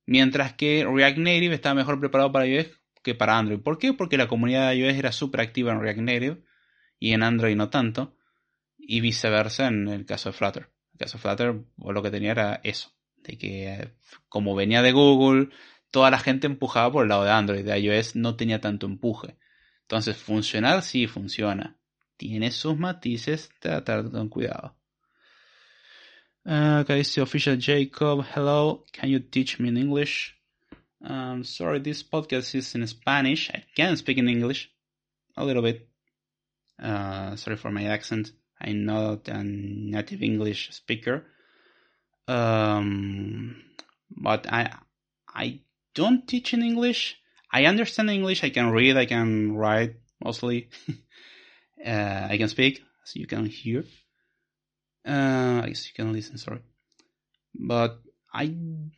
Mientras que React Native estaba mejor preparado para iOS que para Android. ¿Por qué? Porque la comunidad de iOS era súper activa en React Native y en Android no tanto. Y viceversa en el caso de Flutter. En el caso de Flutter lo que tenía era eso. De que como venía de Google, toda la gente empujaba por el lado de Android, de iOS no tenía tanto empuje. Entonces, funcionar sí funciona. Tiene sus matices, tratar con cuidado. Uh, acá dice Official Jacob, hello, can you teach me in English? Um, sorry, this podcast is in Spanish. I can speak in English a little bit. Uh, sorry for my accent. I'm not a native English speaker. Um, but I, I don't teach in English. I understand English. I can read. I can write mostly. uh, I can speak, as you can hear. Uh, I guess you can listen. Sorry, but I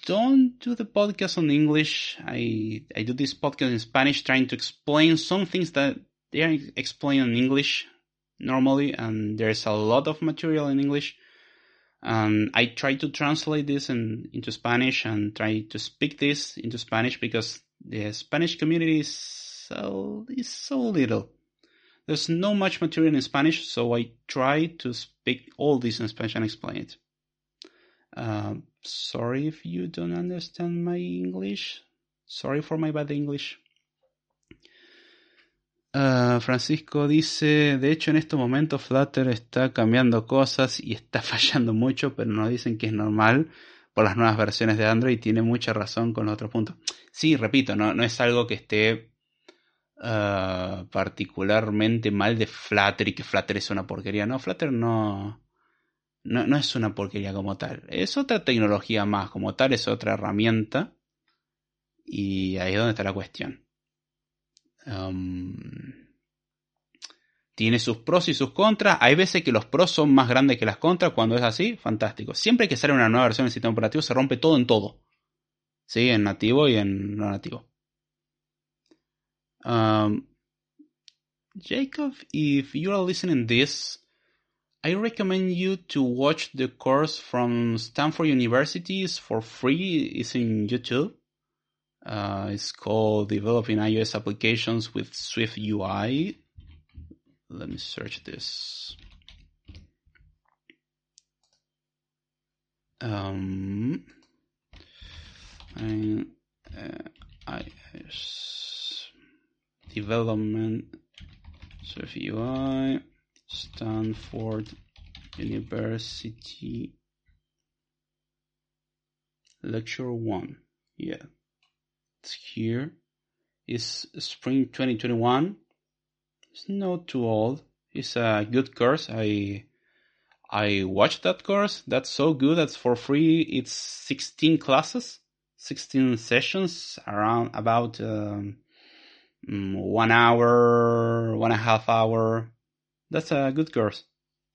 don't do the podcast on English. I I do this podcast in Spanish, trying to explain some things that they are explained in English normally, and there's a lot of material in English. And I try to translate this in, into Spanish and try to speak this into Spanish because the Spanish community is so is so little. There's no much material in Spanish, so I try to speak all this in Spanish and explain it. Uh, sorry if you don't understand my English. Sorry for my bad English. Uh, Francisco dice, de hecho en estos momentos Flutter está cambiando cosas y está fallando mucho, pero nos dicen que es normal por las nuevas versiones de Android y tiene mucha razón con los otros puntos. Sí, repito, no, es algo que esté uh, particularmente mal de Flutter y que Flutter es una porquería. No, Flutter no, no, no es una porquería como tal. Es otra tecnología más, como tal es otra herramienta. Y ahí es donde está la cuestión. Um, tiene sus pros y sus contras. Hay veces que los pros son más grandes que las contras. Cuando es así, fantástico. Siempre que sale una nueva versión del sistema operativo se rompe todo en todo. ¿Sí? En nativo y en no nativo. Um, Jacob, if you are listening this, I recommend you to watch the course from Stanford University for free. It's in YouTube. Uh, it's called Developing iOS Applications with Swift UI. Let me search this. Um, I, uh, Development Swift UI Stanford University Lecture 1. Yeah here is spring 2021. It's not too old. It's a good course. I I watched that course. That's so good. That's for free. It's 16 classes, 16 sessions around about um, mm, one hour, one and a half hour. That's a good course.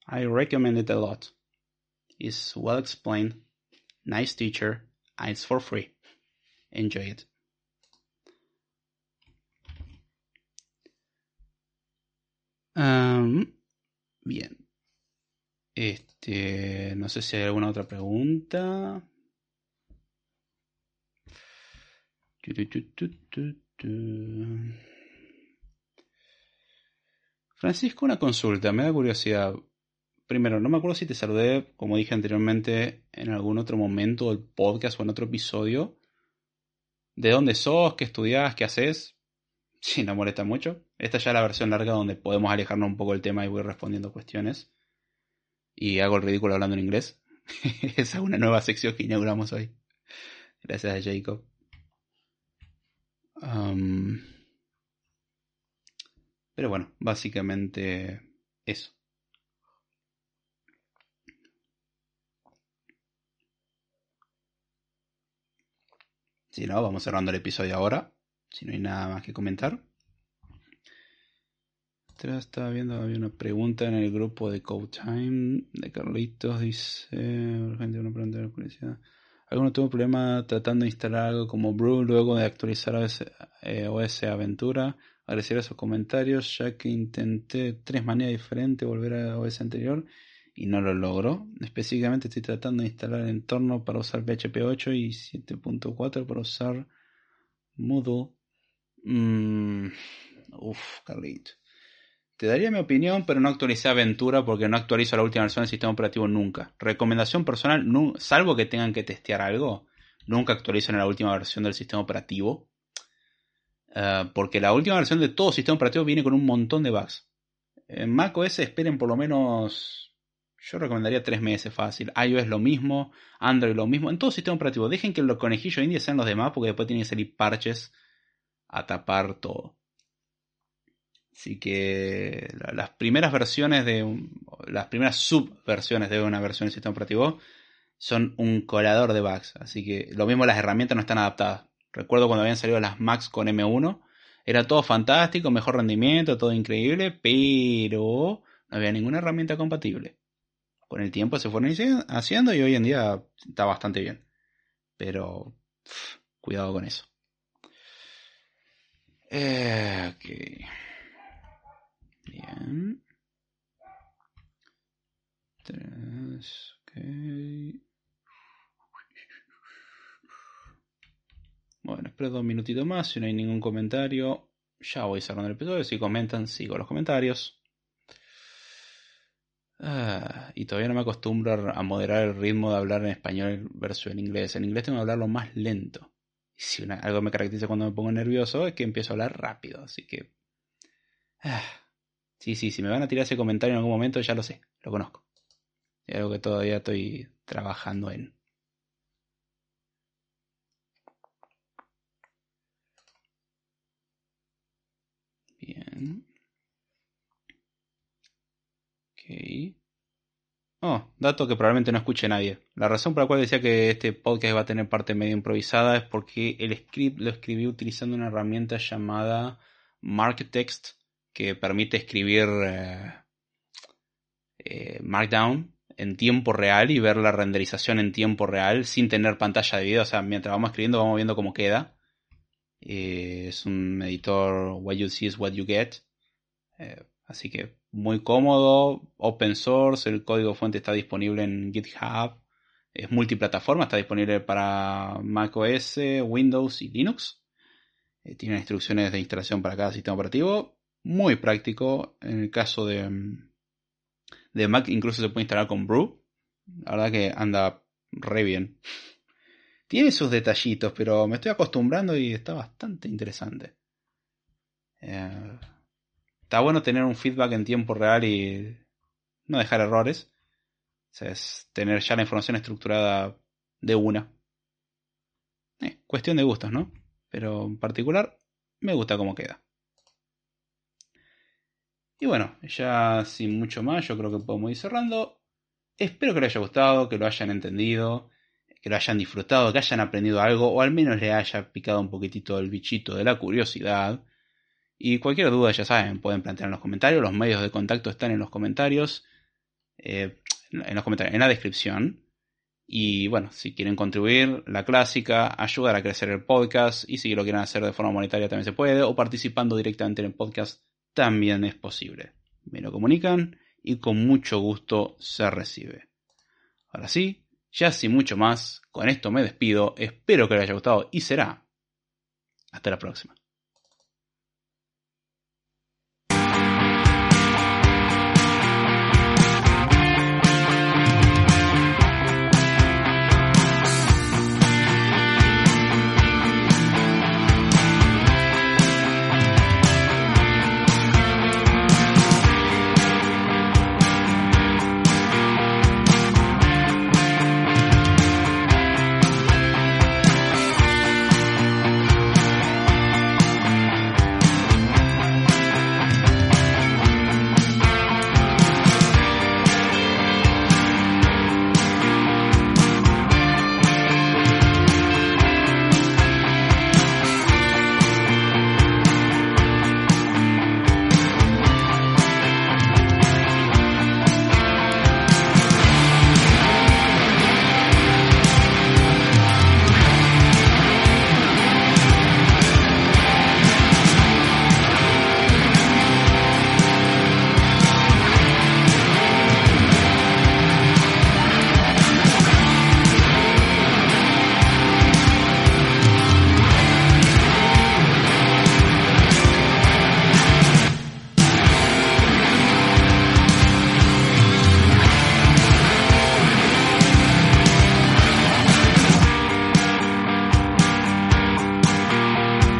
I recommend it a lot. It's well explained, nice teacher, and it's for free. Enjoy it. Bien. Este, no sé si hay alguna otra pregunta. Francisco, una consulta, me da curiosidad. Primero, no me acuerdo si te saludé, como dije anteriormente, en algún otro momento del podcast o en otro episodio. ¿De dónde sos? ¿Qué estudias? ¿Qué haces? Si no molesta mucho. Esta ya es la versión larga donde podemos alejarnos un poco del tema y voy respondiendo cuestiones. Y hago el ridículo hablando en inglés. Esa es una nueva sección que inauguramos hoy. Gracias a Jacob. pero bueno, básicamente eso. Si no, vamos cerrando el episodio ahora. Si no hay nada más que comentar. Estaba viendo, había una pregunta en el grupo de Code Time de Carlitos. Dice: Urgente una pregunta de policía. ¿Alguno tuvo problema tratando de instalar algo como Brew luego de actualizar OS, eh, OS Aventura? Agradecer esos comentarios, ya que intenté tres maneras diferentes volver a OS anterior y no lo logro. Específicamente estoy tratando de instalar el entorno para usar PHP 8 y 7.4 para usar Moodle Mm, uf, Carlito. Te daría mi opinión, pero no actualicé Aventura porque no actualizo la última versión del sistema operativo nunca. Recomendación personal, salvo que tengan que testear algo, nunca actualicen la última versión del sistema operativo. Eh, porque la última versión de todo sistema operativo viene con un montón de bugs. En macOS esperen por lo menos, yo recomendaría tres meses fácil. iOS lo mismo, Android lo mismo. En todo sistema operativo, dejen que los conejillos indios sean los demás porque después tienen que salir parches a tapar todo. Así que las primeras versiones de las primeras subversiones de una versión del sistema operativo son un colador de bugs. Así que lo mismo las herramientas no están adaptadas. Recuerdo cuando habían salido las Macs con M1, era todo fantástico, mejor rendimiento, todo increíble, pero no había ninguna herramienta compatible. Con el tiempo se fueron haciendo y hoy en día está bastante bien. pero cuidado con eso. Eh, ok. Bien. Tres, ok. Bueno, espero dos minutitos más. Si no hay ningún comentario, ya voy cerrando el episodio. Si comentan, sigo los comentarios. Ah, y todavía no me acostumbro a moderar el ritmo de hablar en español versus en inglés. En inglés tengo que hablarlo más lento. Y si algo me caracteriza cuando me pongo nervioso es que empiezo a hablar rápido. Así que... Ah, sí, sí, si me van a tirar ese comentario en algún momento ya lo sé, lo conozco. Es algo que todavía estoy trabajando en. Bien. Ok. Oh, dato que probablemente no escuche nadie. La razón por la cual decía que este podcast va a tener parte medio improvisada es porque el script lo escribí utilizando una herramienta llamada MarkText que permite escribir eh, eh, Markdown en tiempo real y ver la renderización en tiempo real sin tener pantalla de video. O sea, mientras vamos escribiendo vamos viendo cómo queda. Eh, es un editor What You See is What You Get. Así que muy cómodo, open source, el código fuente está disponible en GitHub. Es multiplataforma, está disponible para macOS, Windows y Linux. Tiene instrucciones de instalación para cada sistema operativo. Muy práctico. En el caso de, de Mac incluso se puede instalar con Brew. La verdad que anda re bien. Tiene sus detallitos, pero me estoy acostumbrando y está bastante interesante. Eh, está bueno tener un feedback en tiempo real y no dejar errores. Es tener ya la información estructurada de una. Eh, cuestión de gustos, ¿no? Pero en particular me gusta cómo queda. Y bueno, ya sin mucho más, yo creo que podemos ir cerrando. Espero que les haya gustado, que lo hayan entendido que lo hayan disfrutado, que hayan aprendido algo o al menos le haya picado un poquitito el bichito de la curiosidad. Y cualquier duda, ya saben, pueden plantear en los comentarios. Los medios de contacto están en los comentarios. Eh, en los comentarios, en la descripción. Y bueno, si quieren contribuir, la clásica, ayudar a crecer el podcast. Y si lo quieren hacer de forma monetaria también se puede. O participando directamente en el podcast también es posible. Me lo comunican y con mucho gusto se recibe. Ahora sí, ya sin mucho más, con esto me despido, espero que les haya gustado y será. Hasta la próxima.